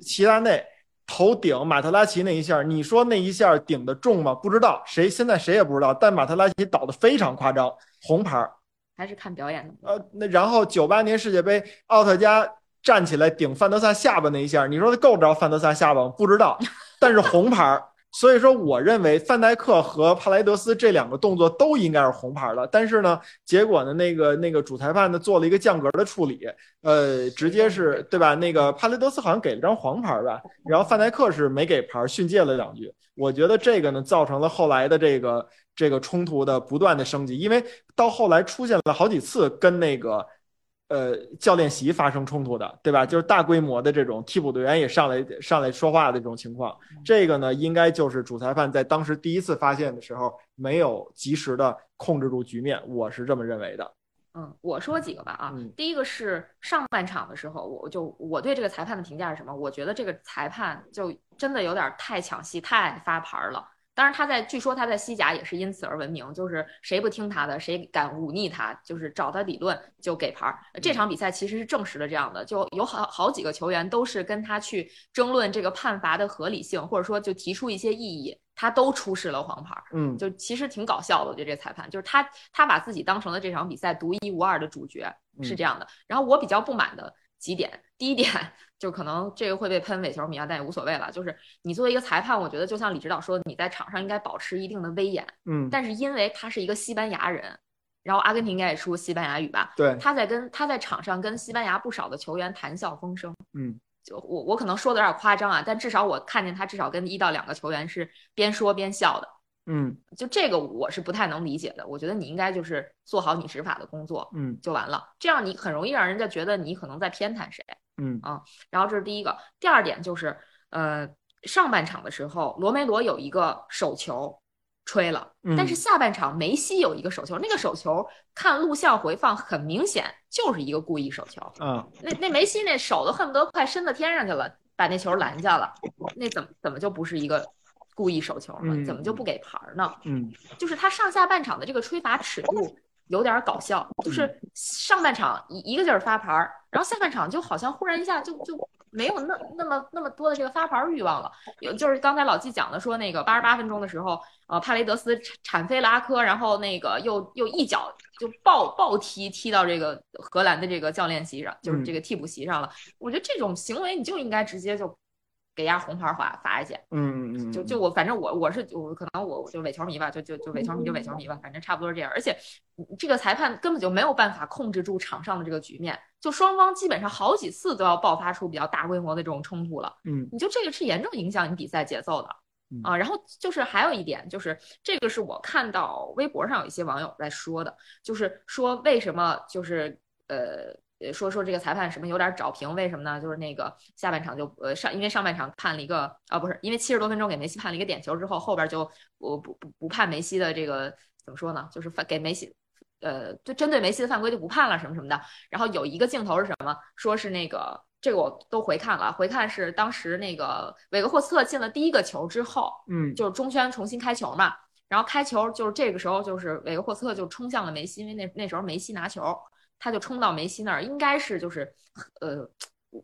[SPEAKER 2] 齐达内头顶马特拉齐那一下，你说那一下顶的重吗？不知道，谁现在谁也不知道。但马特拉齐倒的非常夸张，红牌儿。
[SPEAKER 1] 还是看表演的。
[SPEAKER 2] 呃，那然后九八年世界杯，奥特加站起来顶范德萨下巴那一下，你说他够着范德萨下巴吗？不知道，但是红牌儿。所以说，我认为范戴克和帕莱德斯这两个动作都应该是红牌的。但是呢，结果呢，那个那个主裁判呢做了一个降格的处理，呃，直接是对吧？那个帕雷德斯好像给了张黄牌吧，然后范戴克是没给牌，训诫了两句。我觉得这个呢，造成了后来的这个这个冲突的不断的升级，因为到后来出现了好几次跟那个呃教练席发生冲突的，对吧？就是大规模的这种替补队员也上来上来说话的这种情况，这个呢，应该就是主裁判在当时第一次发现的时候没有及时的控制住局面，我是这么认为的。
[SPEAKER 1] 嗯，我说几个吧啊，
[SPEAKER 2] 嗯
[SPEAKER 1] 第一个是上半场的时候，我就我对这个裁判的评价是什么？我觉得这个裁判就真的有点太抢戏，太发牌儿了。当然，他在据说他在西甲也是因此而闻名，就是谁不听他的，谁敢忤逆他，就是找他理论就给牌儿。这场比赛其实是证实了这样的，就有好好几个球员都是跟他去争论这个判罚的合理性，或者说就提出一些异议，他都出示了黄牌儿。
[SPEAKER 2] 嗯
[SPEAKER 1] 就其实挺搞笑的，我觉得这裁判就是他，他把自己当成了这场比赛独一无二的主角，是这样的。然后我比较不满的几点，第一点就可能这个会被喷伪球迷啊，但也无所谓了。就是你作为一个裁判，我觉得就像李指导说，你在场上应该保持一定的威严，
[SPEAKER 2] 嗯，
[SPEAKER 1] 但是因为他是一个西班牙人。然后阿根廷应该也说西班牙语吧？
[SPEAKER 2] 对，
[SPEAKER 1] 他在跟他在场上跟西班牙不少的球员谈笑风生，
[SPEAKER 2] 嗯
[SPEAKER 1] 就我我可能说的有点夸张啊，但至少我看见他至少跟一到两个球员是边说边笑的。
[SPEAKER 2] 嗯
[SPEAKER 1] 就这个我是不太能理解的。我觉得你应该就是做好你执法的工作
[SPEAKER 2] 嗯
[SPEAKER 1] 就完了，这样你很容易让人家觉得你可能在偏袒谁。
[SPEAKER 2] 嗯。
[SPEAKER 1] 啊然后这是第一个，第二点就是，呃，上半场的时候，罗梅罗有一个手球吹了，
[SPEAKER 2] 嗯
[SPEAKER 1] 但是下半场梅西有一个手球，那个手球看录像回放很明显就是一个故意手球，
[SPEAKER 2] 啊。
[SPEAKER 1] 那那梅西那手都恨不得快伸到天上去了，把那球拦下了，那怎么怎么就不是一个故意手球呢？
[SPEAKER 2] 嗯
[SPEAKER 1] 怎么就不给牌儿呢？
[SPEAKER 2] 嗯。
[SPEAKER 1] 就是他上下半场的这个吹罚尺度有点搞笑，就是上半场一一个劲儿发牌儿，然后下半场就好像忽然一下就就没有那那么那么多的这个发牌儿欲望了。有就是刚才老季讲的说那个八十八分钟的时候，呃，帕雷德斯铲铲飞了阿科，然后那个又又一脚就暴暴踢踢到这个荷兰的这个教练席上，就是这个替补席上了。我觉得这种行为你就应该直接就给压红牌儿罚罚下去。
[SPEAKER 2] 嗯嗯，
[SPEAKER 1] 就就我反正我我是我可能我我就伪球迷吧，就就就伪球迷就伪球迷吧，反正差不多是这样。而且嗯这个裁判根本就没有办法控制住场上的这个局面，就双方基本上好几次都要爆发出比较大规模的这种冲突了。
[SPEAKER 2] 嗯
[SPEAKER 1] 你就这个是严重影响你比赛节奏的
[SPEAKER 2] 嗯
[SPEAKER 1] 啊。然后就是还有一点，就是这个是我看到微博上有一些网友在说的，就是说为什么就是呃。呃，说说这个裁判什么有点找平，为什么呢？就是那个下半场就呃上，因为上半场判了一个啊，不是因为七十多分钟给梅西判了一个点球之后，后边就我不不不判梅西的这个怎么说呢？就是犯给梅西呃，就针对梅西的犯规就不判了什么什么的。然后有一个镜头是什么？说是那个这个我都回看了，回看是当时那个韦格霍斯特进了第一个球之后，
[SPEAKER 2] 嗯
[SPEAKER 1] 就是中圈重新开球嘛。然后开球就是这个时候，就是韦格霍斯特就冲向了梅西，因为那那时候梅西拿球，他就冲到梅西那儿，应该是就是呃。我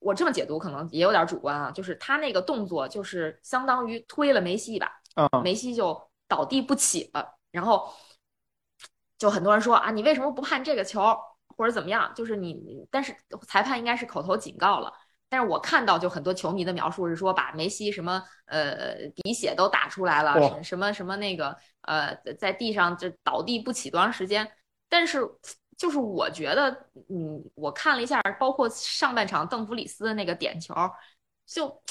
[SPEAKER 1] 我这么解读可能也有点主观啊，就是他那个动作就是相当于推了梅西一把，
[SPEAKER 2] 啊
[SPEAKER 1] 梅西就倒地不起了，然后就很多人说啊，你为什么不判这个球，或者怎么样？就是你，但是裁判应该是口头警告了。但是我看到就很多球迷的描述是说，把梅西什么呃鼻血都打出来了，什什么什么那个呃在地上就倒地不起多长时间。但是就是我觉得，嗯，我看了一下，包括上半场邓弗里斯的那个点球，就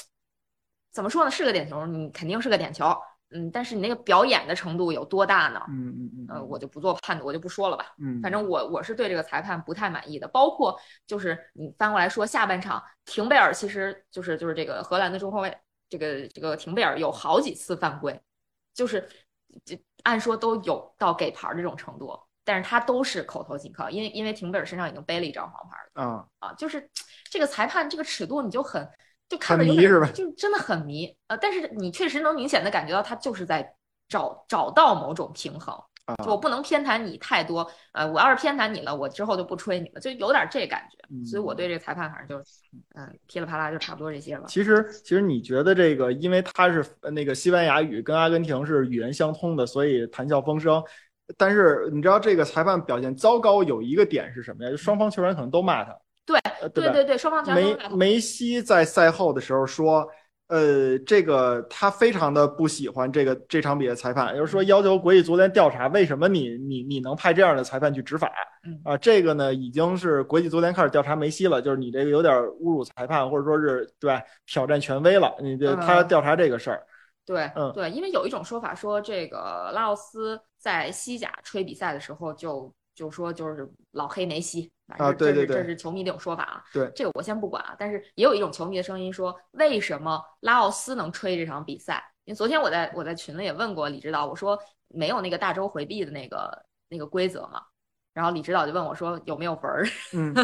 [SPEAKER 1] 怎么说呢，是个点球，你肯定是个点球，嗯，但是你那个表演的程度有多大呢？
[SPEAKER 2] 嗯嗯嗯
[SPEAKER 1] 呃，我就不做判断，我就不说了吧。
[SPEAKER 2] 嗯，
[SPEAKER 1] 反正我我是对这个裁判不太满意的，包括就是你翻过来说，下半场廷贝尔其实就是就是这个荷兰的中后卫，这个这个廷贝尔有好几次犯规，就是这按说都有到给牌儿这种程度，但是他都是口头警告，因为因为廷贝尔身上已经背了一张黄牌了
[SPEAKER 2] 啊
[SPEAKER 1] 啊，就是这个裁判这个尺度你就很就看着
[SPEAKER 2] 很迷
[SPEAKER 1] 有点
[SPEAKER 2] 是吧
[SPEAKER 1] 就真的很迷呃，但是你确实能明显的感觉到他就是在找找到某种平衡。
[SPEAKER 2] 啊，
[SPEAKER 1] 就我不能偏袒你太多，呃，我要是偏袒你了，我之后就不吹你了，就有点这感觉。
[SPEAKER 2] 嗯
[SPEAKER 1] 所以我对这个裁判反正就，嗯，噼里啪啦就差不多这些了。
[SPEAKER 2] 其实，其实你觉得这个，因为他是呃那个西班牙语跟阿根廷是语言相通的，所以谈笑风生。但是你知道这个裁判表现糟糕有一个点是什么呀？就双方球员可能都骂他，
[SPEAKER 1] 对
[SPEAKER 2] 呃对？
[SPEAKER 1] 对对对，双方全
[SPEAKER 2] 梅
[SPEAKER 1] 都打头
[SPEAKER 2] 梅西在赛后的时候说，呃，这个他非常的不喜欢这个这场比赛裁判，也就是说要求国际足联调查为什么你你你能派这样的裁判去执法
[SPEAKER 1] 嗯
[SPEAKER 2] 啊？这个呢已经是国际足联开始调查梅西了，就是你这个有点侮辱裁判，或者说是对吧挑战权威了，你这
[SPEAKER 1] 嗯
[SPEAKER 2] 他调查这个事儿，
[SPEAKER 1] 对
[SPEAKER 2] 嗯
[SPEAKER 1] 对，因为有一种说法说，这个拉奥斯在西甲吹比赛的时候就就说就是老黑梅西，反正
[SPEAKER 2] 啊
[SPEAKER 1] 这这是
[SPEAKER 2] 对对对
[SPEAKER 1] 这是球迷的一种说法啊。
[SPEAKER 2] 对
[SPEAKER 1] 这个我先不管啊，但是也有一种球迷的声音说，为什么拉奥斯能吹这场比赛？因为昨天我在我在群里也问过李指导，我说没有那个大洲回避的那个那个规则嘛，然后李指导就问我说有没有文儿，
[SPEAKER 2] 嗯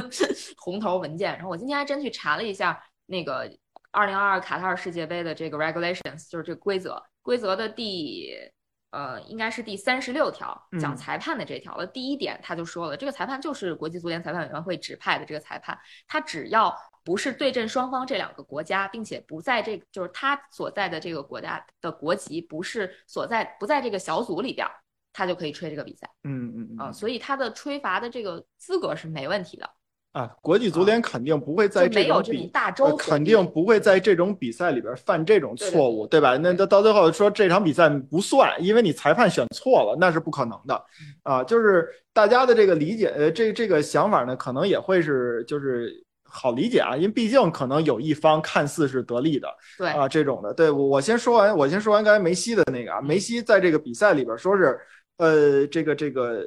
[SPEAKER 1] 红头文件。然后我今天还真去查了一下那个二零二二卡塔尔世界杯的这个 regulations，就是这个规则，规则的第呃应该是第三十六条讲
[SPEAKER 2] 嗯。
[SPEAKER 1] 裁判的这条的第一点，他就说了，这个裁判就是国际足联裁判委员会指派的这个裁判，他只要不是对阵双方这两个国家，并且不在这个就是他所在的这个国家的国籍不是所在不在这个小组里边儿，他就可以吹这个比赛
[SPEAKER 2] 嗯嗯
[SPEAKER 1] 啊、
[SPEAKER 2] 嗯。
[SPEAKER 1] 所以他的吹罚的这个资格是没问题的。
[SPEAKER 2] 啊，国际足联肯定不会在
[SPEAKER 1] 就没有
[SPEAKER 2] 种比
[SPEAKER 1] 这种大洲
[SPEAKER 2] 呃肯定不会在这种比赛里边犯这种错误，对吧？那到到最后说这场比赛不算，因为你裁判选错了，那是不可能的
[SPEAKER 1] 嗯
[SPEAKER 2] 啊。就是大家的这个理解，呃，这这个想法呢，可能也会是就是好理解啊，因为毕竟可能有一方看似是得利的
[SPEAKER 1] 对，
[SPEAKER 2] 啊，这种的。对我我先说完，我先说完刚才梅西的那个啊，梅西在这个比赛里边说是，呃，这个这个。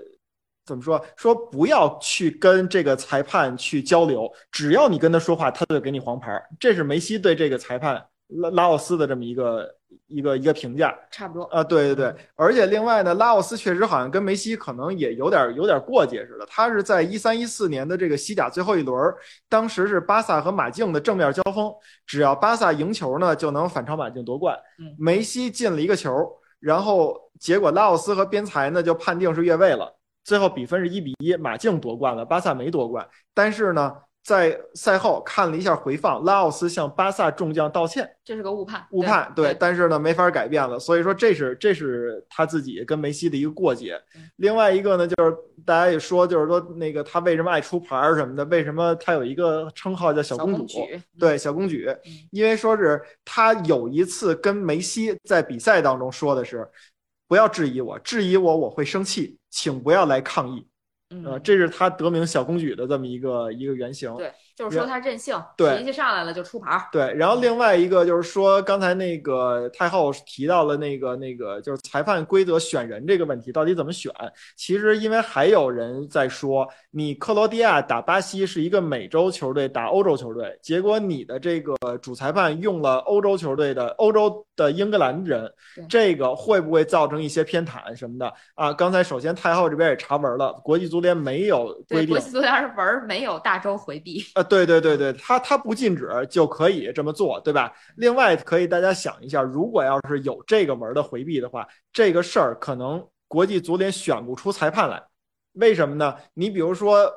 [SPEAKER 2] 怎么说？说不要去跟这个裁判去交流，只要你跟他说话，他就给你黄牌。这是梅西对这个裁判拉拉奥斯的这么一个一个一个评价
[SPEAKER 1] 差不多。
[SPEAKER 2] 啊。对对对，而且另外呢，拉奥斯确实好像跟梅西可能也有点有点过节似的。他是在一三一四年的这个西甲最后一轮，当时是巴萨和马竞的正面交锋，只要巴萨赢球呢，就能反超马竞夺冠
[SPEAKER 1] 嗯。
[SPEAKER 2] 梅西进了一个球，然后结果拉奥斯和边裁呢就判定是越位了。最后比分是一比一，马竞夺冠了，巴萨没夺冠。但是呢，在赛后看了一下回放，拉奥斯向巴萨众将道歉，
[SPEAKER 1] 这是个误判，
[SPEAKER 2] 误判，
[SPEAKER 1] 对，
[SPEAKER 2] 但是呢没法改变了，所以说这是这是他自己跟梅西的一个过节
[SPEAKER 1] 嗯。
[SPEAKER 2] 另外一个呢，就是大家也说，就是说那个他为什么爱出牌儿什么的，为什么他有一个称号叫小
[SPEAKER 1] 小
[SPEAKER 2] 公主？
[SPEAKER 1] 举，
[SPEAKER 2] 对，小公举
[SPEAKER 1] 嗯，
[SPEAKER 2] 因为说是他有一次跟梅西在比赛当中说的是，不要质疑我，质疑我我会生气，请不要来抗议。呃，
[SPEAKER 1] 嗯，
[SPEAKER 2] 这是他得名小公举的这么一个一个原型。
[SPEAKER 1] 对，就是说他任性，
[SPEAKER 2] 对
[SPEAKER 1] 脾气上来了就出牌儿。
[SPEAKER 2] 对，然后另外一个就是说，刚才那个太后提到了那个那个就是裁判规则选人这个问题，到底怎么选？其实因为还有人在说，你克罗地亚打巴西是一个美洲球队打欧洲球队，结果你的这个主裁判用了欧洲球队的欧洲的英格兰人，这个会不会造成一些偏袒什么的啊？刚才首先太后这边也查文了，国际足联没有规，定
[SPEAKER 1] 国。际足联文儿没有大洲回避。
[SPEAKER 2] 啊，对对对对，他他不禁止就可以这么做，对吧？另外，可以大家想一下，如果要是有这个门的回避的话，这个事儿可能国际足联选不出裁判来，为什么呢？你比如说，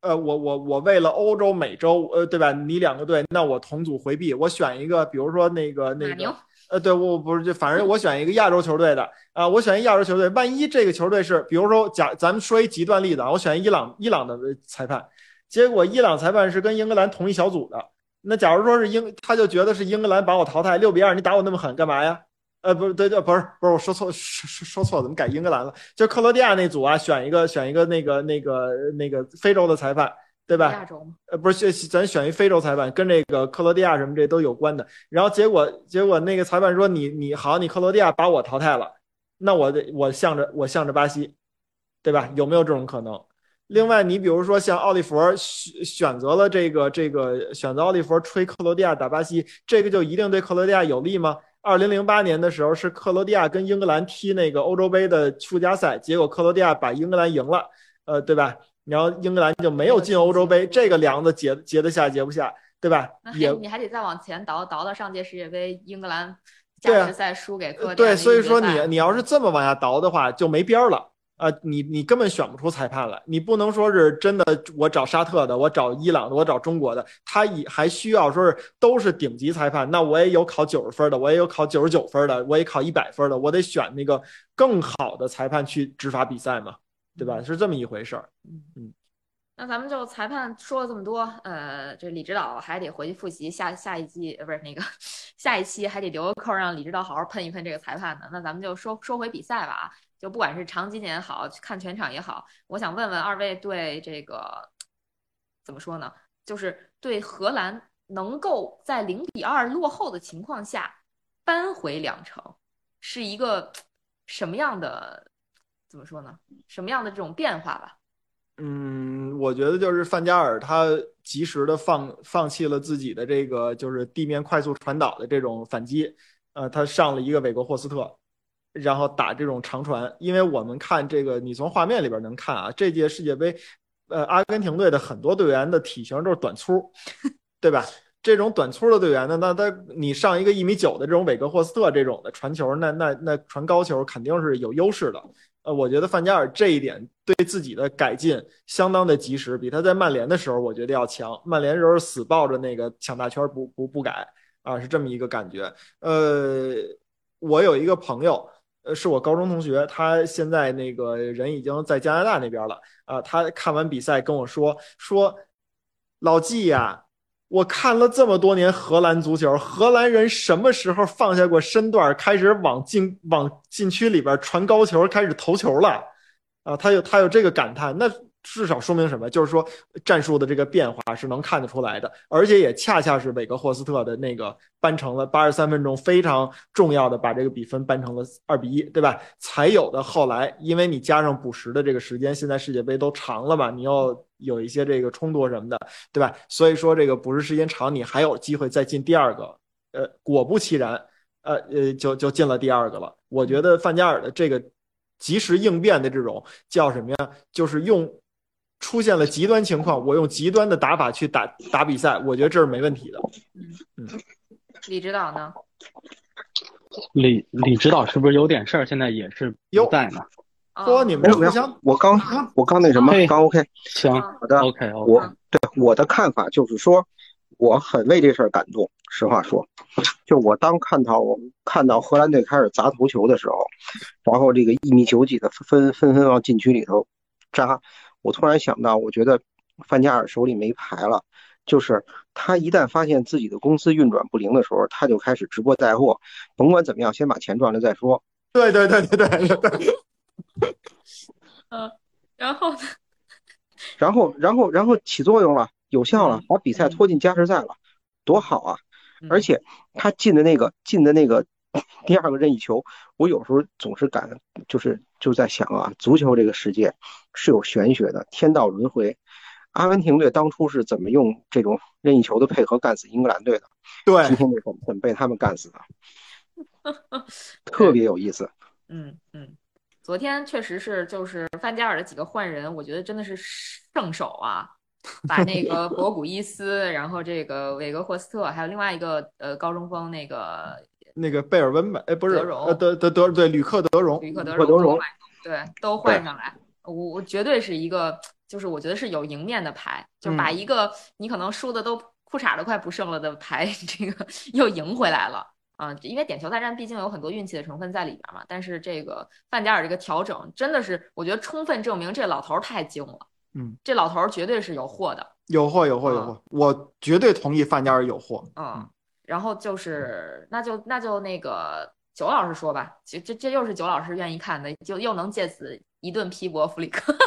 [SPEAKER 2] 呃，我我我为了欧洲、美洲，呃，对吧？你两个队，那我同组回避，我选一个，比如说那个那个，呃，对，我不是就反正我选一个亚洲球队的啊，我选一亚洲球队，万一这个球队是，比如说假咱们说一极端例子啊，我选伊朗伊朗的裁判。结果伊朗裁判是跟英格兰同一小组的。那假如说是英，他就觉得是英格兰把我淘汰六比二，你打我那么狠干嘛呀？呃，不是，对对，不是，不是，我说错，说说说错了，怎么改英格兰了？就克罗地亚那组啊，选一个选一个那个那个那个非洲的裁判，对吧？
[SPEAKER 1] 亚洲嘛，
[SPEAKER 2] 呃，不是，咱选一非洲裁判，跟这个克罗地亚什么这都有关的。然后结果结果那个裁判说你你好，你克罗地亚把我淘汰了，那我得我向着我向着巴西，对吧？有没有这种可能？另外，你比如说像奥利弗选选择了这个这个选择奥利弗吹克罗地亚打巴西，这个就一定对克罗地亚有利吗？二零零八年的时候是克罗地亚跟英格兰踢那个欧洲杯的附加赛，结果克罗地亚把英格兰赢了，呃，对吧？然后英格兰就没有进欧洲杯，这个梁子结结得下结不下，对吧？
[SPEAKER 1] 那
[SPEAKER 2] 也
[SPEAKER 1] 还你还得再往前倒，倒到上届世界杯，英格兰加时赛输给克罗地亚
[SPEAKER 2] 对，
[SPEAKER 1] 的
[SPEAKER 2] 所以说你你要是这么往下倒的话，就没边儿了。啊、你你根本选不出裁判来，你不能说是真的，我找沙特的，我找伊朗的，我找中国的，他也还需要说是都是顶级裁判，那我也有考九十分的，我也有考九十九分的，我也考一百分的，我得选那个更好的裁判去执法比赛嘛，对吧？是这么一回事儿。
[SPEAKER 1] 那咱们就裁判说了这么多，呃，这李指导还得回去复习下下一季，呃，不是那个下一期还得留个扣让李指导好好喷一喷这个裁判呢。那咱们就说说回比赛吧啊，就不管是长几年也好，看全场也好，我想问问二位对这个怎么说呢？就是对荷兰能够在零比二落后的情况下扳回两城，是一个什么样的怎么说呢？什么样的这种变化吧？
[SPEAKER 2] 嗯，我觉得就是范加尔他及时的放放弃了自己的这个就是地面快速传导的这种反击，呃，他上了一个韦格霍斯特，然后打这种长传。因为我们看这个，你从画面里边能看啊，这届世界杯，呃，阿根廷队的很多队员的体型都是短粗，对吧？这种短粗的队员呢，那他你上一个一米九的这种韦格霍斯特这种的传球，那那那传高球肯定是有优势的。呃，我觉得范加尔这一点对自己的改进相当的及时，比他在曼联的时候我觉得要强。曼联时候死抱着那个抢大圈不不不改啊，是这么一个感觉。呃，我有一个朋友，呃，是我高中同学，他现在那个人已经在加拿大那边了啊。他看完比赛跟我说说，老季呀、我看了这么多年荷兰足球，荷兰人什么时候放下过身段，开始往禁往禁区里边传高球，开始投球了？啊，他有他有这个感叹，那至少说明什么？就是说战术的这个变化是能看得出来的，而且也恰恰是韦格霍斯特的那个扳成了八十三分钟非常重要的把这个比分扳成了二比一，对吧？才有的后来，因为你加上补时的这个时间，现在世界杯都长了嘛，你要有一些这个冲突什么的，对吧？所以说这个补时时间长，你还有机会再进第二个。呃，果不其然，呃呃，就就进了第二个了。我觉得范加尔的这个及时应变的这种叫什么呀？就是用出现了极端情况，我用极端的打法去打打比赛，我觉得这是没问题的。
[SPEAKER 1] 嗯李指导呢？
[SPEAKER 3] 李李指导是不是有点事儿？现在也是
[SPEAKER 2] 哟
[SPEAKER 3] 不在呢。
[SPEAKER 1] 哦
[SPEAKER 2] 说你们互相，
[SPEAKER 4] 我刚我刚那什么，刚 OK。
[SPEAKER 3] 行
[SPEAKER 1] 啊
[SPEAKER 4] 好的
[SPEAKER 3] ，，OK OK，
[SPEAKER 4] 我对我的看法就是说，我很为这事儿感动。实话说，就我当看到我们看到荷兰队开始砸头球的时候，然后这个一米九几的纷纷纷往禁区里头扎，我突然想到，我觉得范加尔手里没牌了。就是他一旦发现自己的公司运转不灵的时候，他就开始直播带货，甭管怎么样，先把钱赚了再说。
[SPEAKER 2] 对对对对对对，
[SPEAKER 1] 嗯，然后呢，
[SPEAKER 4] 然后然后然后起作用了，有效了，把比赛拖进加时赛了，多好啊！而且他进的那个进的那个 第二个任意球，我有时候总是感就是就在想啊，足球这个世界是有玄学的，天道轮回。阿根廷队当初是怎么用这种任意球的配合干死英格兰队的？
[SPEAKER 2] 对，
[SPEAKER 4] 今天就怎么怎么被他们干死的，特别有意思。
[SPEAKER 1] 嗯嗯，昨天确实是就是范加尔的几个换人，我觉得真的是圣手啊，把那个博古伊斯，然后这个韦格霍斯特，还有另外一个呃高中锋那个
[SPEAKER 2] 那个贝尔温吧，哎不是
[SPEAKER 1] 德容
[SPEAKER 2] 呃德德德对吕克德容，
[SPEAKER 1] 吕克德
[SPEAKER 4] 德容
[SPEAKER 1] 对都换上来，我我绝对是一个。就是我觉得是有赢面的牌，就是把一个你可能输的都裤衩都快不剩了的牌，这个又赢回来了啊！因为点球大战毕竟有很多运气的成分在里边嘛。但是这个范加尔这个调整真的是，我觉得充分证明这老头太精了。
[SPEAKER 2] 嗯，
[SPEAKER 1] 这老头绝对是有货的，
[SPEAKER 2] 有货有货有货，我绝对同意范加尔有货。
[SPEAKER 1] 嗯，然后就是那就那就那个九老师说吧，这这这又是九老师愿意看的，就又能借此一顿批驳弗里克。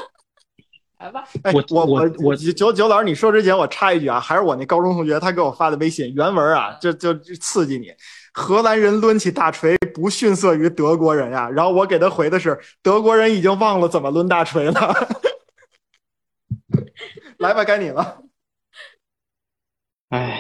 [SPEAKER 1] 来吧，
[SPEAKER 2] 哎，
[SPEAKER 3] 我
[SPEAKER 2] 我
[SPEAKER 3] 我我
[SPEAKER 2] 九九老师，你说之前我插一句啊，还是我那高中同学他给我发的微信原文啊，就就刺激你。荷兰人抡起大锤不逊色于德国人呀，然后我给他回的是德国人已经忘了怎么抡大锤了。来吧，该你了。
[SPEAKER 3] 哎，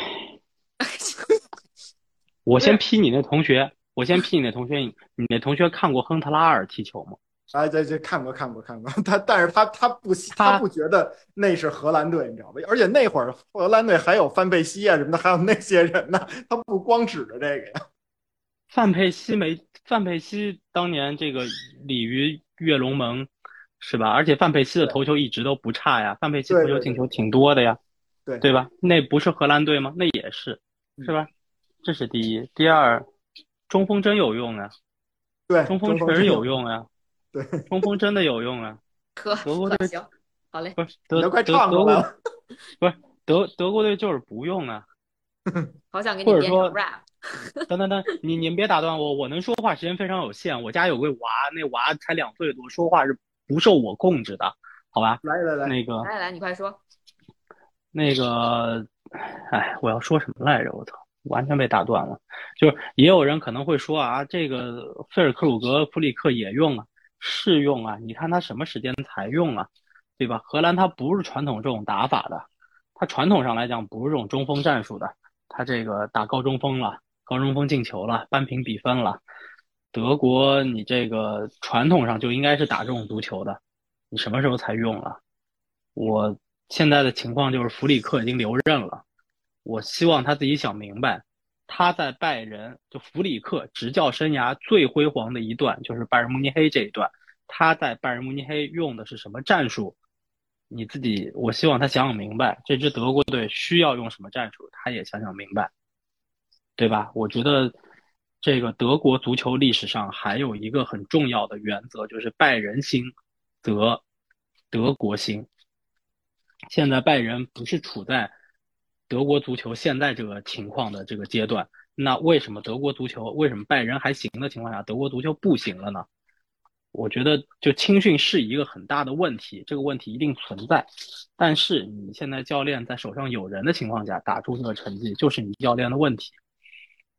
[SPEAKER 3] 我先批你那同学，我先批你那同学，你你那同学看过亨特拉尔踢球吗？
[SPEAKER 2] 哎，这这看过看过看过，他 但是他他不他不觉得那是荷兰队，你知道吧？而且那会儿荷兰队还有范佩西啊什么的，还有那些人呢，他不光指着这个呀。
[SPEAKER 3] 范佩西没范佩西当年这个鲤鱼跃龙门是吧？而且范佩西的头球一直都不差呀，范佩西头球进球挺多的呀，
[SPEAKER 2] 对
[SPEAKER 3] 对吧？那不是荷兰队吗？那也是，是吧？这是第一，第二，中锋真有用啊，
[SPEAKER 2] 对，
[SPEAKER 3] 中锋确实有用啊。
[SPEAKER 2] 对，
[SPEAKER 3] 中锋真的有用啊！
[SPEAKER 1] 可
[SPEAKER 3] 德国队
[SPEAKER 1] 行，好嘞，
[SPEAKER 3] 不是德
[SPEAKER 2] 都快
[SPEAKER 3] 德
[SPEAKER 2] 德国
[SPEAKER 3] 不是德德国队就是不用啊！
[SPEAKER 1] 好想给你编成 rap。
[SPEAKER 3] 等等等，你你们别打断我，我能说话时间非常有限。我家有个娃，那娃才两岁多，说话是不受我控制的，好吧？
[SPEAKER 2] 来来来，
[SPEAKER 3] 那个
[SPEAKER 1] 来来，你快说。
[SPEAKER 3] 那个，哎，我要说什么来着？我操，完全被打断了。就是也有人可能会说啊，这个费尔克鲁格、弗里克也用了。试用啊！你看他什么时间才用啊，对吧？荷兰他不是传统这种打法的，他传统上来讲不是这种中锋战术的，他这个打高中锋了，高中锋进球了，扳平比分了。德国你这个传统上就应该是打这种足球的，你什么时候才用了？我现在的情况就是弗里克已经留任了，我希望他自己想明白。他在拜仁就弗里克执教生涯最辉煌的一段，就是拜仁慕尼黑这一段。他在拜仁慕尼黑用的是什么战术？你自己，我希望他想想明白，这支德国队需要用什么战术，他也想想明白，对吧？我觉得这个德国足球历史上还有一个很重要的原则，就是拜仁兴则德国兴。现在拜仁不是处在。德国足球现在这个情况的这个阶段，那为什么德国足球为什么拜仁还行的情况下，德国足球不行了呢？我觉得就青训是一个很大的问题，这个问题一定存在。但是你现在教练在手上有人的情况下打出这个成绩，就是你教练的问题。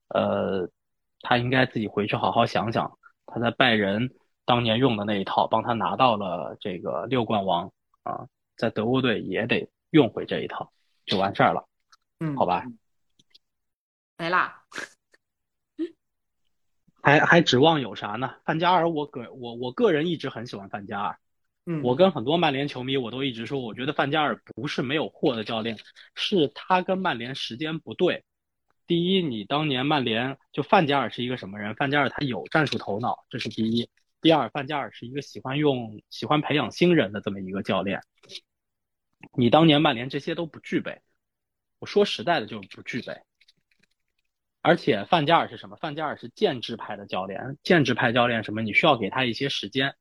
[SPEAKER 3] 呃，他应该自己回去好好想想，他在拜仁当年用的那一套，帮他拿到了这个六冠王啊，在德国队也得用回这一套，就完事儿了。
[SPEAKER 2] 嗯，
[SPEAKER 3] 好吧，
[SPEAKER 1] 没啦，
[SPEAKER 3] 还还指望有啥呢？范加尔，我个我我个人一直很喜欢范加尔。
[SPEAKER 2] 嗯，
[SPEAKER 3] 我跟很多曼联球迷，我都一直说，我觉得范加尔不是没有货的教练，是他跟曼联时间不对。第一，你当年曼联就范加尔是一个什么人？范加尔他有战术头脑，这是第一。第二，范加尔是一个喜欢用、喜欢培养新人的这么一个教练。你当年曼联这些都不具备。我说实在的，就是不具备。而且范加尔是什么？范加尔是建制派的教练。建制派教练什么？你需要给他一些时间，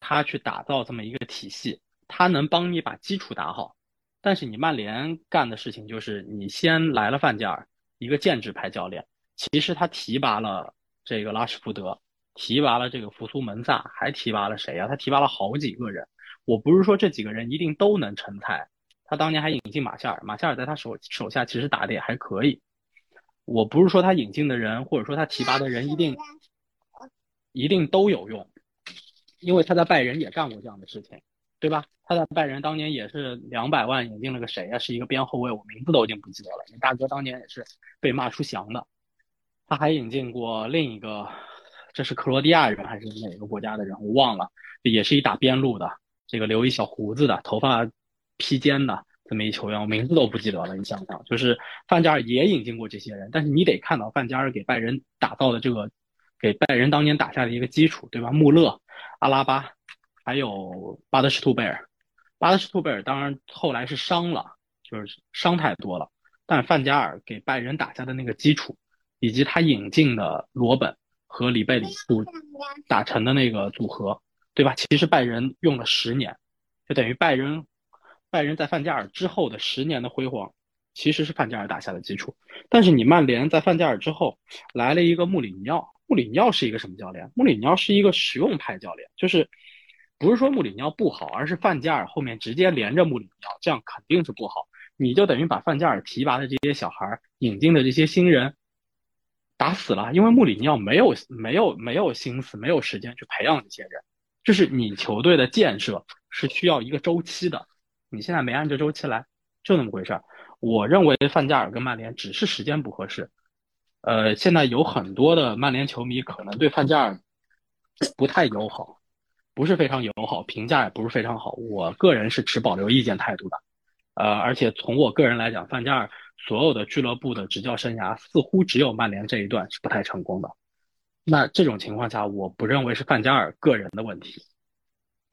[SPEAKER 3] 他去打造这么一个体系，他能帮你把基础打好。但是你曼联干的事情就是，你先来了范加尔，一个建制派教练，其实他提拔了这个拉什福德，提拔了这个福苏门萨，还提拔了谁呀？他提拔了好几个人。我不是说这几个人一定都能成才，他当年还引进马夏尔，马夏尔在他手手下其实打的也还可以。我不是说他引进的人或者说他提拔的人一定一定都有用，因为他在拜仁也干过这样的事情，对吧？他在拜仁当年也是两百万引进了个谁呀？是一个边后卫，我名字都已经不记得了。那大哥当年也是被骂出翔的。他还引进过另一个，这是克罗地亚人还是哪个国家的人？我忘了，也是一打边路的，这个留一小胡子的，头发披肩的这么一球员，我名字都不记得了。你想想，就是范加尔也引进过这些人，但是你得看到范加尔给拜仁打造的这个，给拜仁当年打下的一个基础，对吧？穆勒、阿拉巴，还有巴德施图贝尔。巴德施图贝尔当然后来是伤了，就是伤太多了，但范加尔给拜仁打下的那个基础。以及他引进的罗本和里贝里组打成的那个组合，对吧？其实拜仁用了十年，就等于拜仁，拜仁在范加尔之后的十年的辉煌，其实是范加尔打下的基础。但是你曼联在范加尔之后来了一个穆里尼奥，穆里尼奥是一个什么教练？穆里尼奥是一个实用派教练，就是不是说穆里尼奥不好，而是范加尔后面直接连着穆里尼奥，这样肯定是不好。你就等于把范加尔提拔的这些小孩引进的这些新人。打死了，因为穆里尼奥没有没有没有心思，没有时间去培养这些人。就是你球队的建设是需要一个周期的，你现在没按这周期来，就那么回事儿。我认为范加尔跟曼联只是时间不合适。呃，现在有很多的曼联球迷可能对范加尔不太友好，不是非常友好，评价也不是非常好。我个人是持保留意见态度的。呃，而且从我个人来讲，范加尔。所有的俱乐部的执教生涯，似乎只有曼联这一段是不太成功的。那这种情况下，我不认为是范加尔个人的问题。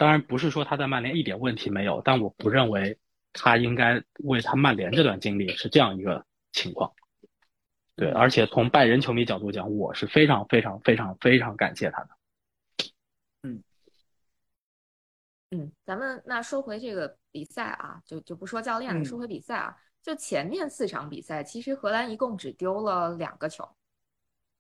[SPEAKER 3] 当然，不是说他在曼联一点问题没有，但我不认为他应该为他曼联这段经历是这样一个情况。对，而且从拜仁球迷角度讲，我是非常非常非常非常感谢他的。
[SPEAKER 1] 嗯嗯，咱们那说回这个比赛啊，就就不说教练了，说回比赛啊。就前面四场比赛，其实荷兰一共只丢了两个球，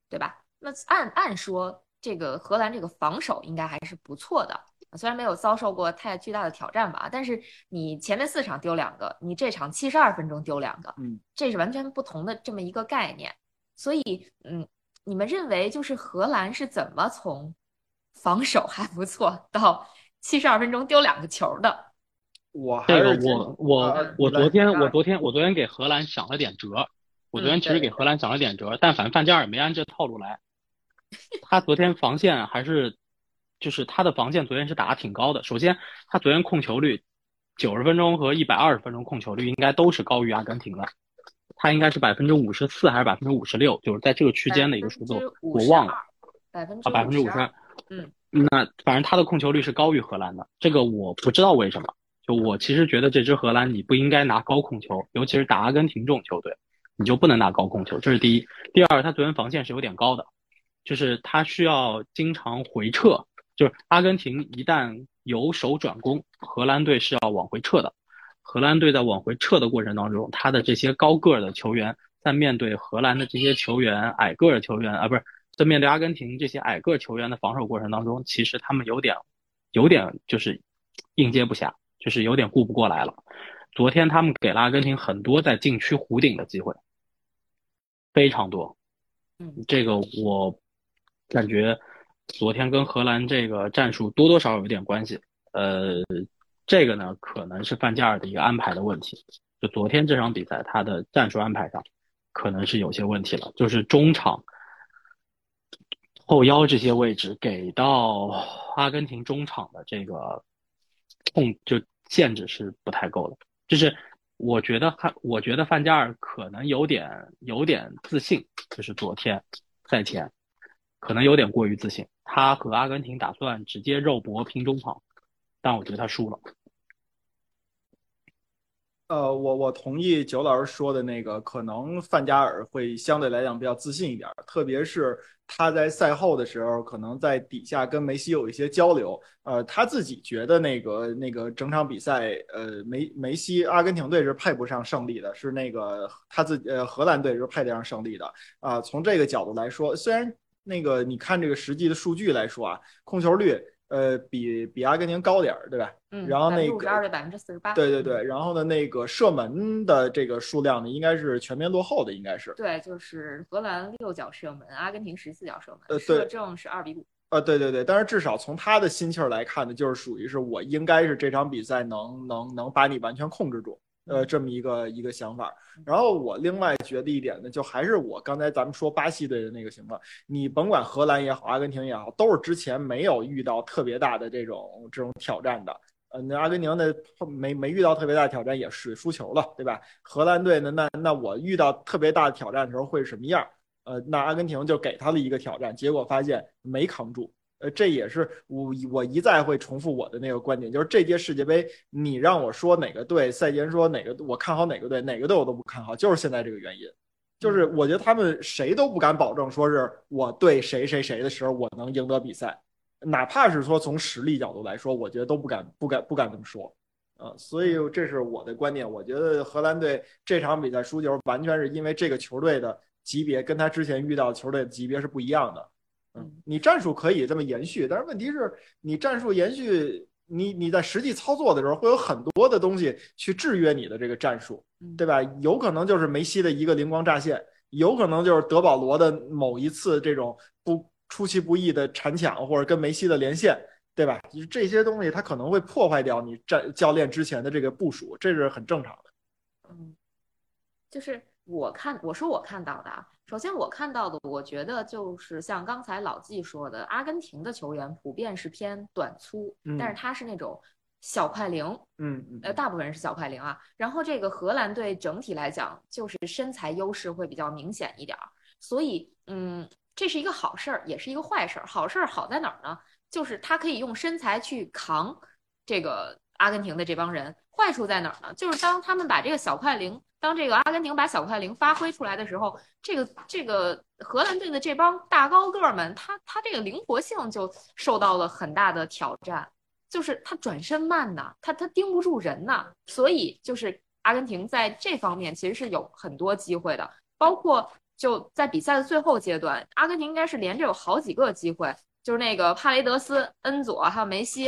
[SPEAKER 1] 对吧？那按按说，这个荷兰这个防守应该还是不错的，虽然没有遭受过太巨大的挑战吧。但是你前面四场丢两个，你这场七十二分钟丢两个，
[SPEAKER 2] 嗯，
[SPEAKER 1] 这是完全不同的这么一个概念。所以，嗯，你们认为就是荷兰是怎么从防守还不错到七十二分钟丢两个球的？
[SPEAKER 2] 我
[SPEAKER 3] 这个我我我昨天我昨天我昨天给荷兰想了点辙，我昨天其实给荷兰想了点辙，但反正范加尔没按这套路来，他昨天防线还是就是他的防线昨天是打的挺高的。首先他昨天控球率九十分钟和一百二十分钟控球率应该都是高于阿根廷的，他应该是百分之五十四还是百分之五十六，就是在这个区间的一个数字，我忘了，
[SPEAKER 1] 百分之
[SPEAKER 3] 啊百分之五十
[SPEAKER 1] 二，嗯，
[SPEAKER 3] 那反正他的控球率是高于荷兰的，这个我不知道为什么。就我其实觉得这支荷兰你不应该拿高控球，尤其是打阿根廷这种球队，你就不能拿高控球，这是第一。第二，他昨天防线是有点高的，就是他需要经常回撤，就是阿根廷一旦由守转攻，荷兰队是要往回撤的。荷兰队在往回撤的过程当中，他的这些高个儿的球员在面对荷兰的这些球员矮个儿的球员啊，不是在面对阿根廷这些矮个儿球员的防守过程当中，其实他们有点有点就是应接不暇。就是有点顾不过来了。昨天他们给了阿根廷很多在禁区弧顶的机会，非常多。
[SPEAKER 1] 嗯，
[SPEAKER 3] 这个我感觉昨天跟荷兰这个战术多多少少有点关系。呃，这个呢可能是范加尔的一个安排的问题。就昨天这场比赛，他的战术安排上可能是有些问题了。就是中场、后腰这些位置给到阿根廷中场的这个控就。限制是不太够的，就是我觉得他，我觉得范加尔可能有点有点自信，就是昨天赛前可能有点过于自信。他和阿根廷打算直接肉搏拼中场，但我觉得他输了。
[SPEAKER 2] 呃，我我同意九老师说的那个，可能范加尔会相对来讲比较自信一点，特别是。他在赛后的时候，可能在底下跟梅西有一些交流。呃，他自己觉得那个那个整场比赛，呃，梅梅西阿根廷队是配不上胜利的，是那个他自己呃荷兰队是配得上胜利的。啊，从这个角度来说，虽然那个你看这个实际的数据来说啊，控球率。呃，比比阿根廷高点儿，对吧？
[SPEAKER 1] 嗯，
[SPEAKER 2] 然后那个
[SPEAKER 1] 对百分之四十八，
[SPEAKER 2] 对对对，然后呢，那个射门的这个数量呢，应该是全面落后的，应该是。
[SPEAKER 1] 对，就是荷兰六脚射门，阿根廷十四脚射门，
[SPEAKER 2] 呃对
[SPEAKER 1] 射正是二比五。
[SPEAKER 2] 呃，对对对，但是至少从他的心气儿来看呢，就是属于是我应该是这场比赛能能能把你完全控制住，呃，这么一个一个想法。然后我另外觉得一点呢，就还是我刚才咱们说巴西队的那个情况，你甭管荷兰也好，阿根廷也好，都是之前没有遇到特别大的这种这种挑战的。呃，那阿根廷的没没遇到特别大的挑战，也是输球了，对吧？荷兰队呢，那那我遇到特别大的挑战的时候会是什么样？呃，那阿根廷就给他了一个挑战，结果发现没扛住。呃，这也是我我一再会重复我的那个观点，就是这届世界杯，你让我说哪个队，赛前说哪个我看好哪个队，哪个队我都不看好，就是现在这个原因，就是我觉得他们谁都不敢保证说是我对谁谁谁的时候我能赢得比赛，哪怕是说从实力角度来说，我觉得都不敢不敢不敢这么说。呃，所以这是我的观点。我觉得荷兰队这场比赛输球，完全是因为这个球队的级别跟他之前遇到球队的级别是不一样的。嗯，你战术可以这么延续，但是问题是你战术延续，你你在实际操作的时候会有很多的东西去制约你的这个战术，对吧？有可能就是梅西的一个灵光乍现，有可能就是德保罗的某一次这种不出其不意的铲抢，或者跟梅西的连线。对吧？就是这些东西，它可能会破坏掉你战教练之前的这个部署，这是很正常的。
[SPEAKER 1] 嗯，就是我看我说我看到的啊，首先我看到的，我觉得就是像刚才老季说的，阿根廷的球员普遍是偏短粗，但是他是那种小快灵，
[SPEAKER 2] 嗯嗯，
[SPEAKER 1] 呃，大部分人是小快灵啊。然后这个荷兰队整体来讲，就是身材优势会比较明显一点儿，所以嗯，这是一个好事儿，也是一个坏事儿。好事儿好在哪儿呢？就是他可以用身材去扛这个阿根廷的这帮人，坏处在哪儿呢？就是当他们把这个小快灵，当这个阿根廷把小快灵发挥出来的时候，这个这个荷兰队的这帮大高个儿们，他他这个灵活性就受到了很大的挑战，就是他转身慢呐，他他盯不住人呐，所以就是阿根廷在这方面其实是有很多机会的，包括就在比赛的最后阶段，阿根廷应该是连着有好几个机会。就是那个帕雷德斯、恩佐还有梅西，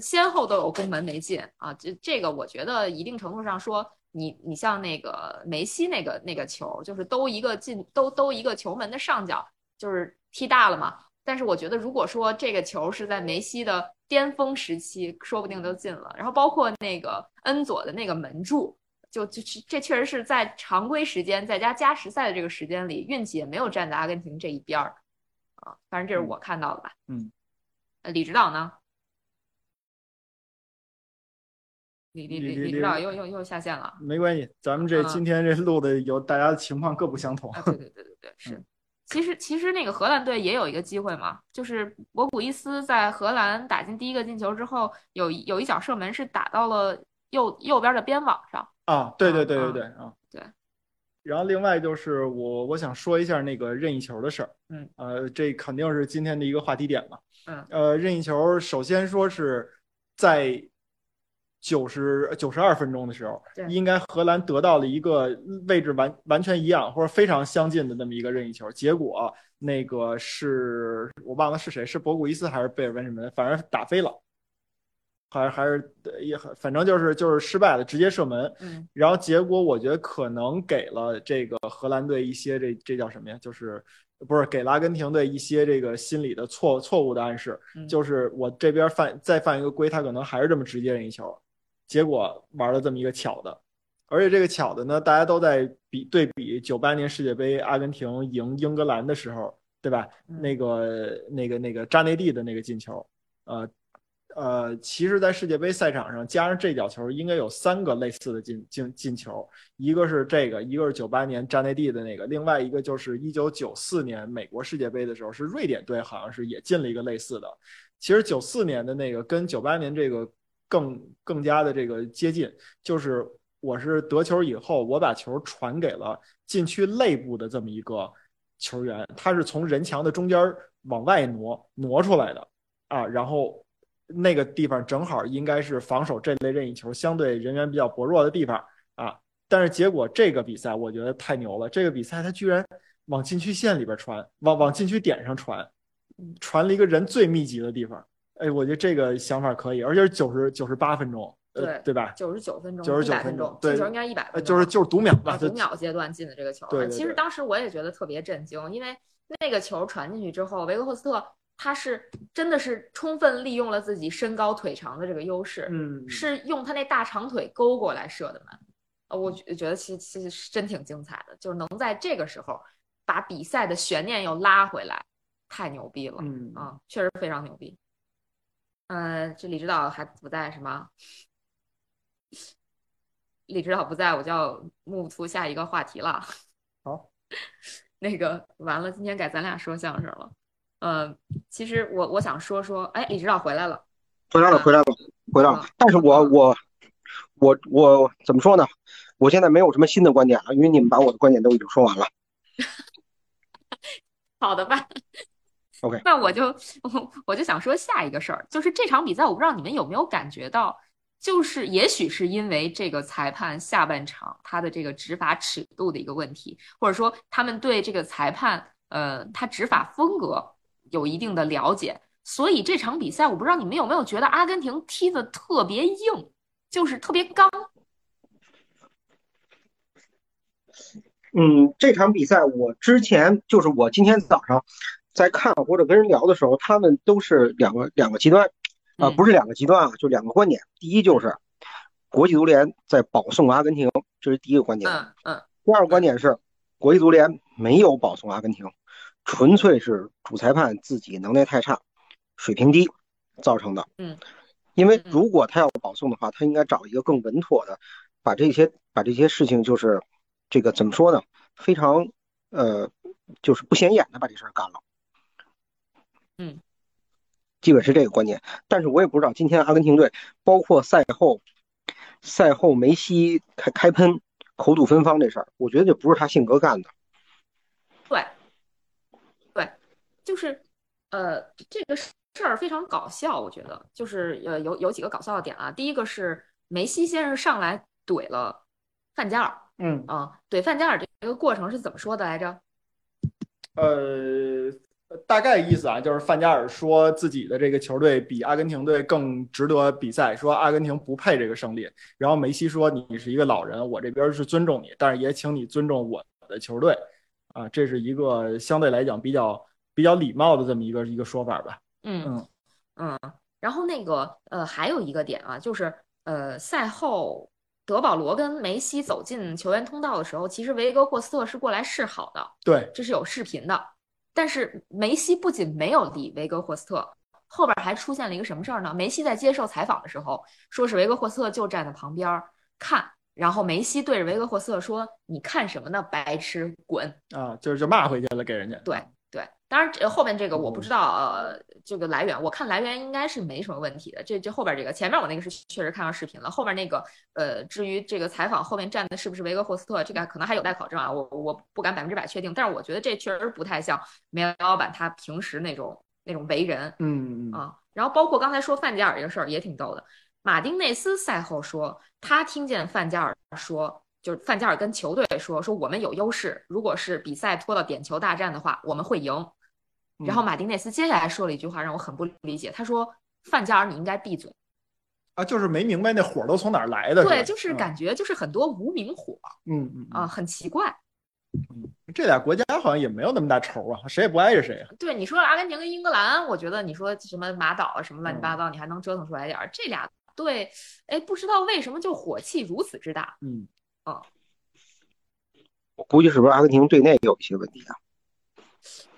[SPEAKER 1] 先后都有攻门没进啊。这这个我觉得一定程度上说，你你像那个梅西那个那个球，就是都一个进，都都一个球门的上角，就是踢大了嘛。但是我觉得，如果说这个球是在梅西的巅峰时期，说不定就进了。然后包括那个恩佐的那个门柱，就就这确实是在常规时间再加加时赛的这个时间里，运气也没有站在阿根廷这一边儿。啊，反正这是我看到的吧。
[SPEAKER 2] 嗯，
[SPEAKER 1] 呃，李指导呢？李李李李指导又又又下线了。
[SPEAKER 2] 没关系，咱们这今天这录的有大家的情况各不相同。
[SPEAKER 1] 对对对对对，是。其实其实那个荷兰队也有一个机会嘛，就是博古伊斯在荷兰打进第一个进球之后，有有一脚射门是打到了右右边的边网上。
[SPEAKER 2] 啊，对对对对对啊，
[SPEAKER 1] 对。
[SPEAKER 2] 然后另外就是我我想说一下那个任意球的事儿，
[SPEAKER 1] 嗯，
[SPEAKER 2] 呃，这肯定是今天的一个话题点嘛，
[SPEAKER 1] 嗯，
[SPEAKER 2] 呃，任意球首先说是在九十九十二分钟的时候，应该荷兰得到了一个位置完完全一样或者非常相近的那么一个任意球，结果那个是我忘了是谁，是博古伊斯还是贝尔温什么的，反正打飞了。还还是也反正就是就是失败了，直接射门。
[SPEAKER 1] 嗯，
[SPEAKER 2] 然后结果我觉得可能给了这个荷兰队一些这这叫什么呀？就是不是给了阿根廷队一些这个心理的错错误的暗示，就是我这边犯再犯一个规，他可能还是这么直接任意球。结果玩了这么一个巧的，而且这个巧的呢，大家都在比对比九八年世界杯阿根廷赢英格兰的时候，对吧？那个那个那个扎内蒂的那个进球，呃。呃，其实，在世界杯赛场上，加上这脚球，应该有三个类似的进进进球，一个是这个，一个是九八年扎内蒂的那个，另外一个就是一九九四年美国世界杯的时候，是瑞典队好像是也进了一个类似的。其实九四年的那个跟九八年这个更更加的这个接近，就是我是得球以后，我把球传给了禁区内部的这么一个球员，他是从人墙的中间往外挪挪出来的啊，然后。那个地方正好应该是防守这类任意球相对人员比较薄弱的地方啊，但是结果这个比赛我觉得太牛了，这个比赛他居然往禁区线里边传，往往禁区点上传，传了一个人最密集的地方哎，我觉得这个想法可以，而且是九十九十八分钟，呃
[SPEAKER 1] 对
[SPEAKER 2] 对吧？
[SPEAKER 1] 九十九分钟，
[SPEAKER 2] 九
[SPEAKER 1] 十九
[SPEAKER 2] 分钟
[SPEAKER 1] 钟，
[SPEAKER 2] 对
[SPEAKER 1] 进球应该一百
[SPEAKER 2] 呃，
[SPEAKER 1] 分钟，
[SPEAKER 2] 就是就是读秒吧，
[SPEAKER 1] 读秒阶段进的这个球。
[SPEAKER 2] 对对对
[SPEAKER 1] 其实当时我也觉得特别震惊，因为那个球传进去之后，维克霍斯特他是真的是充分利用了自己身高腿长的这个优势，
[SPEAKER 2] 嗯，
[SPEAKER 1] 是用他那大长腿勾过来射的门。呃，我觉觉得其其实真挺精彩的，就是能在这个时候把比赛的悬念又拉回来，太牛逼了。
[SPEAKER 2] 嗯
[SPEAKER 1] 啊，确实非常牛逼。呃，这李指导还不在是吗？李指导不在，我就要 move to 下一个话题了。
[SPEAKER 2] 好，
[SPEAKER 1] 那个完了，今天改咱俩说相声了。呃，其实我我想说说，哎，李指导回来了。
[SPEAKER 4] 回来了，回来了，回来了。但是我我我我怎么说呢？我现在没有什么新的观点了，因为你们把我的观点都已经说完了。
[SPEAKER 1] 好的吧
[SPEAKER 4] OK
[SPEAKER 1] 那我就我我就想说下一个事儿，就是这场比赛，我不知道你们有没有感觉到，就是也许是因为这个裁判下半场他的这个执法尺度的一个问题，或者说他们对这个裁判呃他执法风格有一定的了解，所以这场比赛我不知道你们有没有觉得阿根廷踢得特别硬，就是特别刚。
[SPEAKER 4] 嗯，这场比赛我之前就是我今天早上在看或者跟人聊的时候，他们都是两个两个极端，啊、
[SPEAKER 1] 嗯
[SPEAKER 4] 不是两个极端啊，就两个观点。第一就是国际足联在保送阿根廷，这是第一个观点。
[SPEAKER 1] 嗯嗯
[SPEAKER 4] 第二个观点是，国际足联没有保送阿根廷，纯粹是主裁判自己能耐太差，水平低造成的。
[SPEAKER 1] 嗯，
[SPEAKER 4] 因为如果他要保送的话，他应该找一个更稳妥的，把这些把这些事情就是这个怎么说呢？非常呃，就是不显眼的把这事儿干了。
[SPEAKER 1] 嗯，
[SPEAKER 4] 基本是这个观点。但是我也不知道今天阿根廷队，包括赛后赛后梅西开开喷。口吐芬芳这事儿，我觉得这不是他性格干的。
[SPEAKER 1] 对，对，就是呃，这个事儿非常搞笑，我觉得就是呃有有几个搞笑的点啊。第一个是梅西先生上来怼了范加尔，
[SPEAKER 2] 嗯
[SPEAKER 1] 啊，怼范加尔这个过程是怎么说的来着？
[SPEAKER 2] 呃，大概意思啊，就是范加尔说自己的这个球队比阿根廷队更值得比赛，说阿根廷不配这个胜利。然后梅西说：“你是一个老人，我这边是尊重你，但是也请你尊重我的球队。”啊，这是一个相对来讲比较比较礼貌的这么一个一个说法吧。
[SPEAKER 1] 嗯
[SPEAKER 2] 嗯
[SPEAKER 1] 嗯，然后那个呃还有一个点啊，就是呃赛后德保罗跟梅西走进球员通道的时候，其实维格霍斯特是过来示好的。
[SPEAKER 2] 对，
[SPEAKER 1] 这是有视频的。但是梅西不仅没有理维格霍斯特，后边还出现了一个什么事儿呢？梅西在接受采访的时候，说是维格霍斯特就站在旁边看，然后梅西对着维格霍斯特说：“你看什么呢，白痴，滚
[SPEAKER 2] 啊，就是就骂回去了，给人家。！”
[SPEAKER 1] 对对，当然这后面这个我不知道，呃，这个来源我看来源应该是没什么问题的。这这后边这个前面我那个是确实看到视频了，后面那个呃，至于这个采访后面站的是不是维格霍斯特，这个可能还有待考证啊，我我不敢百分之百确定，但是我觉得这确实不太像梅老板他平时那种那种为人
[SPEAKER 2] 嗯嗯
[SPEAKER 1] 啊。然后包括刚才说范加尔这个事儿也挺逗的，马丁内斯赛后说他听见范加尔说。就是范加尔跟球队说说我们有优势，如果是比赛拖到点球大战的话，我们会赢。然后马丁内斯接下来说了一句话让我很不理解，他说：“范加尔，你应该闭嘴。
[SPEAKER 2] 啊，就是没明白那火都从哪儿来的。
[SPEAKER 1] 对，就是感觉就是很多无名火
[SPEAKER 2] 嗯嗯
[SPEAKER 1] 啊，很奇怪。
[SPEAKER 2] 嗯，这俩国家好像也没有那么大仇啊，谁也不挨着谁啊。
[SPEAKER 1] 对，你说阿根廷跟英格兰，我觉得你说什么马岛啊，什么乱七
[SPEAKER 2] 嗯
[SPEAKER 1] 八糟，你还能折腾出来点儿。这俩对，哎，不知道为什么就火气如此之大。
[SPEAKER 2] 嗯，
[SPEAKER 4] 我估计是不是阿根廷队内有一些问题啊？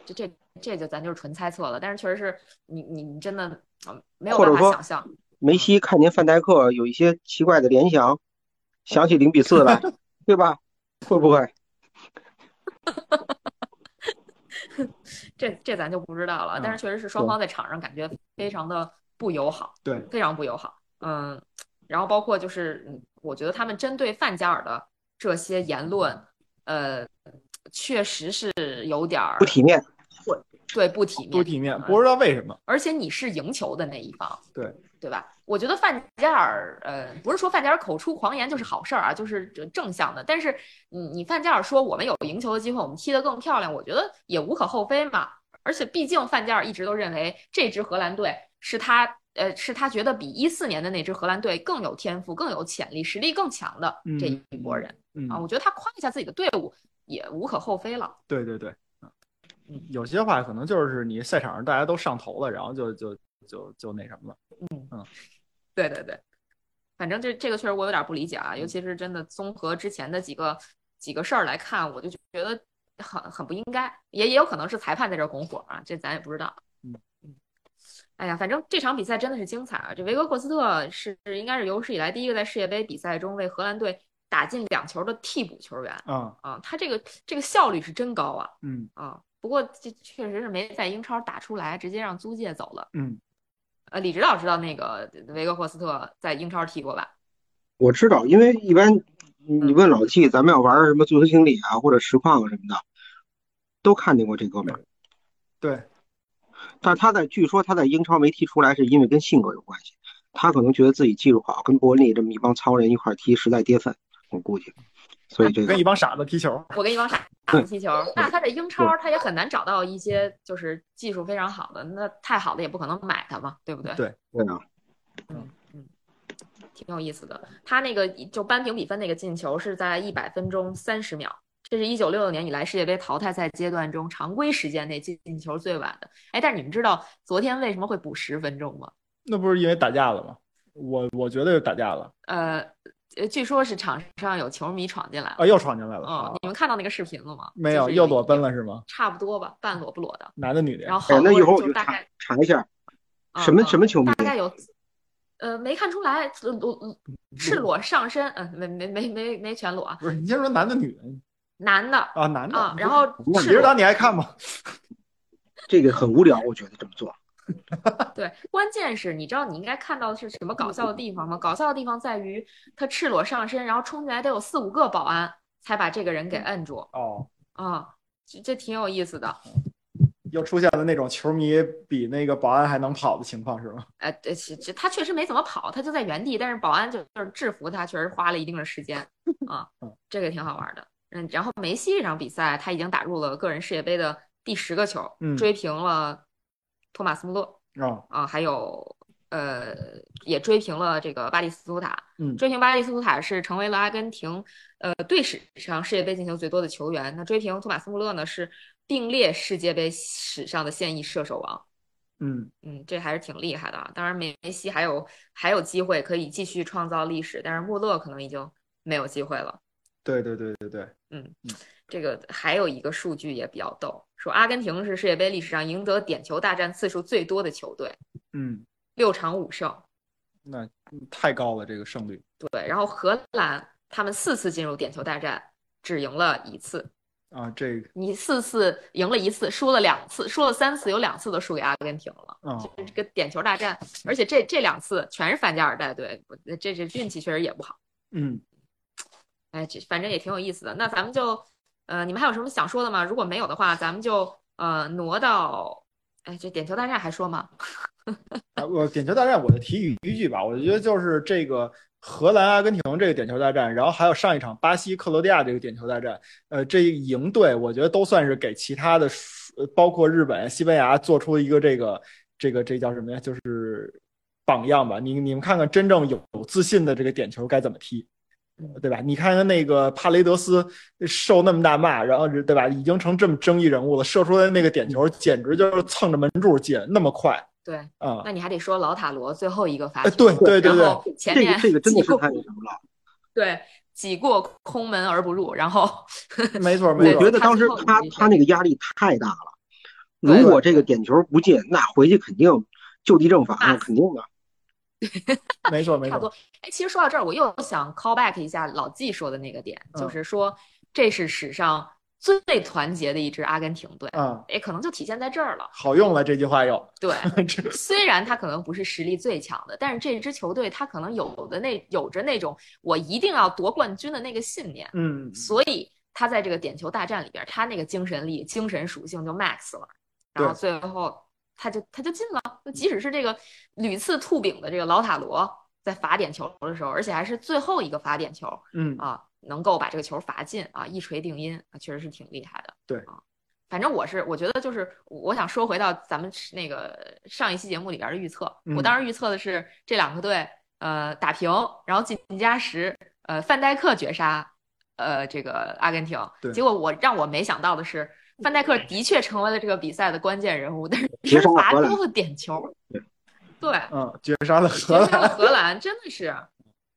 [SPEAKER 1] 这这这就咱就是纯猜测了，但是确实是你你你真的啊没有办法想象。
[SPEAKER 4] 梅西看见范戴克有一些奇怪的联想，想起零比四来，对吧？会不会？
[SPEAKER 1] 这这咱就不知道了，但是
[SPEAKER 2] 嗯
[SPEAKER 1] 确实是双方在场上感觉非常的不友好，
[SPEAKER 2] 对，
[SPEAKER 1] 非常不友好。嗯，然后包括就是，嗯，我觉得他们针对范加尔的这些言论，呃，确实是有点儿
[SPEAKER 4] 不体面。
[SPEAKER 1] 对不体面，
[SPEAKER 2] 不体面，
[SPEAKER 1] 嗯
[SPEAKER 2] 不知道为什么。
[SPEAKER 1] 而且你是赢球的那一方，
[SPEAKER 2] 对
[SPEAKER 1] 对吧？我觉得范加尔，呃，不是说范加尔口出狂言就是好事儿啊，就是正向的。但是你你范加尔说我们有赢球的机会，我们踢得更漂亮，我觉得也无可厚非嘛。而且毕竟范加尔一直都认为这支荷兰队是他呃是他觉得比一四年的那支荷兰队更有天赋、更有潜力、实力更强的这一波人
[SPEAKER 2] 嗯
[SPEAKER 1] 啊。我觉得他夸一下自己的队伍也无可厚非了。
[SPEAKER 2] 对对对，嗯，有些话可能就是你赛场上大家都上头了，然后就就就就那什么了。
[SPEAKER 1] 嗯嗯对对对，反正这这个确实我有点不理解啊，尤其是真的综合之前的几个几个事儿来看，我就觉得很很不应该，也也有可能是裁判在这儿拱火啊，这咱也不知道。
[SPEAKER 2] 嗯
[SPEAKER 1] 嗯，哎呀，反正这场比赛真的是精彩啊！这维格霍斯特是应该是有史以来第一个在世界杯比赛中为荷兰队打进两球的替补球员
[SPEAKER 2] 啊
[SPEAKER 1] 啊，他这个这个效率是真高啊
[SPEAKER 2] 嗯
[SPEAKER 1] 啊！不过这确实是没在英超打出来，直接让租借走了。
[SPEAKER 2] 嗯，
[SPEAKER 1] 呃，李指导知道那个维格霍斯特在英超踢过吧？
[SPEAKER 4] 我知道，因为一般你问老季，咱们要玩什么足球经理啊或者实况啊什么的，都看见过这哥们儿。
[SPEAKER 2] 对，
[SPEAKER 4] 但他在据说他在英超没踢出来，是因为跟性格有关系。他可能觉得自己技术好，跟伯恩利这么一帮糙人一块踢，实在跌份，我估计。所以这 个
[SPEAKER 2] 跟一帮傻子踢球。
[SPEAKER 1] 我跟一帮傻 子踢球，那他这英超他也很难找到一些就是技术非常好的，那太好的也不可能买他嘛，对不对？
[SPEAKER 2] 对
[SPEAKER 4] 对啊，
[SPEAKER 1] 嗯嗯，挺有意思的。他那个就扳平比分那个进球是在一百分钟三十秒，这是一九六六年以来世界杯淘汰赛阶段中常规时间内进球最晚的。哎，但是你们知道昨天为什么会补十分钟吗？
[SPEAKER 2] 那不是因为打架了吗？我我觉得是打架了
[SPEAKER 1] 呃，呃据说是场上有球迷闯进来了。
[SPEAKER 2] 啊，又闯进来了。
[SPEAKER 1] 嗯
[SPEAKER 2] 啊，
[SPEAKER 1] 你们看到那个视频了吗？
[SPEAKER 2] 没有，又裸奔了是吗？
[SPEAKER 1] 差不多吧，半裸不裸的。
[SPEAKER 2] 男的女的
[SPEAKER 1] 然后好多人
[SPEAKER 4] 一会儿我就
[SPEAKER 1] 大概
[SPEAKER 4] 查一下，
[SPEAKER 1] 啊
[SPEAKER 4] 什么
[SPEAKER 1] 啊
[SPEAKER 4] 什么球迷
[SPEAKER 1] 大概有，呃，没看出来，赤裸上身，嗯，没没没没没全裸啊，
[SPEAKER 2] 不是，你先说男的女的
[SPEAKER 1] 男的
[SPEAKER 2] 啊？男的
[SPEAKER 1] 啊，然后
[SPEAKER 2] 李指导
[SPEAKER 1] 赤裸，
[SPEAKER 2] 你爱看吗？
[SPEAKER 4] 这个很无聊，我觉得这么做。
[SPEAKER 1] 对，关键是你知道你应该看到的是什么搞笑的地方吗？搞笑的地方在于他赤裸上身，然后冲进来得有四五个保安才把这个人给摁住
[SPEAKER 2] 哦，
[SPEAKER 1] 啊，这这挺有意思的。
[SPEAKER 2] 又出现了那种球迷比那个保安还能跑的情况是吗？
[SPEAKER 1] 呃，这这这他确实没怎么跑，他就在原地，但是保安就就是制服他，确实花了一定的时间 啊
[SPEAKER 2] 嗯，
[SPEAKER 1] 这个挺好玩的。嗯，然后梅西这场比赛他已经打入了个人世界杯的第十个球，
[SPEAKER 2] 嗯
[SPEAKER 1] 追平了托马斯穆勒
[SPEAKER 2] 啊，
[SPEAKER 1] 啊，还有呃也追平了这个巴蒂斯图塔，
[SPEAKER 2] 嗯
[SPEAKER 1] 追平巴蒂斯图塔是成为了阿根廷呃队史上世界杯进球最多的球员。那追平托马斯穆勒呢是并列世界杯史上的现役射手王。
[SPEAKER 2] 嗯
[SPEAKER 1] 嗯，这还是挺厉害的啊。当然，梅西还有还有机会可以继续创造历史，但是穆勒可能已经没有机会了。
[SPEAKER 2] 对对对对对，嗯
[SPEAKER 1] 这个还有一个数据也比较逗，说阿根廷是世界杯历史上赢得点球大战次数最多的球队，
[SPEAKER 2] 嗯，
[SPEAKER 1] 六场五胜。
[SPEAKER 2] 那太高了这个胜率。
[SPEAKER 1] 对，然后荷兰他们四次进入点球大战，只赢了一次。
[SPEAKER 2] 啊，这个
[SPEAKER 1] 你四次赢了一次，输了两次，输了三次，有两次都输给阿根廷了。
[SPEAKER 2] 啊，
[SPEAKER 1] 这个点球大战，而且这这两次全是范加尔带队，这这运气确实也不好。
[SPEAKER 2] 嗯，
[SPEAKER 1] 哎，这反正也挺有意思的。那咱们就，呃，你们还有什么想说的吗？如果没有的话，咱们就呃挪到，哎，这点球大战还说吗？
[SPEAKER 2] 啊，我点球大战我就提一句吧，我觉得就是这个荷兰阿根廷这个点球大战，然后还有上一场巴西克罗地亚这个点球大战，呃，这一赢队我觉得都算是给其他的，呃包括日本、西班牙做出一个这个这个这叫什么呀？就是榜样吧。你你们看看真正有有自信的这个点球该怎么踢。对吧？你看看那个帕雷德斯受那么大骂，然后对吧？已经成这么争议人物了，射出来那个点球简直就是蹭着门柱进，那么快
[SPEAKER 1] 对，
[SPEAKER 2] 啊！
[SPEAKER 1] 那你还得说老塔罗最后一个罚
[SPEAKER 2] 哎，
[SPEAKER 1] 球，
[SPEAKER 2] 对对对对，
[SPEAKER 1] 前
[SPEAKER 4] 这
[SPEAKER 1] 面
[SPEAKER 4] 个这个真的是太那什么了。
[SPEAKER 1] 对挤过空门而不入，然后
[SPEAKER 2] 没错没错
[SPEAKER 4] 我觉。得当时他他那个压力太大了，如果这个点球不进，那回去肯定就地正法，那肯定的。
[SPEAKER 2] 没 错没错，
[SPEAKER 1] 差不多。哎，其实说到这儿，我又想 call back 一下老纪说的那个点，
[SPEAKER 2] 嗯。
[SPEAKER 1] 就是说这是史上最团结的一支阿根廷队，
[SPEAKER 2] 啊，
[SPEAKER 1] 也，可能就体现在这儿了。
[SPEAKER 2] 好用了这句话又，
[SPEAKER 1] 对，虽然他可能不是实力最强的，但是这支球队他可能有的那有着那种我一定要夺冠军的那个信念，
[SPEAKER 2] 嗯。
[SPEAKER 1] 所以他在这个点球大战里边，他那个精神力、精神属性就 max 了，然后最后他就他就进了。即使是这个屡次吐饼的这个老塔罗在罚点球的时候，而且还是最后一个罚点球
[SPEAKER 2] 嗯
[SPEAKER 1] 啊，能够把这个球罚进啊，一锤定音啊，确实是挺厉害的。
[SPEAKER 2] 对
[SPEAKER 1] 啊，反正我是我觉得就是我想说回到咱们那个上一期节目里边的预测，
[SPEAKER 2] 嗯
[SPEAKER 1] 我当时预测的是这两个队呃打平，然后进加时，呃范戴克绝杀呃这个阿根廷
[SPEAKER 2] 对，
[SPEAKER 1] 结果我让我没想到的是。范戴克的确成为了这个比赛的关键人物，但是
[SPEAKER 4] 绝杀了
[SPEAKER 1] 罚丢了点球。对，
[SPEAKER 2] 嗯，绝杀了荷
[SPEAKER 1] 绝杀了
[SPEAKER 2] 兰。
[SPEAKER 1] 荷兰，真的是，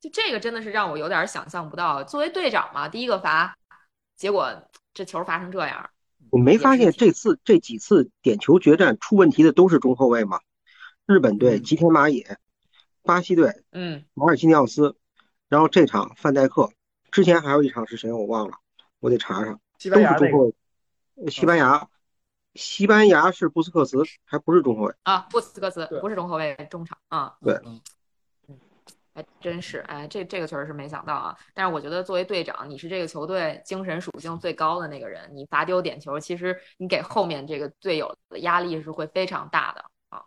[SPEAKER 1] 就这个真的是让我有点想象不到。作为队长嘛，第一个罚，结果这球罚成这样。
[SPEAKER 4] 我没发现这次这几次点球决战出问题的都是中后卫吗？日本队
[SPEAKER 2] 嗯
[SPEAKER 4] 吉田麻也，巴西队
[SPEAKER 1] 嗯，
[SPEAKER 4] 马尔基尼奥斯，然后这场范戴克，之前还有一场是谁我忘了，我得查查，
[SPEAKER 2] 西
[SPEAKER 4] 都
[SPEAKER 2] 班牙那个
[SPEAKER 4] 是中后卫。呃西班牙，西班牙是布斯克茨，还不是中后卫。
[SPEAKER 1] 啊，布斯克茨不是中后卫，中场啊。
[SPEAKER 4] 对
[SPEAKER 2] 嗯
[SPEAKER 1] 还真是，哎，这这个确实是没想到啊。但是我觉得作为队长，你是这个球队精神属性最高的那个人，你罚丢点球，其实你给后面这个队友的压力是会非常大的啊。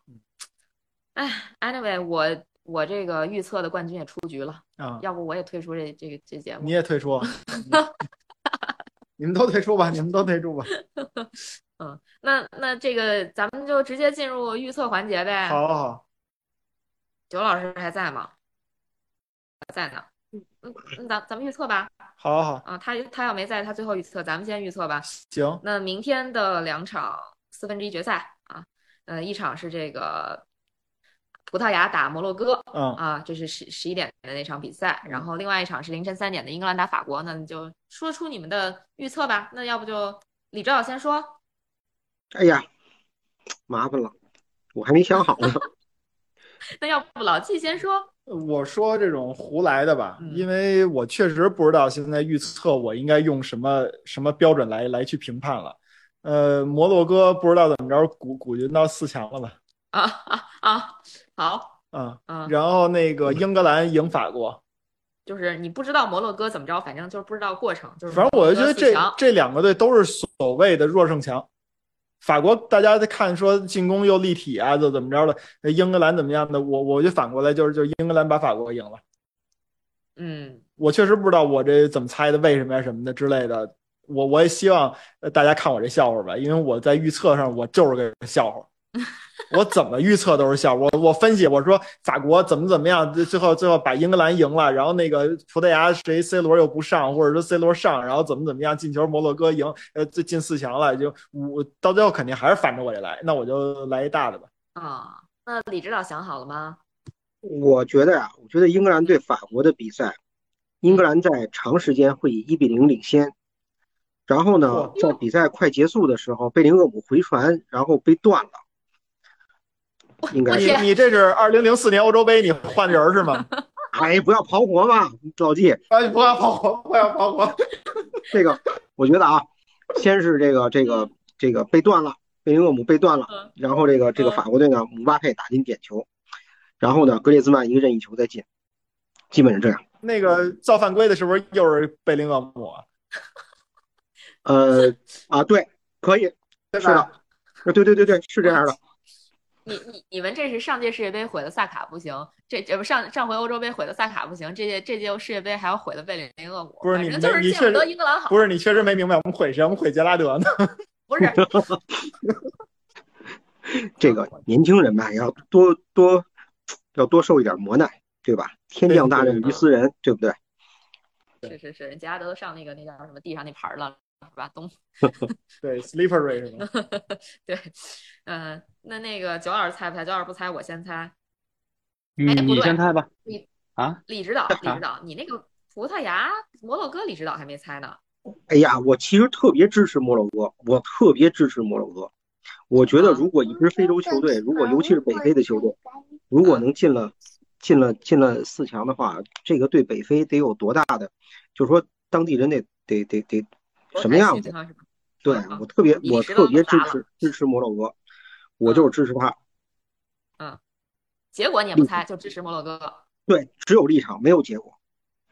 [SPEAKER 1] 哎，anyway，我我这个预测的冠军也出局了，
[SPEAKER 2] 啊，
[SPEAKER 1] 要不我也退出这这个这节目
[SPEAKER 2] 你。也退出，你们都退出吧，你们都退出吧。
[SPEAKER 1] 嗯，那那这个咱们就直接进入预测环节呗。
[SPEAKER 2] 好好好，
[SPEAKER 1] 九老师还在吗？还在呢。嗯嗯，那咱咱们预测吧。
[SPEAKER 2] 好好好，
[SPEAKER 1] 啊，他他要没在，他最后预测，咱们先预测吧。
[SPEAKER 2] 行，
[SPEAKER 1] 那明天的两场四分之一决赛啊，呃，一场是这个葡萄牙打摩洛哥
[SPEAKER 2] 嗯，
[SPEAKER 1] 啊，这是十十一点的那场比赛，然后另外一场是凌晨三点的英格兰打法国，那你就说出你们的预测吧。那要不就李指导先说。
[SPEAKER 4] 哎呀，麻烦了，我还没想好呢。
[SPEAKER 1] 那要不老季先说？
[SPEAKER 2] 我说这种胡来的吧，
[SPEAKER 1] 嗯
[SPEAKER 2] 因为我确实不知道现在预测我应该用什么什么标准来来去评判了。呃，摩洛哥不知道怎么着，古古军到四强了吧？
[SPEAKER 1] 啊啊啊！好，
[SPEAKER 2] 嗯，
[SPEAKER 1] 嗯，
[SPEAKER 2] 然后那个英格兰赢法国，
[SPEAKER 1] 就是你不知道摩洛哥怎么着，反正就是不知道过程，就是
[SPEAKER 2] 反正我就觉得这这两个队都是所谓的弱胜强。法国大家在看说进攻又立体啊，就怎么着的，呃英格兰怎么样的，我我就反过来就是就英格兰把法国赢了。
[SPEAKER 1] 嗯，
[SPEAKER 2] 我确实不知道我这怎么猜的，为什么呀什么的之类的。我我也希望呃大家看我这笑话吧，因为我在预测上我就是个笑话，我怎么预测都是笑话。我我分析我说法国怎么怎么样，最后最后把英格兰赢了，然后那个葡萄牙谁 C 罗又不上，或者说 C 罗上，然后怎么怎么样进球，摩洛哥赢，呃这进四强了，就我到最后肯定还是反着我这来，那我就来一大的吧。
[SPEAKER 1] 啊，那李指导想好了吗？
[SPEAKER 4] 我觉得呀、我觉得英格兰对法国的比赛，英格兰在长时间会以一比零领先，然后呢，在比赛快结束的时候，贝林厄姆回传，然后被断了，应该
[SPEAKER 2] 你
[SPEAKER 4] 是
[SPEAKER 2] 你这是二零零四年欧洲杯你换人是吗？
[SPEAKER 4] 哎，不要跑火嘛，老季，
[SPEAKER 2] 哎，不要跑火，不要跑火。
[SPEAKER 4] 这个我觉得啊，先是这个这个这个被断了，贝林厄姆被断了，
[SPEAKER 1] 嗯
[SPEAKER 4] 然后这个这个
[SPEAKER 1] 嗯
[SPEAKER 4] 法国队呢，姆巴佩打进点球，然后呢，格列兹曼一个任意球再进，基本是这样。
[SPEAKER 2] 那个造犯规的是不是又是贝林厄姆啊？
[SPEAKER 4] 呃啊，对，可以，
[SPEAKER 2] 对
[SPEAKER 4] 是的对对对对，是这样的。
[SPEAKER 1] 你你你们这是上届世界杯毁了萨卡不行，这这不上上回欧洲杯毁了萨卡不行，这届这届世界杯还要毁了贝林厄姆，
[SPEAKER 2] 不是你
[SPEAKER 1] 们就是
[SPEAKER 2] 你
[SPEAKER 1] 见不得
[SPEAKER 2] 确实
[SPEAKER 1] 英格兰好，
[SPEAKER 2] 不是你确实没明白我们毁谁？我们毁杰拉德呢？
[SPEAKER 1] 不是
[SPEAKER 4] 这个年轻人吧，要多多要多受一点磨难，对吧？天降大任于斯人，对不对？
[SPEAKER 1] 是是是，杰拉德都上那个那叫什么地上那牌了，是吧？东
[SPEAKER 2] 对，slippery 是吗？
[SPEAKER 1] 对，嗯、那那个九老师猜不猜？九老师不猜，我先猜。
[SPEAKER 3] 你你
[SPEAKER 1] 哎不对
[SPEAKER 3] 先猜吧
[SPEAKER 1] 你。
[SPEAKER 3] 啊，
[SPEAKER 1] 李指导，李指导，你那个葡萄牙、摩洛哥，李指导还没猜呢。
[SPEAKER 4] 哎呀，我其实特别支持摩洛哥，我特别支持摩洛哥。我觉得，如果一支非洲球队，如果尤其是北非的球队，如果能进了进了进了四强的话，这个对北非得有多大的，就是说当地人得得得得什么样子？对
[SPEAKER 1] 嗯
[SPEAKER 4] 我特别我特别支持支持摩洛哥，我就是支持他。
[SPEAKER 1] 嗯结果你也不猜，就支持摩洛哥
[SPEAKER 4] 对，只有立场没有结果。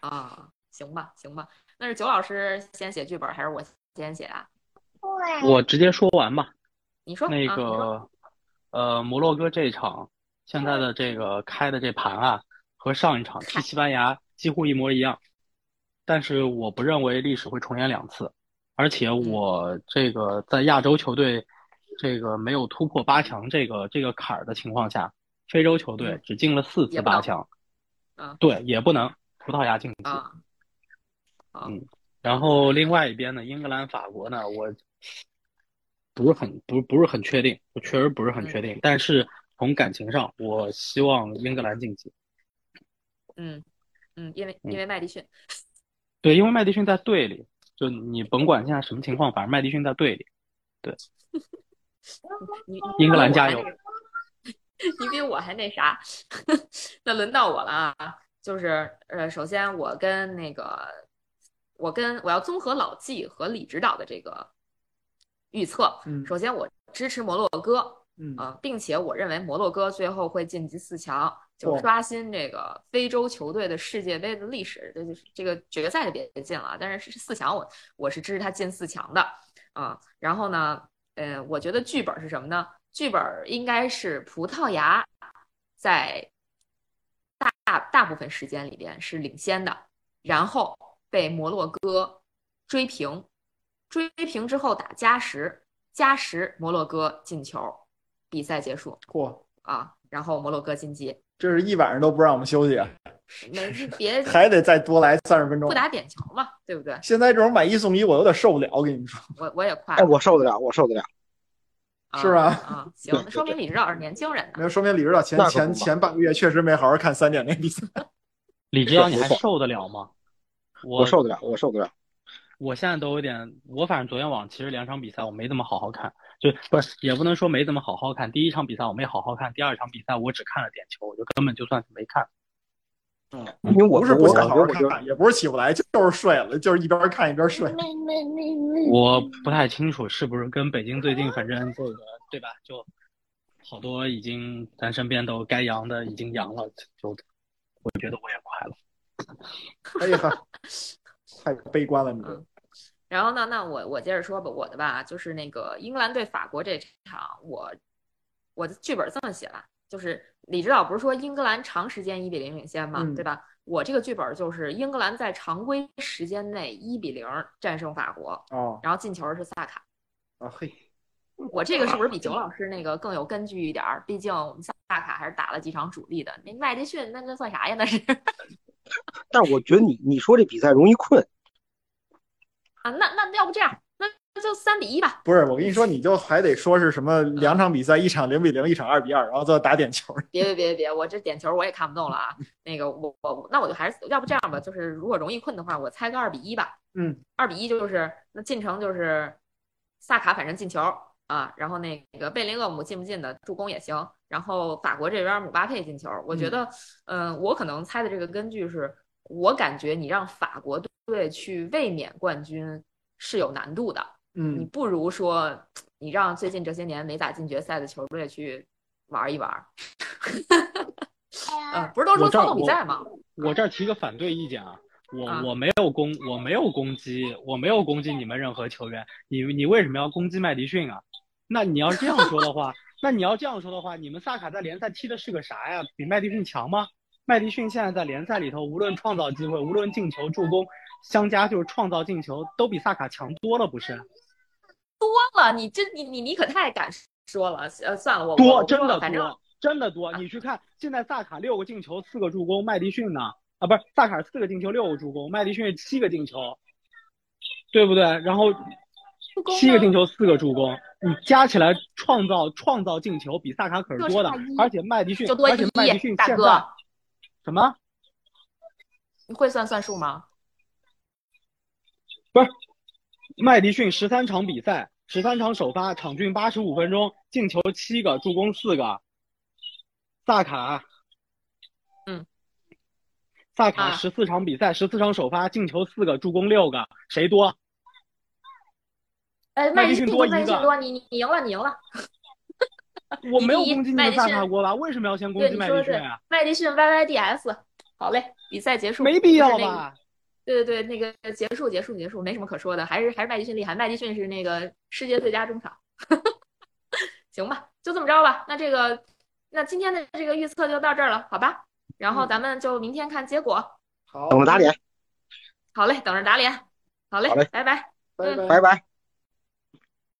[SPEAKER 1] 啊？行吧，行吧。那是九老师先写剧本，还是我先写啊？
[SPEAKER 3] 我直接说完吧。
[SPEAKER 1] 你说
[SPEAKER 3] 那个，呃，摩洛哥这一场现在的这个开的这盘啊，和上一场踢西班牙几乎一模一样，但是我不认为历史会重演两次。而且我这个在亚洲球队这个没有突破八强这个这个坎儿的情况下，非洲球队只进了四次八强，
[SPEAKER 1] 嗯
[SPEAKER 3] 对，也不能葡萄牙晋级。
[SPEAKER 1] 啊，
[SPEAKER 3] 嗯然后另外一边呢，英格兰、法国呢，我不是很不不是很确定，我确实不是很确定。但是从感情上，我希望英格兰晋级。
[SPEAKER 1] 嗯嗯，因为
[SPEAKER 3] 嗯
[SPEAKER 1] 因为麦迪逊，
[SPEAKER 3] 对，因为麦迪逊在队里，就你甭管现在什么情况，反正麦迪逊在队里。
[SPEAKER 1] 你
[SPEAKER 3] 英格兰加油！
[SPEAKER 1] 你比我还那啥，那轮到我了啊！就是呃，首先我跟那个，我跟我要综合老纪和李指导的这个预测。
[SPEAKER 2] 嗯
[SPEAKER 1] 首先，我支持摩洛哥
[SPEAKER 2] 嗯
[SPEAKER 1] 啊、并且我认为摩洛哥最后会晋级四强，就
[SPEAKER 2] 哦
[SPEAKER 1] 刷新这个非洲球队的世界杯的历史。这就是这个决赛就别进了，但是是四强我我是支持他进四强的啊、然后呢，呃，我觉得剧本是什么呢？剧本应该是葡萄牙在大大大部分时间里边是领先的，然后被摩洛哥追平，追平之后打加时，加时摩洛哥进球，比赛结束
[SPEAKER 2] 嚯，
[SPEAKER 1] 啊，然后摩洛哥晋级，
[SPEAKER 2] 这是一晚上都不让我们休息啊，
[SPEAKER 1] 没别
[SPEAKER 2] 还得再多来三十分钟
[SPEAKER 1] 不。打点球嘛，对不对？
[SPEAKER 2] 现在这种买一送一，我有点受不了，我跟你们说。
[SPEAKER 1] 我我也快
[SPEAKER 4] 哎，我受得了，我受得了。
[SPEAKER 1] 啊
[SPEAKER 2] 是吧
[SPEAKER 1] 啊，行，那说明李指导是年轻人呢。
[SPEAKER 2] 那说明李指导前前前半个月确实没好好看三点那比赛。
[SPEAKER 3] 李指导，你还受得了吗？我
[SPEAKER 4] 我受得了，我受得了。
[SPEAKER 3] 我现在都有点，我反正昨天晚上其实两场比赛我没怎么好好看，就不是也不能说没怎么好好看。第一场比赛我没好好看，第二场比赛我只看了点球，我就根本就算是没看。
[SPEAKER 4] 因为我
[SPEAKER 2] 不是不想好好看，也不是起不来，就是睡了，就是一边看一边睡。
[SPEAKER 3] 我不太清楚是不是跟北京最近反正这个对吧，就好多已经咱身边都该阳的已经阳了，就我觉得我也快了。
[SPEAKER 2] 哎呀，太悲观了，你。
[SPEAKER 1] 然后呢，那我我接着说吧，我的吧，就是那个英格兰对法国这场，我我的剧本这么写吧，就是李指导不是说英格兰长时间一比零领先嘛，
[SPEAKER 2] 嗯
[SPEAKER 1] 对吧？我这个剧本就是英格兰在常规时间内一比零战胜法国，
[SPEAKER 2] 哦
[SPEAKER 1] 然后进球是萨卡。
[SPEAKER 2] 啊嘿，
[SPEAKER 1] 我这个是不是比九老师那个更有根据一点儿？毕竟我们萨卡还是打了几场主力的，那麦迪逊那那算啥呀？那是
[SPEAKER 4] 但是我觉得你你说这比赛容易困，
[SPEAKER 1] 啊，那那要不这样，就三比一吧。
[SPEAKER 2] 不是，我跟你说，你就还得说是什么两场比赛，一场零比零，一场二比二，然后再打点球。
[SPEAKER 1] 别别别别，我这点球我也看不懂了啊。那个我我那我就还是要不这样吧，就是如果容易困的话，我猜个二比一吧。
[SPEAKER 2] 嗯，
[SPEAKER 1] 二比一就是那进程就是萨卡反正进球啊，然后那个贝林厄姆进不进的助攻也行，然后法国这边姆巴佩进球，我觉得嗯、我可能猜的这个根据是我感觉你让法国队去卫冕冠军是有难度的。你
[SPEAKER 2] 嗯，
[SPEAKER 1] 不如说，你让最近这些年没咋进决赛的球队去玩一玩。嗯，不是都说操
[SPEAKER 3] 我这儿
[SPEAKER 1] 纵比赛吗？
[SPEAKER 3] 我这儿提个反对意见啊，我
[SPEAKER 1] 啊
[SPEAKER 3] 我没有攻我没有攻击我没有攻击你们任何球员，你你为什么要攻击麦迪逊啊？那你要这样说的话，那你要这样说的话，你们萨卡在联赛踢的是个啥呀？比麦迪逊强吗？麦迪逊现在在联赛里头，无论创造机会，无论进球、助攻，相加就是创造进球，都比萨卡强多了，不是？
[SPEAKER 1] 多了，你这你你你可太敢说了。呃，算了，我我
[SPEAKER 3] 多，真的多，真的多。你去看，现在萨卡六个进球，四个助攻，麦迪逊呢？啊，不是，萨卡四个进球，六个助攻，麦迪逊是七个进球，对不对？然后七个进球，四个助攻，你加起来创造创造进球比萨卡可是多的而且麦迪逊，而且麦迪
[SPEAKER 1] 一大哥
[SPEAKER 3] 逊现在什么？
[SPEAKER 1] 你会算算数吗？
[SPEAKER 3] 麦迪逊十三场比赛，十三场首发，场均八十五分钟，进球七个，助攻四个。萨卡，
[SPEAKER 1] 嗯，
[SPEAKER 3] 萨卡
[SPEAKER 1] 啊
[SPEAKER 3] 十四场比赛，十四场首发，进球四个，助攻六个，谁多？
[SPEAKER 1] 哎，
[SPEAKER 3] 麦迪
[SPEAKER 1] 逊
[SPEAKER 3] 逊多一个
[SPEAKER 1] 麦迪逊多，你你你赢了，你赢了。
[SPEAKER 3] 我没有攻击你萨卡国吧？为什么要先攻，击麦迪逊啊？，
[SPEAKER 1] 麦迪逊 YYDS。好嘞，比赛结束。
[SPEAKER 3] 没必要吧？
[SPEAKER 1] 对对对，那个结束结束结束，没什么可说的，还是还是麦迪逊厉害。麦迪逊是那个世界最佳中场，行吧，就这么着吧。那这个，那今天的这个预测就到这儿了，好吧？然后
[SPEAKER 2] 嗯
[SPEAKER 1] 咱们就明天看结果。
[SPEAKER 2] 好，
[SPEAKER 4] 等着打脸。
[SPEAKER 1] 好嘞，等着打脸。好嘞，
[SPEAKER 4] 好嘞
[SPEAKER 1] 拜拜。
[SPEAKER 2] 拜拜。
[SPEAKER 4] 拜拜。